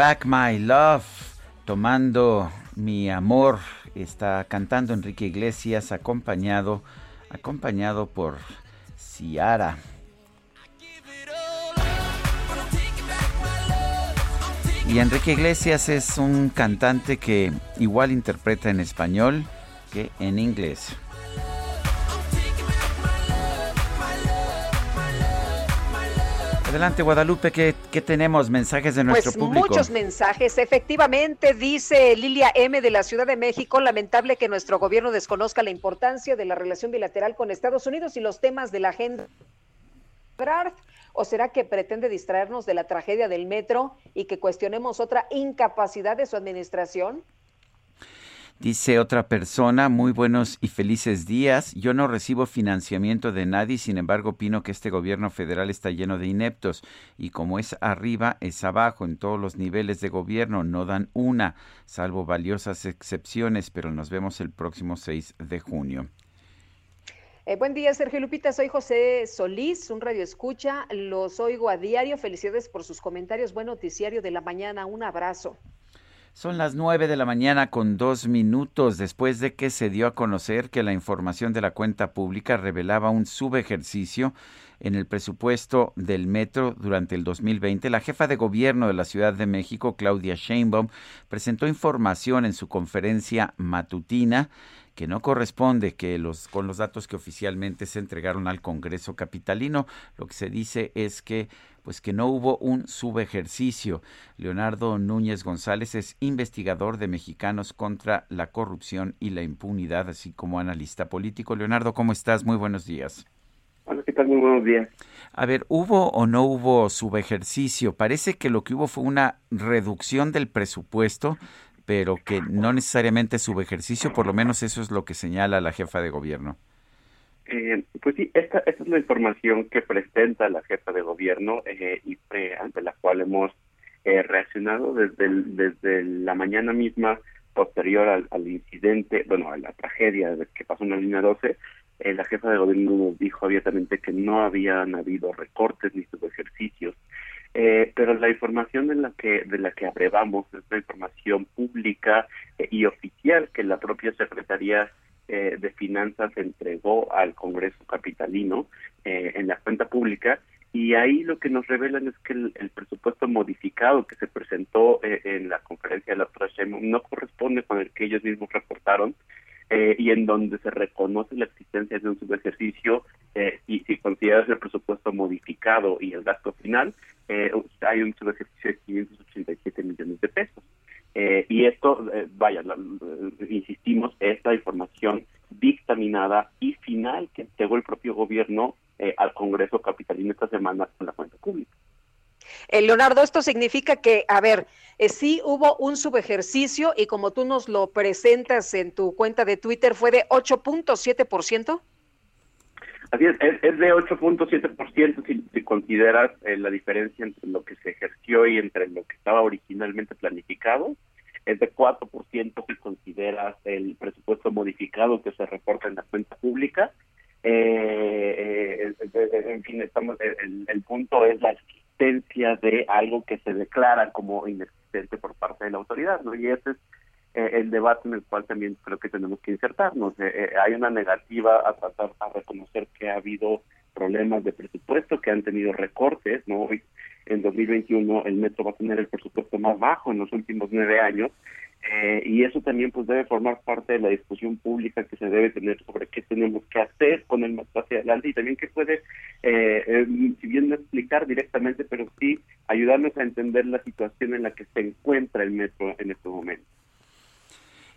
Back My Love, tomando mi amor, está cantando Enrique Iglesias acompañado acompañado por Ciara. Y Enrique Iglesias es un cantante que igual interpreta en español que en inglés. Adelante, Guadalupe, ¿qué, tenemos? Mensajes de nuestro pues público. Muchos mensajes. Efectivamente, dice Lilia M. de la Ciudad de México, lamentable que nuestro gobierno desconozca la importancia de la relación bilateral con Estados Unidos y los temas de la agenda. ¿O será que pretende distraernos de la tragedia del metro y que cuestionemos otra incapacidad de su administración? Dice otra persona, muy buenos y felices días. Yo no recibo financiamiento de nadie, sin embargo opino que este gobierno federal está lleno de ineptos y como es arriba, es abajo. En todos los niveles de gobierno no dan una, salvo valiosas excepciones, pero nos vemos el próximo 6 de junio. Eh, buen día, Sergio Lupita. Soy José Solís, un radio escucha. Los oigo a diario. Felicidades por sus comentarios. Buen noticiario de la mañana. Un abrazo. Son las nueve de la mañana con dos minutos después de que se dio a conocer que la información de la cuenta pública revelaba un subejercicio en el presupuesto del metro durante el 2020. La jefa de gobierno de la Ciudad de México, Claudia Sheinbaum, presentó información en su conferencia matutina que no corresponde que los con los datos que oficialmente se entregaron al Congreso capitalino. Lo que se dice es que pues que no hubo un subejercicio. Leonardo Núñez González es investigador de Mexicanos contra la corrupción y la impunidad, así como analista político. Leonardo, ¿cómo estás? Muy buenos días. Hola, ¿qué tal? Muy buenos días. A ver, ¿hubo o no hubo subejercicio? Parece que lo que hubo fue una reducción del presupuesto, pero que no necesariamente subejercicio, por lo menos eso es lo que señala la jefa de gobierno. Eh, pues sí, esta, esta, es la información que presenta la jefa de gobierno eh, y ante la cual hemos eh, reaccionado desde, desde la mañana misma posterior al, al, incidente, bueno, a la tragedia que pasó en la línea 12. Eh, la jefa de gobierno nos dijo abiertamente que no habían habido recortes ni subejercicios. Eh, pero la información de la que de la que abrevamos es la información pública y oficial que la propia secretaría eh, de Finanzas entregó al Congreso Capitalino eh, en la cuenta pública. Y ahí lo que nos revelan es que el, el presupuesto modificado que se presentó eh, en la conferencia de la otra no corresponde con el que ellos mismos reportaron eh, y en donde se reconoce la existencia de un subejercicio eh, y si consideras el presupuesto modificado y el gasto final, eh, hay un subejercicio de 587 millones de pesos. Eh, y esto, eh, vaya, la, insistimos, esta información dictaminada y final que entregó el propio gobierno eh, al Congreso Capitalino esta semana con la cuenta pública. Leonardo, esto significa que, a ver, sí hubo un subejercicio y como tú nos lo presentas en tu cuenta de Twitter, fue de 8.7%. Así es, es, es de 8.7% si, si consideras eh, la diferencia entre lo que se ejerció y entre lo que estaba originalmente planificado. Es de 4% si consideras el presupuesto modificado que se reporta en la cuenta pública. Eh, eh, en fin, estamos, el, el punto es la de algo que se declara como inexistente por parte de la autoridad, ¿no? Y ese es eh, el debate en el cual también creo que tenemos que insertarnos. Eh, eh, hay una negativa a tratar a reconocer que ha habido problemas de presupuesto, que han tenido recortes, ¿no? Hoy, en 2021 el metro va a tener el presupuesto más bajo en los últimos nueve años eh, y eso también pues debe formar parte de la discusión pública que se debe tener sobre qué tenemos que hacer con el metro hacia adelante y también que puede, eh, eh, si bien no explicar directamente, pero sí ayudarnos a entender la situación en la que se encuentra el metro en este momento.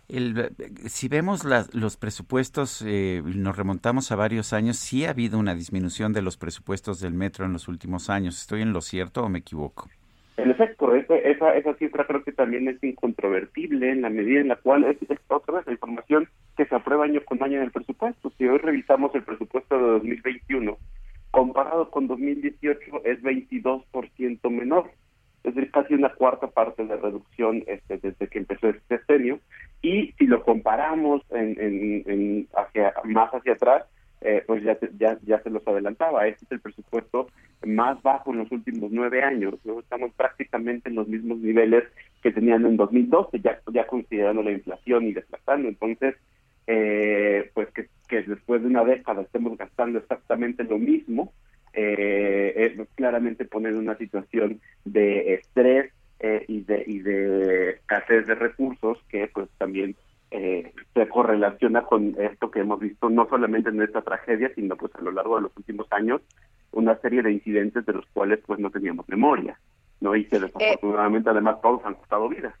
El, si vemos la, los presupuestos, eh, nos remontamos a varios años, sí ha habido una disminución de los presupuestos del metro en los últimos años. ¿Estoy en lo cierto o me equivoco? En efecto, esa, esa, cifra creo que también es incontrovertible en la medida en la cual es, otra vez la información que se aprueba año con año en el presupuesto. Si hoy revisamos el presupuesto de 2021, comparado con 2018 es 22% menor es decir, casi una cuarta parte de reducción este, desde que empezó este sexenio. Y si lo comparamos en, en, en hacia más hacia atrás, eh, pues ya, ya, ya se los adelantaba. Este es el presupuesto más bajo en los últimos nueve años. ¿no? Estamos prácticamente en los mismos niveles que tenían en 2012, ya, ya considerando la inflación y desplazando. Entonces, eh, pues que, después de una década estemos gastando exactamente lo mismo, eh, claramente poner una situación de estrés eh, y de y de escasez de recursos que pues también eh, se correlaciona con esto que hemos visto no solamente en esta tragedia sino pues a lo largo de los últimos años una serie de incidentes de los cuales pues no teníamos memoria no y que desafortunadamente además todos han costado vidas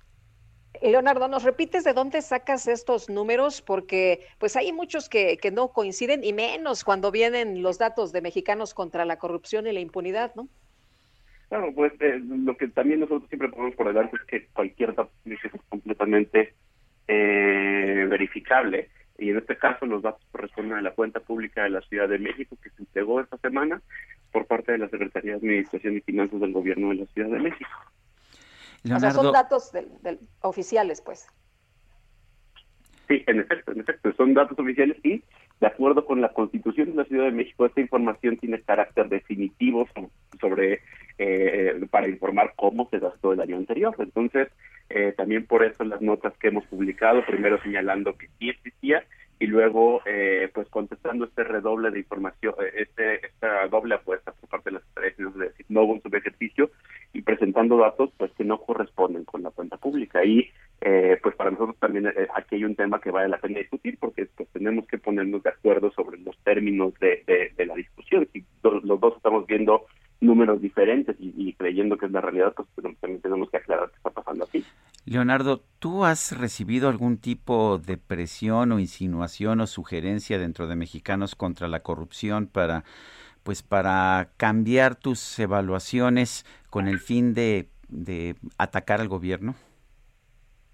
Leonardo, ¿nos repites de dónde sacas estos números? Porque pues hay muchos que, que no coinciden y menos cuando vienen los datos de mexicanos contra la corrupción y la impunidad, ¿no? Claro, pues eh, lo que también nosotros siempre ponemos por delante es que cualquier dato es completamente eh, verificable y en este caso los datos corresponden a la cuenta pública de la Ciudad de México que se entregó esta semana por parte de la Secretaría de Administración y Finanzas del Gobierno de la Ciudad de México. Leonardo... O sea, son datos del, del, oficiales, pues. Sí, en efecto, en efecto, son datos oficiales y de acuerdo con la Constitución de la Ciudad de México, esta información tiene carácter definitivo sobre eh, para informar cómo se gastó el año anterior. Entonces, eh, también por eso las notas que hemos publicado, primero señalando que sí existía y luego eh, pues contestando este redoble de información, eh, este esta doble apuesta por parte de las empresas de decir no hubo un subejercicio y presentando datos pues que no corresponden con la cuenta pública. Y eh, pues para nosotros también aquí hay un tema que vale la pena discutir porque pues tenemos que ponernos de acuerdo sobre los términos de, de, la discusión. Si los dos estamos viendo números diferentes y, creyendo que es la realidad, pues también tenemos que aclarar qué está pasando aquí. Leonardo, ¿tú has recibido algún tipo de presión o insinuación o sugerencia dentro de Mexicanos contra la corrupción para pues para cambiar tus evaluaciones con el fin de, de atacar al gobierno?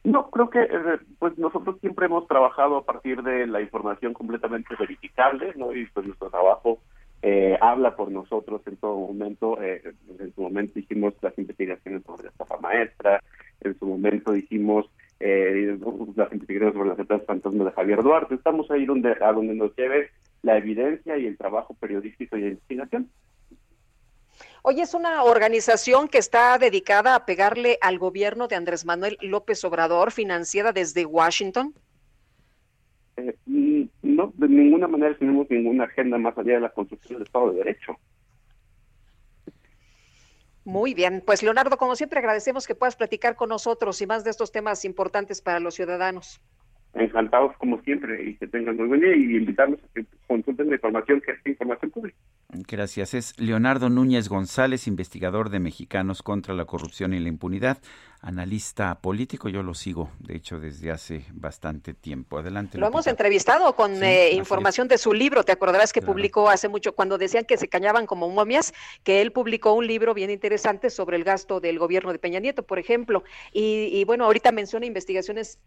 No, creo que eh, pues nosotros siempre hemos trabajado a partir de la información completamente verificable, ¿no? Y pues nuestro trabajo eh, habla por nosotros en todo momento. Eh, en su momento hicimos las investigaciones sobre la estafa maestra, en su momento hicimos eh, las investigaciones sobre las empresas fantasmas de Javier Duarte. Estamos ahí donde, a donde nos lleve la evidencia y el trabajo periodístico y de investigación. Hoy es una organización que está dedicada a pegarle al gobierno de Andrés Manuel López Obrador, financiada desde Washington. Eh, no, de ninguna manera tenemos ninguna agenda más allá de la construcción del Estado de Derecho. Muy bien, pues Leonardo, como siempre agradecemos que puedas platicar con nosotros y más de estos temas importantes para los ciudadanos encantados como siempre y que tengan muy buen día y invitarlos a que consulten la información que es información pública. Gracias. Es Leonardo Núñez González, investigador de Mexicanos contra la Corrupción y la Impunidad, analista político. Yo lo sigo, de hecho, desde hace bastante tiempo. Adelante. Lo hemos entrevistado con eh, información de su libro. Te acordarás que publicó hace mucho, cuando decían que se cañaban como momias, que él publicó un libro bien interesante sobre el gasto del gobierno de Peña Nieto, por ejemplo. Y, y bueno, ahorita menciona investigaciones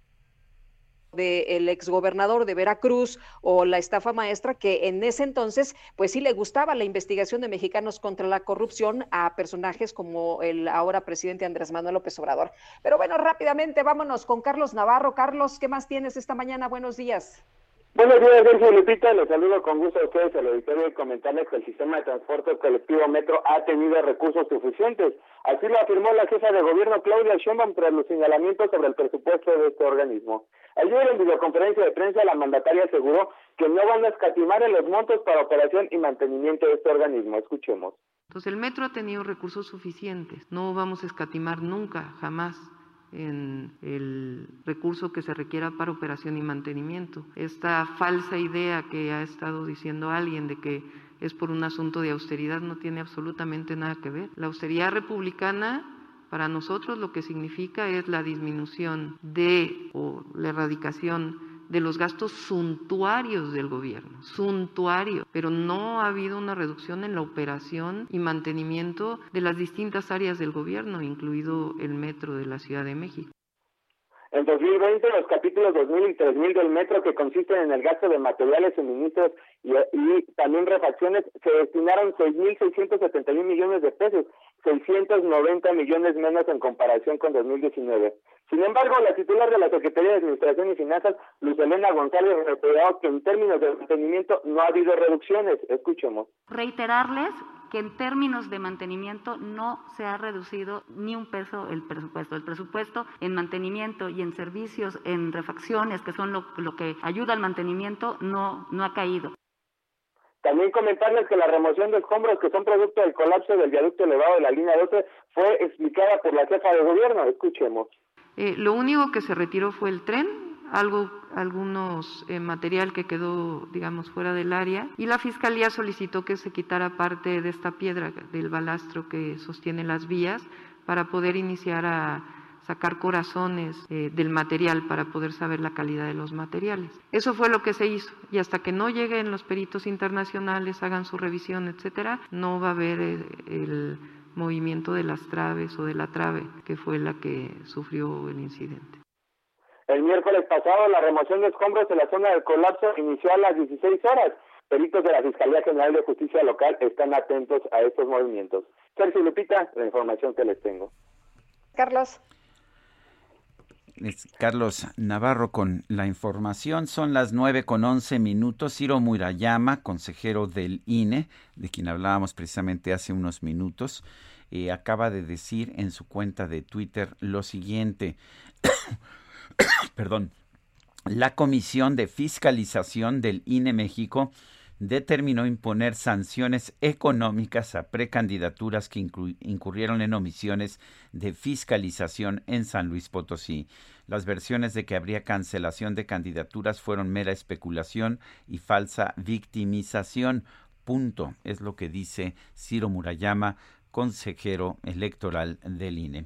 del exgobernador de Veracruz o la estafa maestra, que en ese entonces, pues sí le gustaba la investigación de mexicanos contra la corrupción a personajes como el ahora presidente Andrés Manuel López Obrador. Pero bueno, rápidamente vámonos con Carlos Navarro. Carlos, ¿qué más tienes esta mañana? Buenos días. Buenos días, Sergio Lupita. Les saludo con gusto a ustedes al auditorio y comentarles que el sistema de transporte colectivo Metro ha tenido recursos suficientes. Así lo afirmó la jefa de gobierno Claudia Sheinbaum tras los señalamientos sobre el presupuesto de este organismo. Ayer en videoconferencia de prensa la mandataria aseguró que no van a escatimar en los montos para operación y mantenimiento de este organismo. Escuchemos. Entonces el Metro ha tenido recursos suficientes. No vamos a escatimar nunca, jamás en el recurso que se requiera para operación y mantenimiento. Esta falsa idea que ha estado diciendo alguien de que es por un asunto de austeridad no tiene absolutamente nada que ver. La austeridad republicana para nosotros lo que significa es la disminución de o la erradicación de los gastos suntuarios del gobierno, suntuario, pero no ha habido una reducción en la operación y mantenimiento de las distintas áreas del gobierno, incluido el metro de la Ciudad de México. En 2020, los capítulos 2000 y 3000 del metro que consisten en el gasto de materiales, suministros y, y también refacciones se destinaron 6.671 millones de pesos, 690 millones menos en comparación con 2019. Sin embargo, la titular de la Secretaría de Administración y Finanzas, Luz Elena González, reiteró que en términos de mantenimiento no ha habido reducciones. Escuchemos. Reiterarles que en términos de mantenimiento no se ha reducido ni un peso el presupuesto. El presupuesto en mantenimiento y en servicios, en refacciones, que son lo, lo que ayuda al mantenimiento, no, no ha caído. También comentarles que la remoción de escombros que son producto del colapso del viaducto elevado de la línea 12 fue explicada por la jefa de gobierno. Escuchemos. Eh, lo único que se retiró fue el tren, algo, algunos eh, material que quedó, digamos, fuera del área, y la fiscalía solicitó que se quitara parte de esta piedra del balastro que sostiene las vías para poder iniciar a sacar corazones eh, del material para poder saber la calidad de los materiales. Eso fue lo que se hizo y hasta que no lleguen los peritos internacionales, hagan su revisión, etcétera, no va a haber el movimiento de las traves o de la trave, que fue la que sufrió el incidente. El miércoles pasado, la remoción de escombros en la zona del colapso inició a las 16 horas. Peritos de la Fiscalía General de Justicia Local están atentos a estos movimientos. Sergio Lupita, la información que les tengo. Carlos. Carlos Navarro con la información. Son las nueve con once minutos. Ciro Murayama, consejero del INE, de quien hablábamos precisamente hace unos minutos, eh, acaba de decir en su cuenta de Twitter lo siguiente. Perdón. La Comisión de Fiscalización del INE México determinó imponer sanciones económicas a precandidaturas que incurrieron en omisiones de fiscalización en San Luis Potosí. Las versiones de que habría cancelación de candidaturas fueron mera especulación y falsa victimización. Punto. Es lo que dice Ciro Murayama, consejero electoral del INE.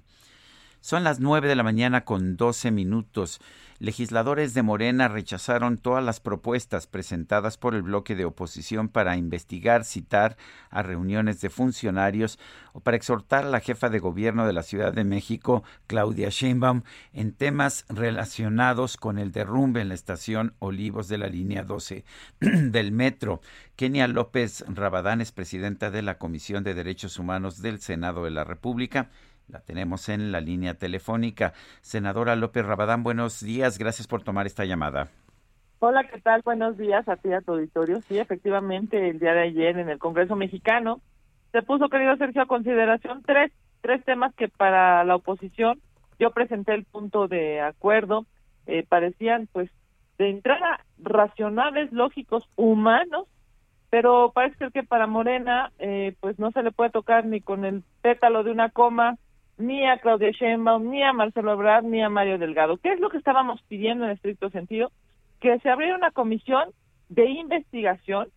Son las nueve de la mañana con doce minutos. Legisladores de Morena rechazaron todas las propuestas presentadas por el bloque de oposición para investigar, citar a reuniones de funcionarios o para exhortar a la jefa de gobierno de la Ciudad de México, Claudia Sheinbaum, en temas relacionados con el derrumbe en la estación Olivos de la línea 12 del metro. Kenia López Rabadán es presidenta de la Comisión de Derechos Humanos del Senado de la República la tenemos en la línea telefónica. Senadora López Rabadán, buenos días. Gracias por tomar esta llamada. Hola, ¿qué tal? Buenos días a ti, a tu auditorio. Sí, efectivamente, el día de ayer en el Congreso mexicano se puso, querido Sergio, a consideración tres, tres temas que para la oposición yo presenté el punto de acuerdo. Eh, parecían, pues, de entrada racionales, lógicos, humanos, pero parece que para Morena, eh, pues no se le puede tocar ni con el pétalo de una coma, ni a Claudia Sheinbaum, ni a Marcelo Ebrard, ni a Mario Delgado. ¿Qué es lo que estábamos pidiendo en estricto sentido? Que se abriera una comisión de investigación.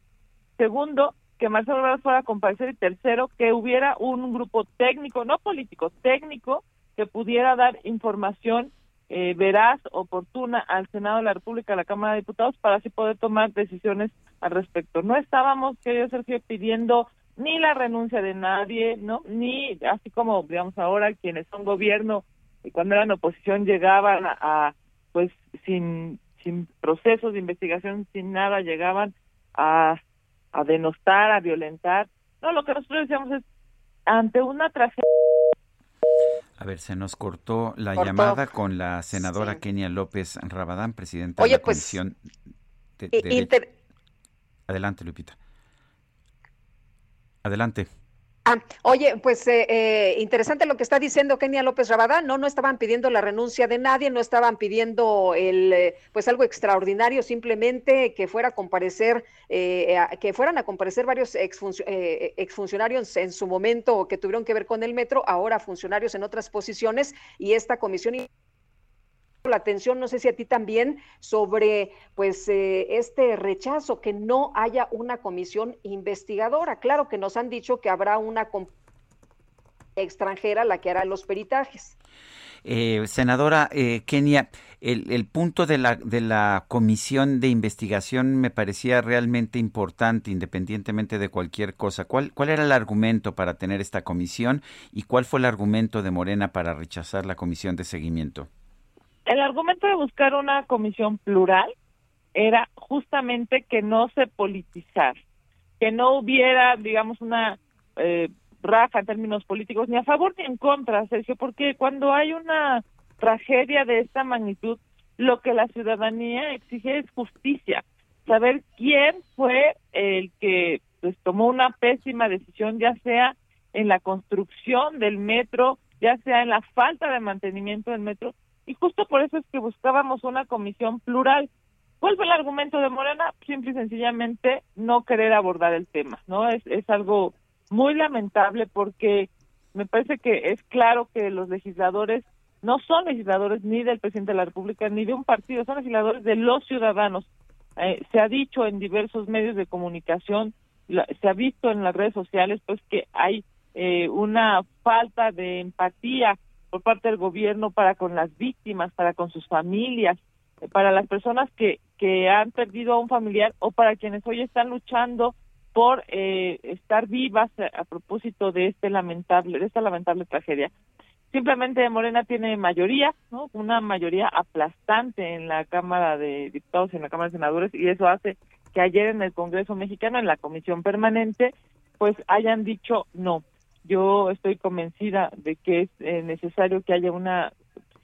Segundo, que Marcelo Ebrard fuera a comparecer. Y tercero, que hubiera un grupo técnico, no político, técnico, que pudiera dar información eh, veraz, oportuna al Senado de la República, a la Cámara de Diputados, para así poder tomar decisiones al respecto. No estábamos, querido Sergio, pidiendo ni la renuncia de nadie, ¿no? Ni, así como, digamos, ahora quienes son gobierno y cuando eran oposición llegaban a, pues, sin, sin procesos de investigación, sin nada, llegaban a, a denostar, a violentar. No, lo que nosotros decíamos es, ante una tragedia... A ver, se nos cortó la llamada con la senadora Kenia López Rabadán, presidenta de la pues, Comisión de, Adelante, Lupita. Adelante. Ah, oye, pues eh, eh, interesante lo que está diciendo Kenia López Rabadán, no, no estaban pidiendo la renuncia de nadie, no estaban pidiendo el, eh, pues algo extraordinario, simplemente que fuera a comparecer, que fueran a comparecer varios exfuncionarios en su momento que tuvieron que ver con el metro, ahora funcionarios en otras posiciones y esta comisión la atención, no sé si a ti también, sobre pues eh, este rechazo, que no haya una comisión investigadora. Claro que nos han dicho que habrá una extranjera la que hará los peritajes. Eh, senadora eh, Kenia, el, punto de la, de la comisión de investigación me parecía realmente importante, independientemente de cualquier cosa. ¿Cuál, ¿Cuál era el argumento para tener esta comisión y cuál fue el argumento de Morena para rechazar la comisión de seguimiento? El argumento de buscar una comisión plural era justamente que no se politizara, que no hubiera, digamos, una eh, raja en términos políticos ni a favor ni en contra, Sergio, porque cuando hay una tragedia de esta magnitud, lo que la ciudadanía exige es justicia, saber quién fue el que pues, tomó una pésima decisión, ya sea en la construcción del metro, ya sea en la falta de mantenimiento del metro, y justo por eso es que buscábamos una comisión plural. ¿Cuál fue el argumento de Morena? Simple y sencillamente no querer abordar el tema, ¿no? Es, es algo muy lamentable porque me parece que es claro que los legisladores no son legisladores ni del presidente de la República ni de un partido, son legisladores de los ciudadanos. Eh, se ha dicho en diversos medios de comunicación, se ha visto en las redes sociales, pues que hay eh, una falta de empatía por parte del gobierno para con las víctimas, para con sus familias, eh, para las personas que, que han perdido a un familiar o para quienes hoy están luchando por eh, estar vivas a, propósito de este lamentable de esta lamentable tragedia. Simplemente Morena tiene mayoría, ¿no? Una mayoría aplastante en la Cámara de Diputados y en la Cámara de Senadores y eso hace que ayer en el Congreso mexicano en la Comisión Permanente pues hayan dicho no yo estoy convencida de que es eh, necesario que haya una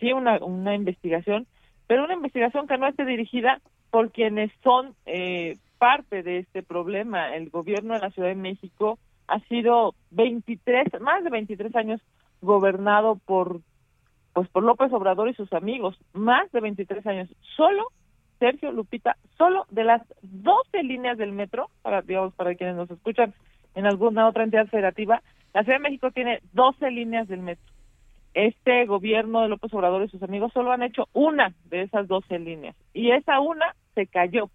sí una, una investigación, pero una investigación que no esté dirigida por quienes son eh, parte de este problema. El gobierno de la Ciudad de México ha sido 23, más de 23 años gobernado por pues por López Obrador y sus amigos, más de 23 años. Solo Sergio Lupita, solo de las 12 líneas del metro, para digamos para quienes nos escuchan en alguna otra entidad federativa, la Ciudad de México tiene 12 líneas del metro. Este gobierno de López Obrador y sus amigos solo han hecho una de esas 12 líneas y esa una se cayó.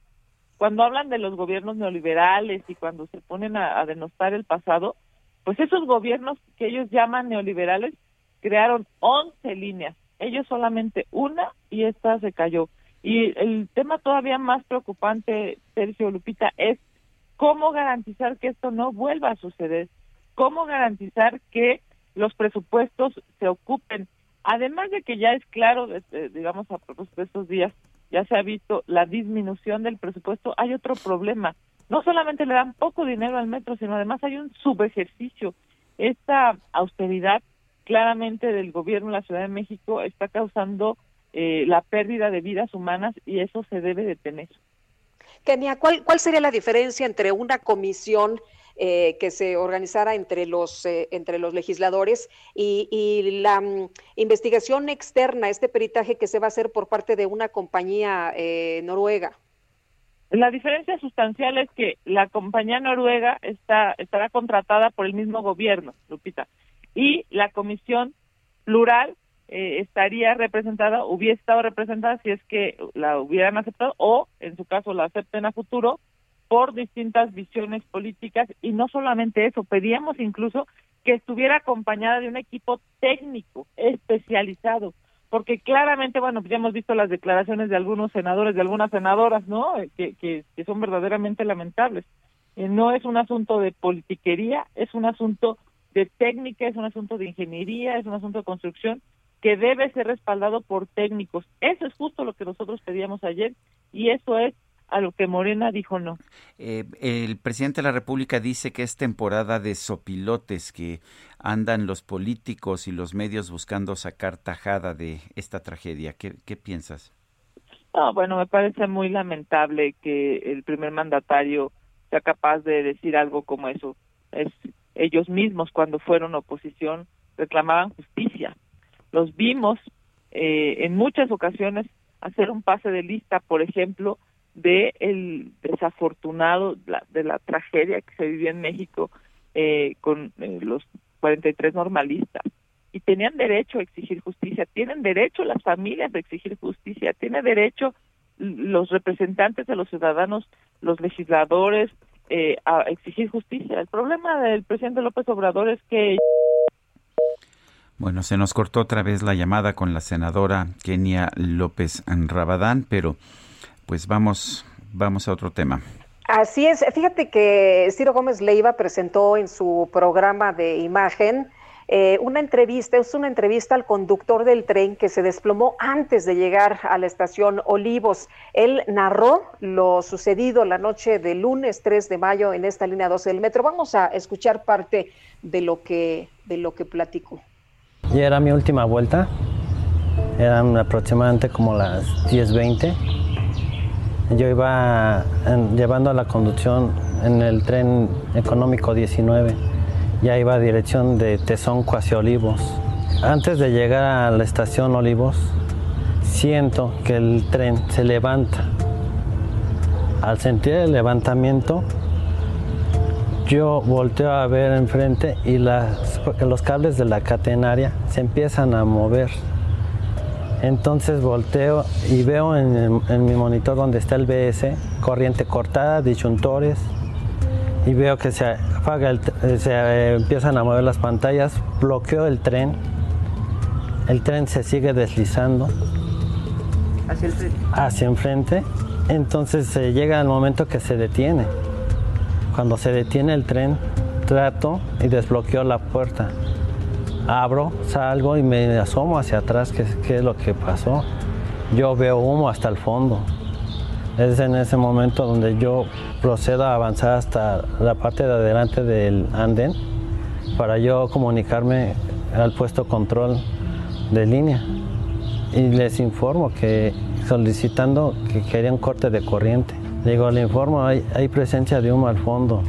Cuando hablan de los gobiernos neoliberales y cuando se ponen a, a denostar el pasado, pues esos gobiernos que ellos llaman neoliberales crearon 11 líneas, ellos solamente una y esta se cayó. Y el tema todavía más preocupante, Sergio Lupita, es cómo garantizar que esto no vuelva a suceder, cómo garantizar que los presupuestos se ocupen. Además de que ya es claro, digamos, a propósito de estos días, ya se ha visto la disminución del presupuesto, hay otro problema. No solamente le dan poco dinero al metro, sino además hay un subejercicio. Esta austeridad claramente del gobierno de la Ciudad de México está causando eh, la pérdida de vidas humanas y eso se debe detener. Kenia, ¿cuál, ¿cuál sería la diferencia entre una comisión eh, que se organizara entre los, eh, entre los legisladores y, y la um, investigación externa, este peritaje que se va a hacer por parte de una compañía eh, noruega? La diferencia sustancial es que la compañía noruega está, estará contratada por el mismo gobierno, Lupita, y la comisión plural eh, estaría representada, hubiera estado representada si es que la hubieran aceptado o, en su caso, la acepten a futuro por distintas visiones políticas y no solamente eso, pedíamos incluso que estuviera acompañada de un equipo técnico especializado, porque claramente, bueno, ya hemos visto las declaraciones de algunos senadores, de algunas senadoras, ¿no? Que, que, que son verdaderamente lamentables. Eh, no es un asunto de politiquería, es un asunto de técnica, es un asunto de ingeniería, es un asunto de construcción que debe ser respaldado por técnicos. Eso es justo lo que nosotros pedíamos ayer y eso es a lo que Morena dijo no. Eh, el presidente de la República dice que es temporada de sopilotes, que andan los políticos y los medios buscando sacar tajada de esta tragedia. ¿Qué, qué piensas? Ah, bueno, me parece muy lamentable que el primer mandatario sea capaz de decir algo como eso. Es ellos mismos cuando fueron oposición reclamaban justicia los vimos eh, en muchas ocasiones hacer un pase de lista, por ejemplo, de el desafortunado de la tragedia que se vivió en México eh, con eh, los 43 normalistas y tenían derecho a exigir justicia, tienen derecho las familias a exigir justicia, tiene derecho los representantes de los ciudadanos, los legisladores eh, a exigir justicia. El problema del presidente López Obrador es que bueno, se nos cortó otra vez la llamada con la senadora Kenia López Rabadán, pero pues vamos, vamos a otro tema. Así es, fíjate que Ciro Gómez Leiva presentó en su programa de imagen eh, una entrevista, es una entrevista al conductor del tren que se desplomó antes de llegar a la estación Olivos. Él narró lo sucedido la noche del lunes 3 de mayo en esta línea 12 del metro. Vamos a escuchar parte de lo que, de lo que platicó. Ya era mi última vuelta, eran aproximadamente como las 10.20. Yo iba llevando la conducción en el tren económico 19, ya iba a dirección de Tezonco hacia Olivos. Antes de llegar a la estación Olivos, siento que el tren se levanta. Al sentir el levantamiento, yo volteo a ver enfrente y los cables de la catenaria se empiezan a mover. Entonces volteo y veo en, mi monitor donde está el BS, corriente cortada, disyuntores, y veo que se apaga, se empiezan a mover las pantallas, bloqueo el tren, el tren se sigue deslizando hacia el frente. Hacia enfrente, entonces se llega al momento que se detiene. Cuando se detiene el tren, trato y desbloqueo la puerta. Abro, salgo y me asomo hacia atrás, qué, es lo que pasó. Yo veo humo hasta el fondo. Es en ese momento donde yo procedo a avanzar hasta la parte de adelante del andén para yo comunicarme al puesto control de línea. y les informo que solicitando que querían corte de corriente. Digo, le informo, hay, hay presencia de humo al fondo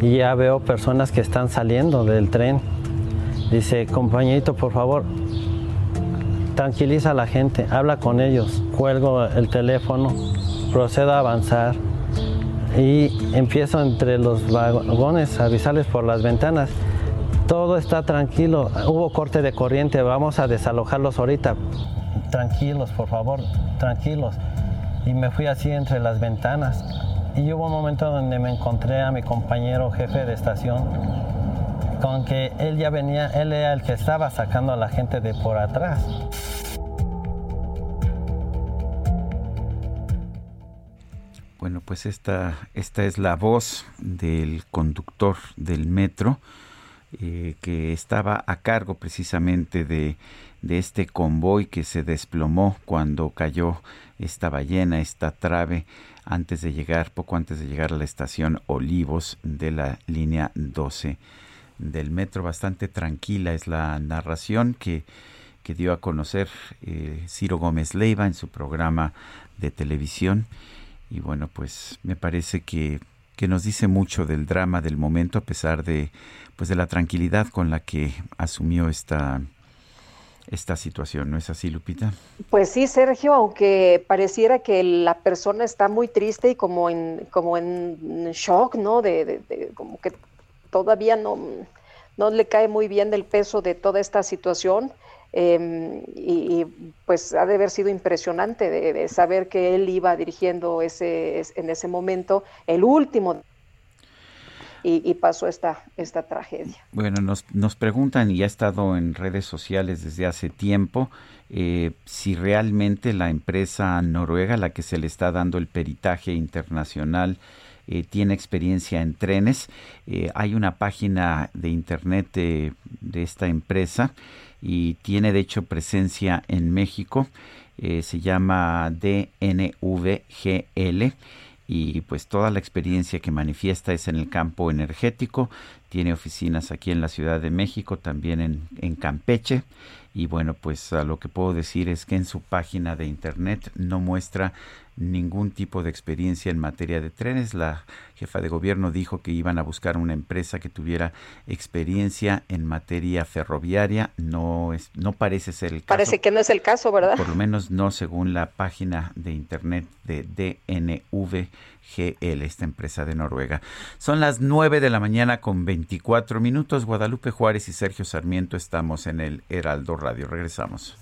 y ya veo personas que están saliendo del tren. Dice, compañerito, por favor, tranquiliza a la gente, habla con ellos. Cuelgo el teléfono, procedo a avanzar y empiezo entre los vagones a avisarles por las ventanas. Todo está tranquilo, hubo corte de corriente, vamos a desalojarlos ahorita. Tranquilos, por favor, tranquilos. Y me fui así entre las ventanas. Y hubo un momento donde me encontré a mi compañero jefe de estación, con que él ya venía, él era el que estaba sacando a la gente de por atrás. Bueno, pues esta, esta es la voz del conductor del metro eh, que estaba a cargo precisamente de, de, este convoy que se desplomó cuando cayó esta ballena, esta trave, antes de llegar, poco antes de llegar a la estación Olivos de la línea 12 del metro. Bastante tranquila es la narración que, que dio a conocer eh, Ciro Gómez Leiva en su programa de televisión y bueno, pues me parece que, que nos dice mucho del drama del momento a pesar de pues de la tranquilidad con la que asumió esta esta situación, ¿no es así, Lupita? Pues sí, Sergio, aunque pareciera que la persona está muy triste y como en, como en shock, ¿no? De, como que todavía no, no le cae muy bien del peso de toda esta situación. Em, y, pues ha de haber sido impresionante de, saber que él iba dirigiendo ese en ese momento el último y, pasó esta esta tragedia. Bueno, nos, nos preguntan y ha estado en redes sociales desde hace tiempo eh, si realmente la empresa noruega, la que se le está dando el peritaje internacional, eh, tiene experiencia en trenes. Eh, hay una página de internet de, esta empresa y tiene de hecho presencia en México. Eh, se llama DNVGL y pues toda la experiencia que manifiesta es en el campo energético. Tiene oficinas aquí en la Ciudad de México, también en Campeche. Y bueno, pues lo que puedo decir es que en su página de internet no muestra ningún tipo de experiencia en materia de trenes. La jefa de gobierno dijo que iban a buscar una empresa que tuviera experiencia en materia ferroviaria. No es, no parece ser el caso. Parece que no es el caso, ¿verdad? Por lo menos no según la página de internet de DNVGL, esta empresa de Noruega. Son las 9 de la mañana con 24 minutos. Guadalupe Juárez y Sergio Sarmiento estamos en el Heraldo Radio. Regresamos.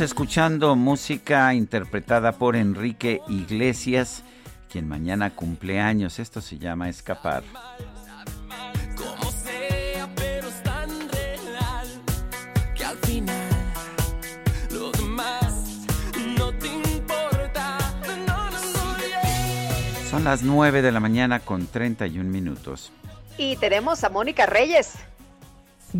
Escuchando música interpretada por Enrique Iglesias, quien mañana cumple años. Esto se llama Escapar. Son las 9 de la mañana con 31 minutos. Y tenemos a Mónica Reyes.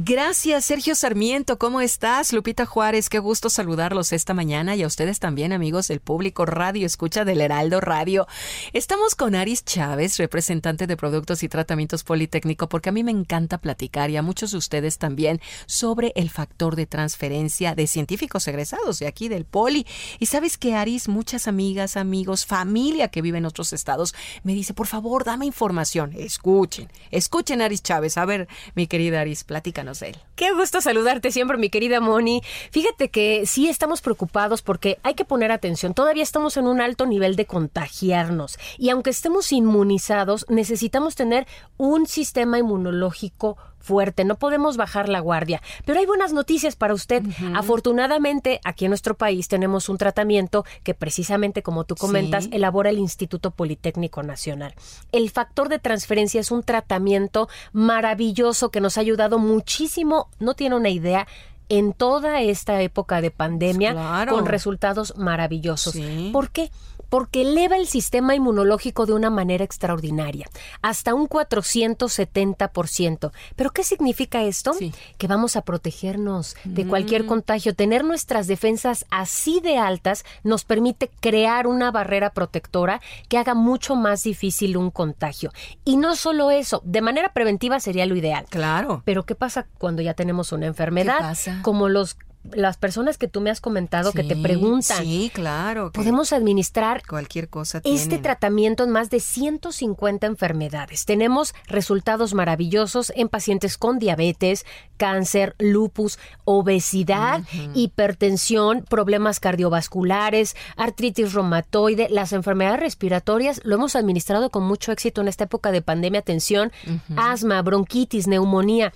Gracias, Sergio Sarmiento. ¿Cómo estás? Lupita Juárez, qué gusto saludarlos esta mañana y a ustedes también, amigos del público Radio Escucha del Heraldo Radio. Estamos con Aris Chávez, representante de Productos y Tratamientos Politécnico, porque a mí me encanta platicar y a muchos de ustedes también sobre el factor de transferencia de científicos egresados de aquí del Poli. Y sabes que Aris, muchas amigas, amigos, familia que vive en otros estados, me dice, por favor, dame información. Escuchen, escuchen Aris Chávez. A ver, mi querida Aris, platícanos él. Qué gusto saludarte siempre, mi querida Moni. Fíjate que sí estamos preocupados porque hay que poner atención. Todavía estamos en un alto nivel de contagiarnos y aunque estemos inmunizados, necesitamos tener un sistema inmunológico fuerte, no podemos bajar la guardia. Pero hay buenas noticias para usted. Afortunadamente, aquí en nuestro país tenemos un tratamiento que precisamente, como tú comentas, Sí. elabora el Instituto Politécnico Nacional. El factor de transferencia es un tratamiento maravilloso que nos ha ayudado muchísimo, no tiene una idea, en toda esta época de pandemia Claro. con resultados maravillosos. Sí. ¿Por qué? Porque eleva el sistema inmunológico de una manera extraordinaria, hasta un 470%. ¿Pero qué significa esto? Que vamos a protegernos de cualquier Mm. contagio. Tener nuestras defensas así de altas nos permite crear una barrera protectora que haga mucho más difícil un contagio. Y no solo eso, de manera preventiva sería lo ideal. Claro. Pero ¿qué pasa cuando ya tenemos una enfermedad? pasa? Como los las personas que tú me has comentado que te preguntan. Sí, claro. Podemos administrar cualquier cosa este tienen. tratamiento en más de 150 enfermedades. Tenemos resultados maravillosos en pacientes con diabetes, cáncer, lupus, obesidad, hipertensión, problemas cardiovasculares, artritis reumatoide, las enfermedades respiratorias. Lo hemos administrado con mucho éxito en esta época de pandemia. Atención, asma, bronquitis, neumonía.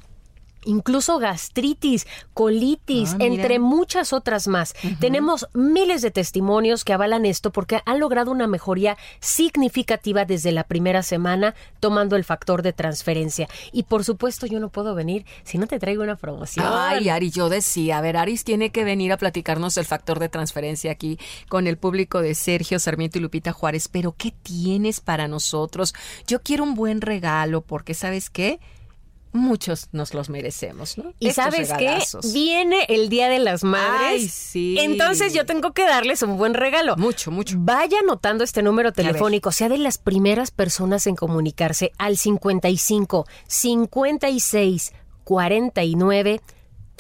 Incluso gastritis, colitis, Ah, entre muchas otras más. Tenemos miles de testimonios que avalan esto porque han logrado una mejoría significativa desde la primera semana tomando el factor de transferencia. Y por supuesto yo no puedo venir si no te traigo una promoción. Ay, Ari, yo decía, a ver, Aris tiene que venir a platicarnos del factor de transferencia aquí con el público de Sergio Sarmiento y Lupita Juárez, pero ¿qué tienes para nosotros? Yo quiero un buen regalo porque, ¿sabes qué? Muchos nos los merecemos, ¿no? Y Estos sabes regalazos. qué? Viene el Día de las Madres. Ay, sí. Entonces yo tengo que darles un buen regalo. Mucho, mucho. Vaya anotando este número telefónico. Sea de las primeras personas en comunicarse al 55 56 49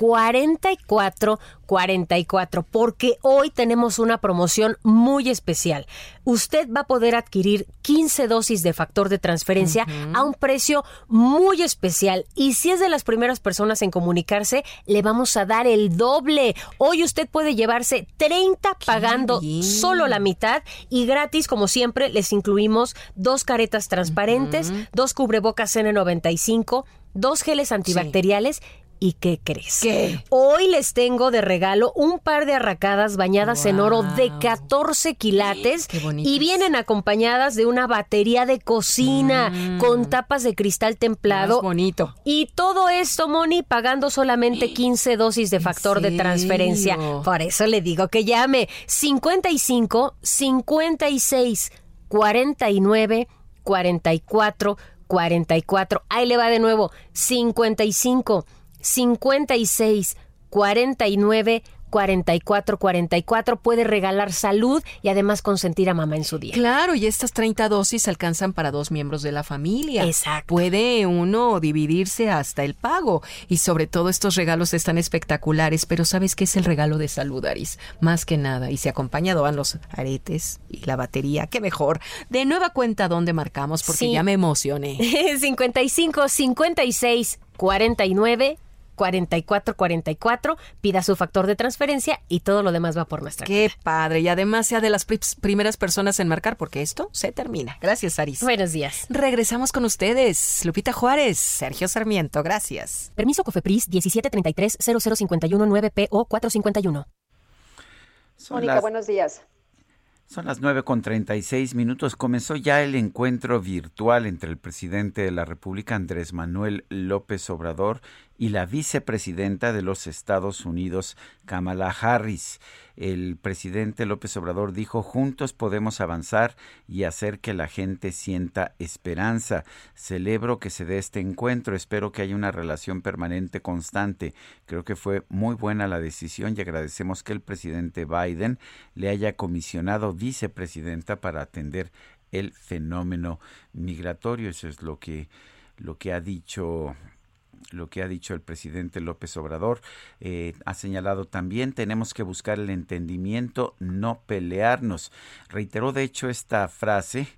44 44 porque hoy tenemos una promoción muy especial. Usted va a poder adquirir 15 dosis de factor de transferencia a un precio muy especial. Y si es de las primeras personas en comunicarse, le vamos a dar el doble. Hoy usted puede llevarse 30 pagando solo la mitad y gratis, como siempre, les incluimos dos caretas transparentes, dos cubrebocas N95, dos geles antibacteriales ¿Y qué crees? ¿Qué? Hoy les tengo de regalo un par de arracadas bañadas en oro de 14 quilates y vienen acompañadas de una batería de cocina con tapas de cristal templado. Más bonito. Y todo esto, Moni, pagando solamente 15 dosis de factor de transferencia. Por eso le digo que llame 55 56 49 44 44. Ahí le va de nuevo 55 56 49 44 44 puede regalar salud y además consentir a mamá en su día. Claro, y estas 30 dosis alcanzan para dos miembros de la familia. Exacto. Puede uno dividirse hasta el pago. Y sobre todo estos regalos están espectaculares, pero ¿sabes qué es el regalo de salud, Aris? Más que nada. Y se acompañado van los aretes y la batería. ¡Qué mejor! De nueva cuenta, ¿dónde marcamos? Porque Sí. ya me emocioné. 55 56 49 44 44 pida su factor de transferencia y todo lo demás va por nuestra Qué padre. Y además sea de las pri- primeras personas en marcar, porque esto se termina. Gracias, Aris. Buenos días. Regresamos con ustedes. Lupita Juárez, Sergio Sarmiento. Gracias. Permiso COFEPRIS 1733 0051 9PO 451. Son Mónica, las, buenos días. Son las nueve con seis minutos. Comenzó ya el encuentro virtual entre el presidente de la República, Andrés Manuel López Obrador, y la vicepresidenta de los Estados Unidos, Kamala Harris. El presidente López Obrador dijo, juntos podemos avanzar y hacer que la gente sienta esperanza. Celebro que se dé este encuentro, espero que haya una relación permanente constante. Creo que fue muy buena la decisión y agradecemos que el presidente Biden le haya comisionado vicepresidenta para atender el fenómeno migratorio. Eso es lo que, lo que ha dicho lo que ha dicho el presidente López Obrador. Eh, ha señalado también tenemos que buscar el entendimiento, no pelearnos. Reiteró de hecho esta frase.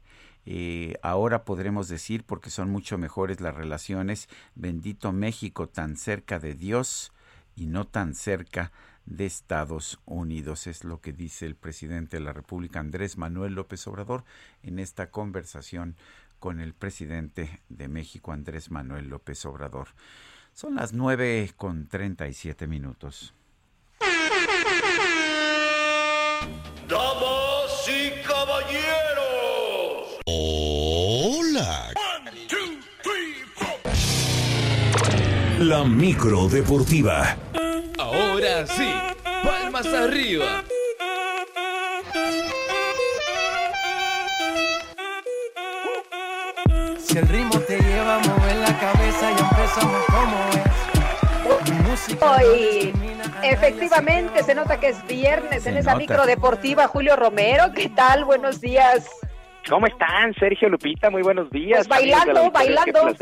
Eh, ahora podremos decir, porque son mucho mejores las relaciones, bendito México tan cerca de Dios y no tan cerca de Estados Unidos. Es lo que dice el presidente de la República, Andrés Manuel López Obrador, en esta conversación con el presidente de México, Andrés Manuel López Obrador. Son las nueve con treinta y siete minutos. Damas y caballeros. Hola. La micro deportiva. Ahora sí, palmas arriba. Si el ritmo te lleva a mover la cabeza y empezamos como es. Hoy, efectivamente, se nota que es viernes en esa micro deportiva. Julio Romero, ¿qué tal? Buenos días. ¿Cómo están, Sergio Lupita? Muy buenos días. Pues bailando, bailando.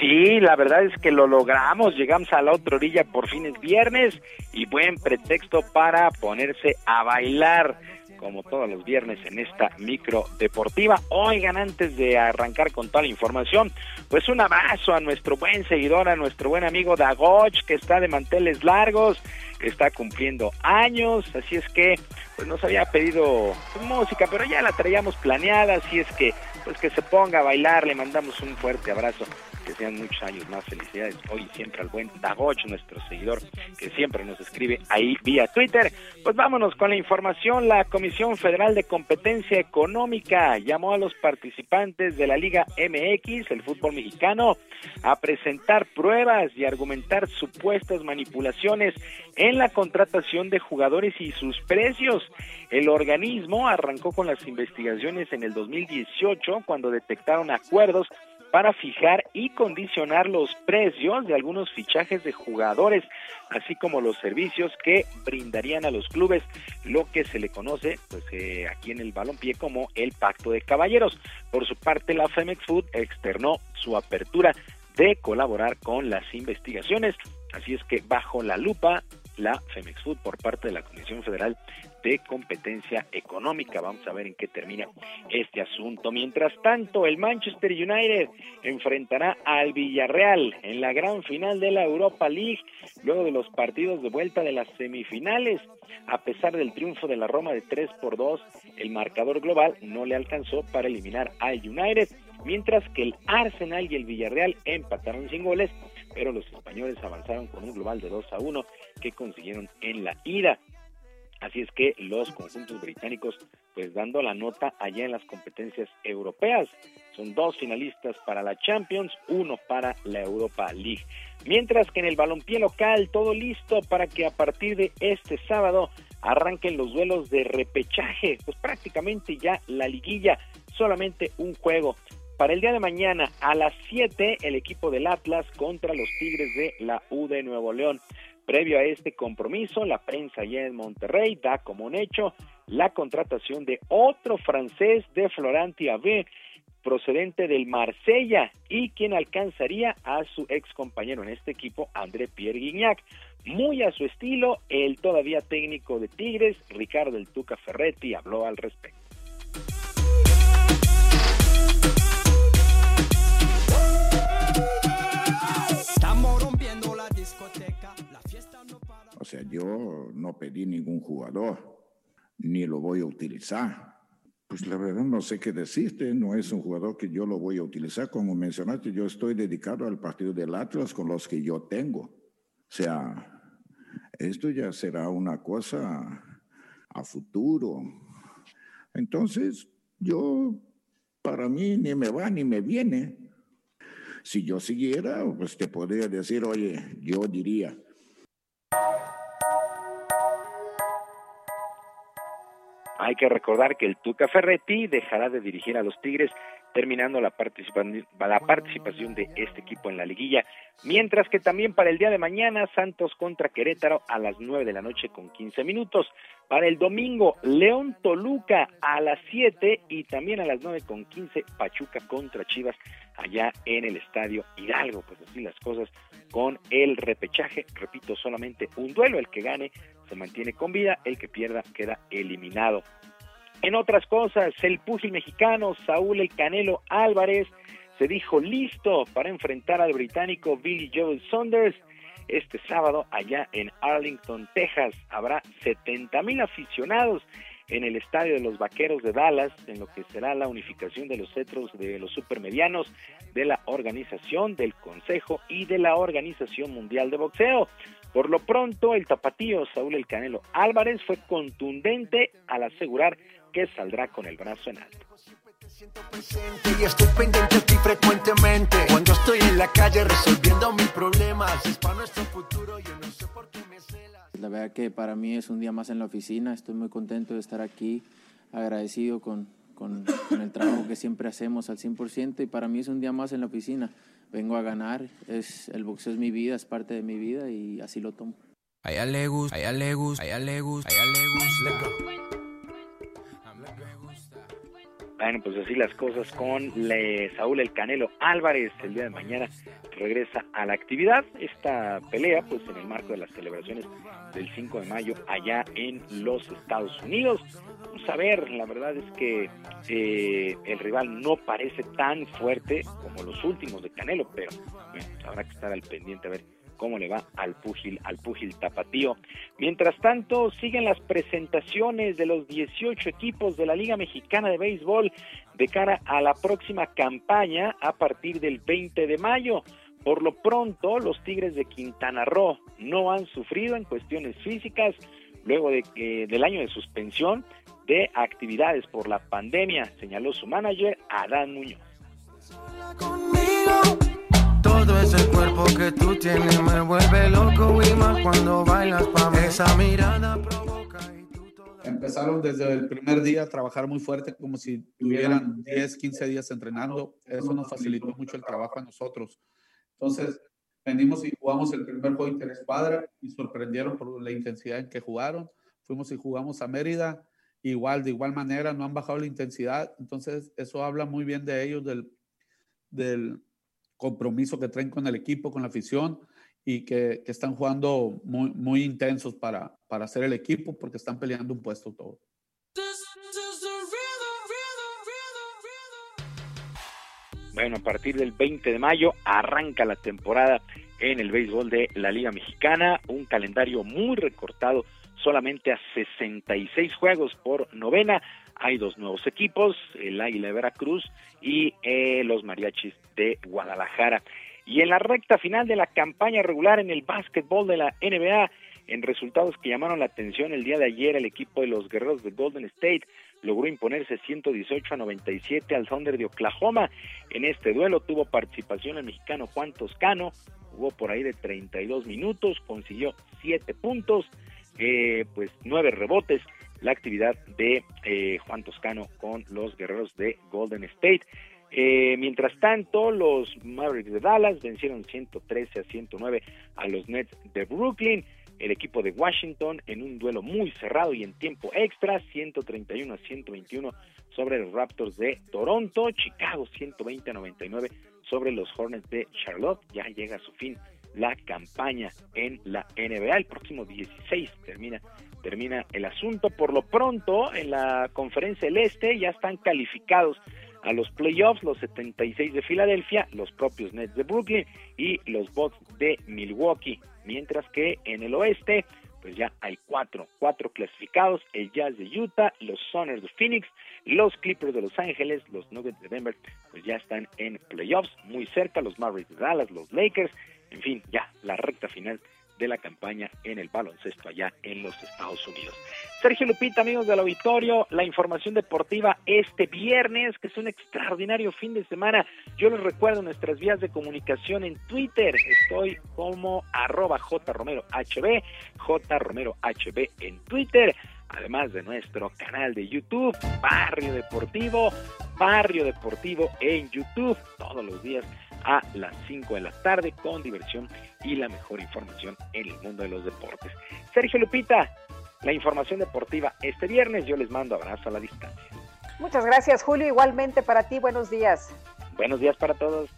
Sí, la verdad es que lo logramos. Llegamos a la otra orilla por fin es viernes y buen pretexto para ponerse a bailar como todos los viernes en esta micro deportiva. Oigan, antes de arrancar con toda la información, pues un abrazo a nuestro buen seguidor, a nuestro buen amigo Dagoch, que está de manteles largos, que está cumpliendo años, así es que pues nos había pedido música, pero ya la traíamos planeada, así es que pues que se ponga a bailar, le mandamos un fuerte abrazo que sean muchos años más. Felicidades hoy siempre al buen Dagoch, nuestro seguidor, que siempre nos escribe ahí vía Twitter. Pues vámonos con la información. La Comisión Federal de Competencia Económica llamó a los participantes de la Liga MX, el fútbol mexicano, a presentar pruebas y argumentar supuestas manipulaciones en la contratación de jugadores y sus precios. El organismo arrancó con las investigaciones en el 2018 cuando detectaron acuerdos para fijar y condicionar los precios de algunos fichajes de jugadores, así como los servicios que brindarían a los clubes, lo que se le conoce pues eh, aquí en el balompié como el pacto de caballeros. Por su parte, la Femex Food externó su apertura de colaborar con las investigaciones, así es que bajo la lupa la Femex Food por parte de la Comisión Federal de competencia económica. Vamos a ver en qué termina este asunto. Mientras tanto, el Manchester United enfrentará al Villarreal en la gran final de la Europa League, luego de los partidos de vuelta de las semifinales. A pesar del triunfo de la Roma de 3 por 2, el marcador global no le alcanzó para eliminar al United, mientras que el Arsenal y el Villarreal empataron sin goles, pero los españoles avanzaron con un global de 2 a 1 que consiguieron en la ida. Así es que los conjuntos británicos, pues dando la nota allá en las competencias europeas, son dos finalistas para la Champions, uno para la Europa League. Mientras que en el balompié local, todo listo para que a partir de este sábado arranquen los duelos de repechaje, pues prácticamente ya la liguilla, solamente un juego. Para el día de mañana a las 7 el equipo del Atlas contra los Tigres de la U de Nuevo León. Previo a este compromiso, la prensa allá en Monterrey da como un hecho la contratación de otro francés de Florent Tiavé, procedente del Marsella y quien alcanzaría a su ex compañero en este equipo, André Pierre Guignac. Muy a su estilo, el todavía técnico de Tigres, Ricardo El Tuca Ferretti, habló al respecto. Yo no pedí ningún jugador, ni lo voy a utilizar. Pues la verdad no sé qué decirte, no es un jugador que yo lo voy a utilizar. Como mencionaste, yo estoy dedicado al partido del Atlas con los que yo tengo. O sea, esto ya será una cosa a futuro. Entonces, yo, para mí, ni me va ni me viene. Si yo siguiera, pues te podría decir, oye, yo diría, Hay que recordar que el Tuca Ferretti dejará de dirigir a los Tigres terminando la, la participación de este equipo en la liguilla, mientras que también para el día de mañana Santos contra Querétaro a las 9 de la noche con 15 minutos, para el domingo León Toluca a las 7 y también a las 9 con 15 Pachuca contra Chivas allá en el estadio Hidalgo, pues así las cosas con el repechaje, repito, solamente un duelo, el que gane se mantiene con vida, el que pierda queda eliminado. En otras cosas, el púgil mexicano Saúl El Canelo Álvarez se dijo listo para enfrentar al británico Billy Joe Saunders este sábado allá en Arlington, Texas. Habrá 70 mil aficionados en el estadio de los Vaqueros de Dallas, en lo que será la unificación de los cetros de los supermedianos de la organización, del Consejo y de la Organización Mundial de Boxeo. Por lo pronto, el tapatío Saúl El Canelo Álvarez fue contundente al asegurar que saldrá con el brazo en alto. La calle Es verdad que para mí es un día más en la oficina Estoy muy contento de estar aquí Agradecido con, con, con el trabajo que siempre hacemos al 100% Y para mí es un día más en la oficina Vengo a ganar, es, el boxeo es mi vida, es parte de mi vida Y así lo tomo. A ella le gusta, a ella le gusta, Bueno, pues así las cosas con Saúl El Canelo Álvarez. El día de mañana regresa a la actividad. Esta pelea, pues en el marco de las celebraciones del 5 de mayo allá en los Estados Unidos. Vamos a ver, la verdad es que eh, el rival no parece tan fuerte como los últimos de Canelo, pero bueno, habrá que estar al pendiente a ver cómo le va al púgil, al púgil tapatío. Mientras tanto, siguen las presentaciones de los 18 equipos de la Liga Mexicana de Béisbol de cara a la próxima campaña a partir del 20 de mayo. Por lo pronto, los Tigres de Quintana Roo no han sufrido en cuestiones físicas luego de, que del año de suspensión de actividades por la pandemia, señaló su manager Adán Muñoz. Todo ese cuerpo que tú tienes me vuelve loco y más cuando bailas pa' mí. Esa mirada provoca Empezaron desde el primer día a trabajar muy fuerte, como si tuvieran 10, 15 días entrenando. Eso nos facilitó mucho el trabajo a nosotros. Entonces, venimos y jugamos el primer juego interescuadra y sorprendieron por la intensidad en que jugaron. Fuimos y jugamos a Mérida, igual, de igual manera, no han bajado la intensidad. Entonces, eso habla muy bien de ellos, del, del, compromiso que traen con el equipo, con la afición y que, están jugando muy, muy intensos para, para hacer el equipo porque están peleando un puesto todo. Bueno, a partir del 20 de mayo arranca la temporada en el béisbol de la Liga Mexicana, un calendario muy recortado, solamente a 66 juegos por novena. Hay dos nuevos equipos, el Águila de Veracruz y eh, los Mariachis de Guadalajara. Y en la recta final de la campaña regular en el básquetbol de la NBA, en resultados que llamaron la atención el día de ayer, el equipo de los Guerreros de Golden State logró imponerse 118 a 97 al Thunder de Oklahoma. En este duelo tuvo participación el mexicano Juan Toscano, jugó por ahí de 32 minutos, consiguió 7 puntos, eh, pues 9 rebotes la actividad de eh, Juan Toscano con los guerreros de Golden State. Eh, mientras tanto, los Mavericks de Dallas vencieron 113 a 109 a los Nets de Brooklyn. El equipo de Washington en un duelo muy cerrado y en tiempo extra, 131 a 121 sobre los Raptors de Toronto. Chicago 120 a 99 sobre los Hornets de Charlotte. Ya llega a su fin la campaña en la NBA. El próximo 16 termina termina el asunto. Por lo pronto, en la conferencia del Este ya están calificados a los playoffs los 76 de Filadelfia, los propios Nets de Brooklyn y los Bucks de Milwaukee, mientras que en el oeste pues ya hay cuatro, cuatro clasificados, el Jazz de Utah, los Soners de Phoenix, los Clippers de Los Ángeles, los Nuggets de Denver, pues ya están en playoffs, muy cerca, los Mavericks de Dallas, los Lakers, en fin, ya la recta final de la campaña en el baloncesto allá en los Estados Unidos. Sergio Lupita, amigos del auditorio, la información deportiva este viernes, que es un extraordinario fin de semana. Yo les recuerdo nuestras vías de comunicación en Twitter. Estoy como arroba jromerohb, jromerohb en Twitter además de nuestro canal de YouTube, Barrio Deportivo, Barrio Deportivo en YouTube, todos los días a las 5 de la tarde con diversión y la mejor información en el mundo de los deportes. Sergio Lupita, la información deportiva este viernes, yo les mando abrazo a la distancia. Muchas gracias Julio, igualmente para ti, buenos días. Buenos días para todos.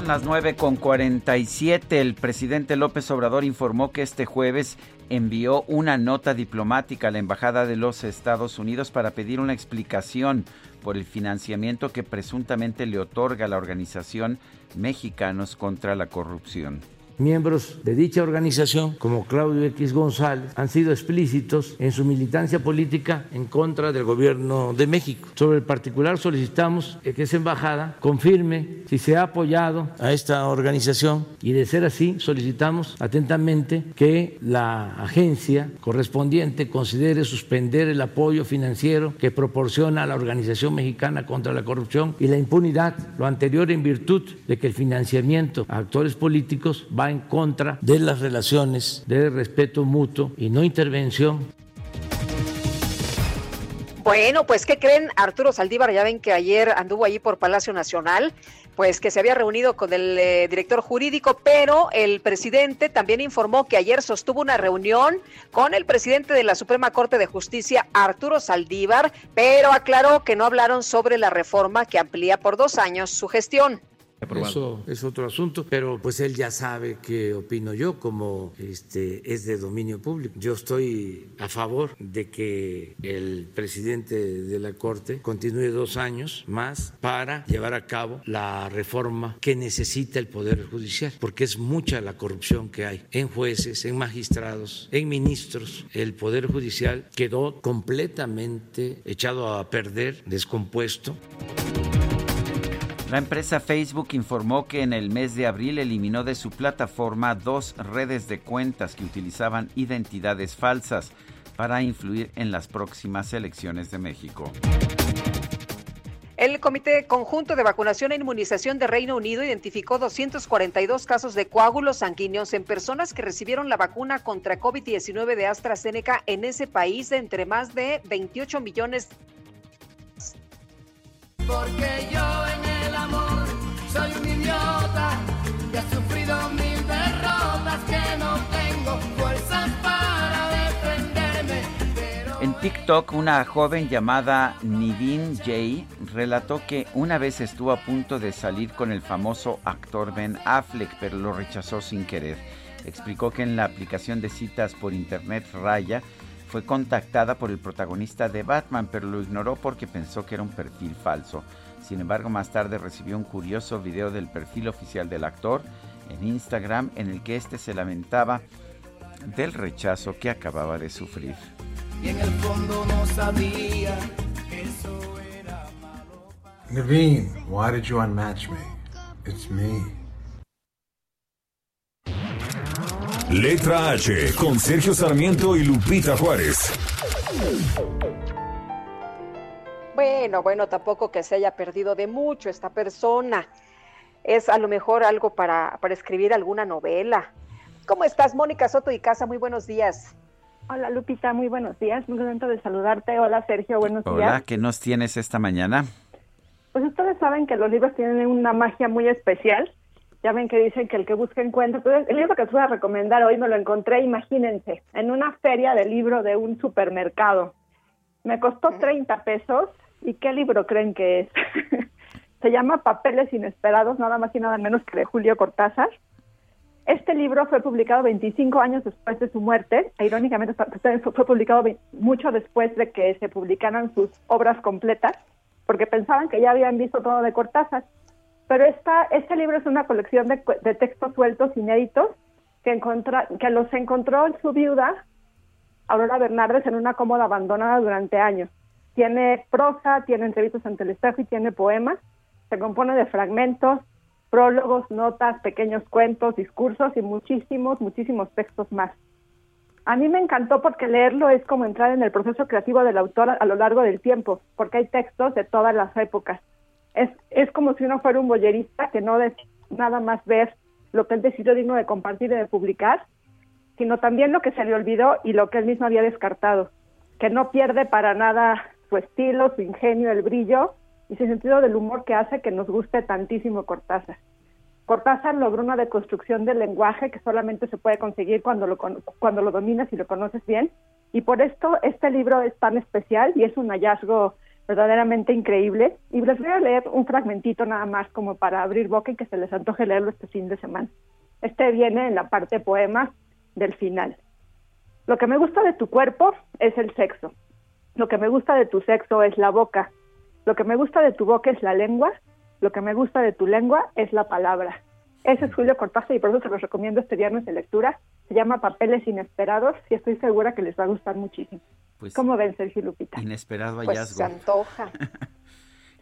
Son las 9 con 47. El presidente López Obrador informó que este jueves envió una nota diplomática a la Embajada de los Estados Unidos para pedir una explicación por el financiamiento que presuntamente le otorga la organización Mexicanos contra la Corrupción. Miembros de dicha organización, como Claudio X González, han sido explícitos en su militancia política en contra del gobierno de México. Sobre el particular solicitamos que esa embajada confirme si se ha apoyado a esta organización y de ser así solicitamos atentamente que la agencia correspondiente considere suspender el apoyo financiero que proporciona a la Organización Mexicana contra la Corrupción y la impunidad, lo anterior en virtud de que el financiamiento a actores políticos va en contra de las relaciones de respeto mutuo y no intervención. Bueno, pues ¿qué creen? Arturo Saldívar, ya ven que ayer anduvo allí por Palacio Nacional, pues que se había reunido con el eh, director jurídico, pero el presidente también informó que ayer sostuvo una reunión con el presidente de la Suprema Corte de Justicia, Arturo Saldívar, pero aclaró que no hablaron sobre la reforma que amplía por dos años su gestión. Eso es otro asunto, pero pues él ya sabe qué opino yo, como este es de dominio público. Yo estoy a favor de que el presidente de la Corte continúe dos años más para llevar a cabo la reforma que necesita el Poder Judicial, porque es mucha la corrupción que hay en jueces, en magistrados, en ministros. El Poder Judicial quedó completamente echado a perder, descompuesto. La empresa Facebook informó que en el mes de abril eliminó de su plataforma dos redes de cuentas que utilizaban identidades falsas para influir en las próximas elecciones de México. El Comité Conjunto de Vacunación e Inmunización de Reino Unido identificó 242 casos de coágulos sanguíneos en personas que recibieron la vacuna contra COVID-19 de AstraZeneca en ese país de entre más de 28 millones. Porque yo soy un idiota y he sufrido mil derrotas que no tengo fuerzas para defenderme. En TikTok, una joven llamada Nivin Jay relató que una vez estuvo a punto de salir con el famoso actor Ben Affleck, pero lo rechazó sin querer. Explicó que en la aplicación de citas por internet Raya fue contactada por el protagonista de Batman, pero lo ignoró porque pensó que era un perfil falso. Sin embargo, más tarde recibió un curioso video del perfil oficial del actor en Instagram en el que éste se lamentaba del rechazo que acababa de sufrir. y en el fondo no sabía que eso era Naveen, why did you unmatch me? It's me. Letra H con Sergio Sarmiento y Lupita Juárez. Bueno, bueno, tampoco que se haya perdido de mucho esta persona. Es a lo mejor algo para, para escribir alguna novela. ¿Cómo estás, Mónica Soto y Casa? Muy buenos días. Hola Lupita, muy buenos días, muy contento de saludarte. Hola Sergio, buenos Hola, días. ¿qué nos tienes esta mañana? Pues ustedes saben que los libros tienen una magia muy especial. Ya ven que dicen que el que busca encuentra. Entonces, el libro que les voy a recomendar hoy me lo encontré, imagínense, en una feria de libro de un supermercado. Me costó 30 pesos. ¿Y qué libro creen que es? Se llama Papeles Inesperados, nada más y nada menos que de Julio Cortázar. Este libro fue publicado 25 años después de su muerte. E, irónicamente, fue publicado mucho después de que se publicaran sus obras completas, porque pensaban que ya habían visto todo de Cortázar. Pero esta, este libro es una colección de textos sueltos, inéditos, que, encontra- que los encontró su viuda, Aurora Bernardes, en una cómoda abandonada durante años. Tiene prosa, tiene entrevistas ante el espejo y tiene poemas. Se compone de fragmentos, prólogos, notas, pequeños cuentos, discursos y muchísimos, muchísimos textos más. A mí me encantó porque leerlo es como entrar en el proceso creativo del autor a lo largo del tiempo, porque hay textos de todas las épocas. Es, es como si uno fuera un boyerista que no de nada más ver lo que él decidió digno de compartir y de publicar, sino también lo que se le olvidó y lo que él mismo había descartado, que no pierde para nada su estilo, su ingenio, el brillo y su sentido del humor que hace que nos guste tantísimo Cortázar. Cortázar logró una deconstrucción del lenguaje que solamente se puede conseguir cuando lo, cuando lo dominas y lo conoces bien, y por esto este libro es tan especial y es un hallazgo verdaderamente increíble. Y les voy a leer un fragmentito nada más como para abrir boca y que se les antoje leerlo este fin de semana. Este viene en la parte poema del final. Lo que me gusta de tu cuerpo es el sexo. Lo que me gusta de tu sexo es la boca. Lo que me gusta de tu boca es la lengua. Lo que me gusta de tu lengua es la palabra. Ese es Julio Cortázar y por eso se los recomiendo este viernes de lectura. Se llama Papeles Inesperados y estoy segura que les va a gustar muchísimo. Pues, ¿Cómo ven, Sergio Lupita? Inesperado pues hallazgo. se antoja.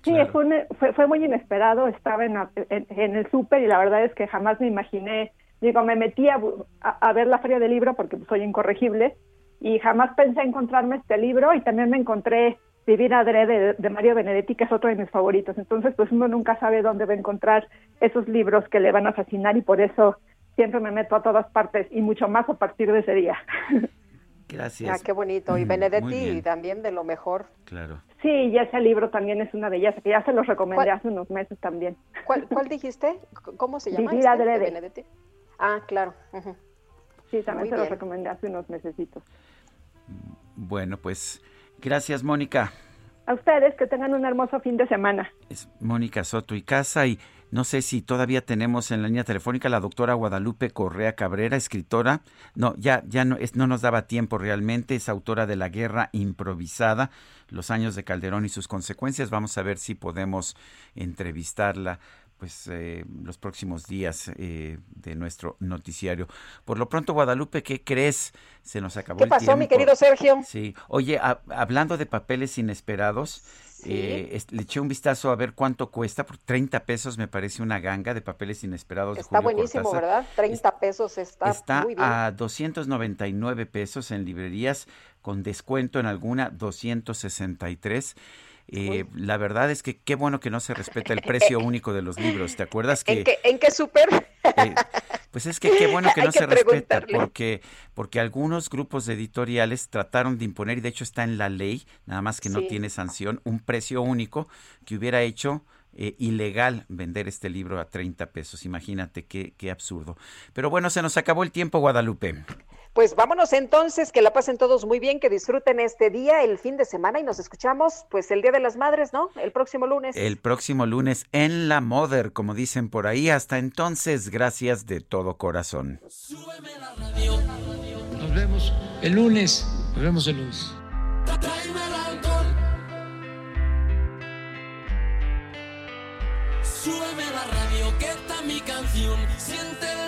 Sí, fue, fue, fue, muy inesperado. Estaba en, en, en el súper y la verdad es que jamás me imaginé. Digo, me metí a, a, ver la feria del libro porque soy incorregible y jamás pensé encontrarme este libro y también me encontré Vivir Adrede de, de Mario Benedetti, que es otro de mis favoritos. Entonces, pues uno nunca sabe dónde va a encontrar esos libros que le van a fascinar y por eso siempre me meto a todas partes y mucho más a partir de ese día. Gracias. Ah, qué bonito. Y Benedetti también de lo mejor. Claro. Sí, y ese libro también es una belleza, que ya se los recomendé hace unos meses también. ¿Cuál, cuál dijiste? ¿Cómo se llama? Vivir este, Adrede. Benedetti? Ah, claro. Uh -huh. Sí, también Muy se los bien. recomendé hace unos mesecitos. Bueno, pues gracias, Mónica. A ustedes que tengan un hermoso fin de semana. Es Mónica Soto y Casa y no sé si todavía tenemos en la línea telefónica la doctora Guadalupe Correa Cabrera, escritora. No, ya, ya no, es, no nos daba tiempo realmente. Es autora de La Guerra Improvisada, Los años de Calderón y sus consecuencias. Vamos a ver si podemos entrevistarla pues eh, los próximos días eh, de nuestro noticiario. Por lo pronto, Guadalupe, ¿qué crees? Se nos acabó ¿Qué el pasó, tiempo. mi querido Sergio? Sí. Oye, a, hablando de papeles inesperados, Sí. eh, le eché un vistazo a ver cuánto cuesta. Por 30 pesos me parece una ganga de papeles inesperados. de Está Julio buenísimo, Cortázar. ¿verdad? 30 pesos está, Está muy bien. a 299 pesos en librerías, con descuento en alguna 263. Eh, la verdad es que qué bueno que no se respeta el precio único de los libros. ¿Te acuerdas que ¿En qué, en qué súper? eh, pues es que qué bueno que no que se respeta porque porque algunos grupos de editoriales trataron de imponer y de hecho está en la ley, nada más que no Sí. tiene sanción, un precio único que hubiera hecho eh, ilegal vender este libro a 30 pesos. Imagínate qué, qué absurdo. Pero bueno, se nos acabó el tiempo, Guadalupe. Pues vámonos entonces, que la pasen todos muy bien, que disfruten este día, el fin de semana y nos escuchamos pues el Día de las Madres, ¿no? El próximo lunes. El próximo lunes en la Mother, como dicen por ahí. Hasta entonces, gracias de todo corazón. Nos vemos el lunes. Nos vemos el lunes. Tráeme el alcohol. Súbeme la radio, que esta es mi canción. Siente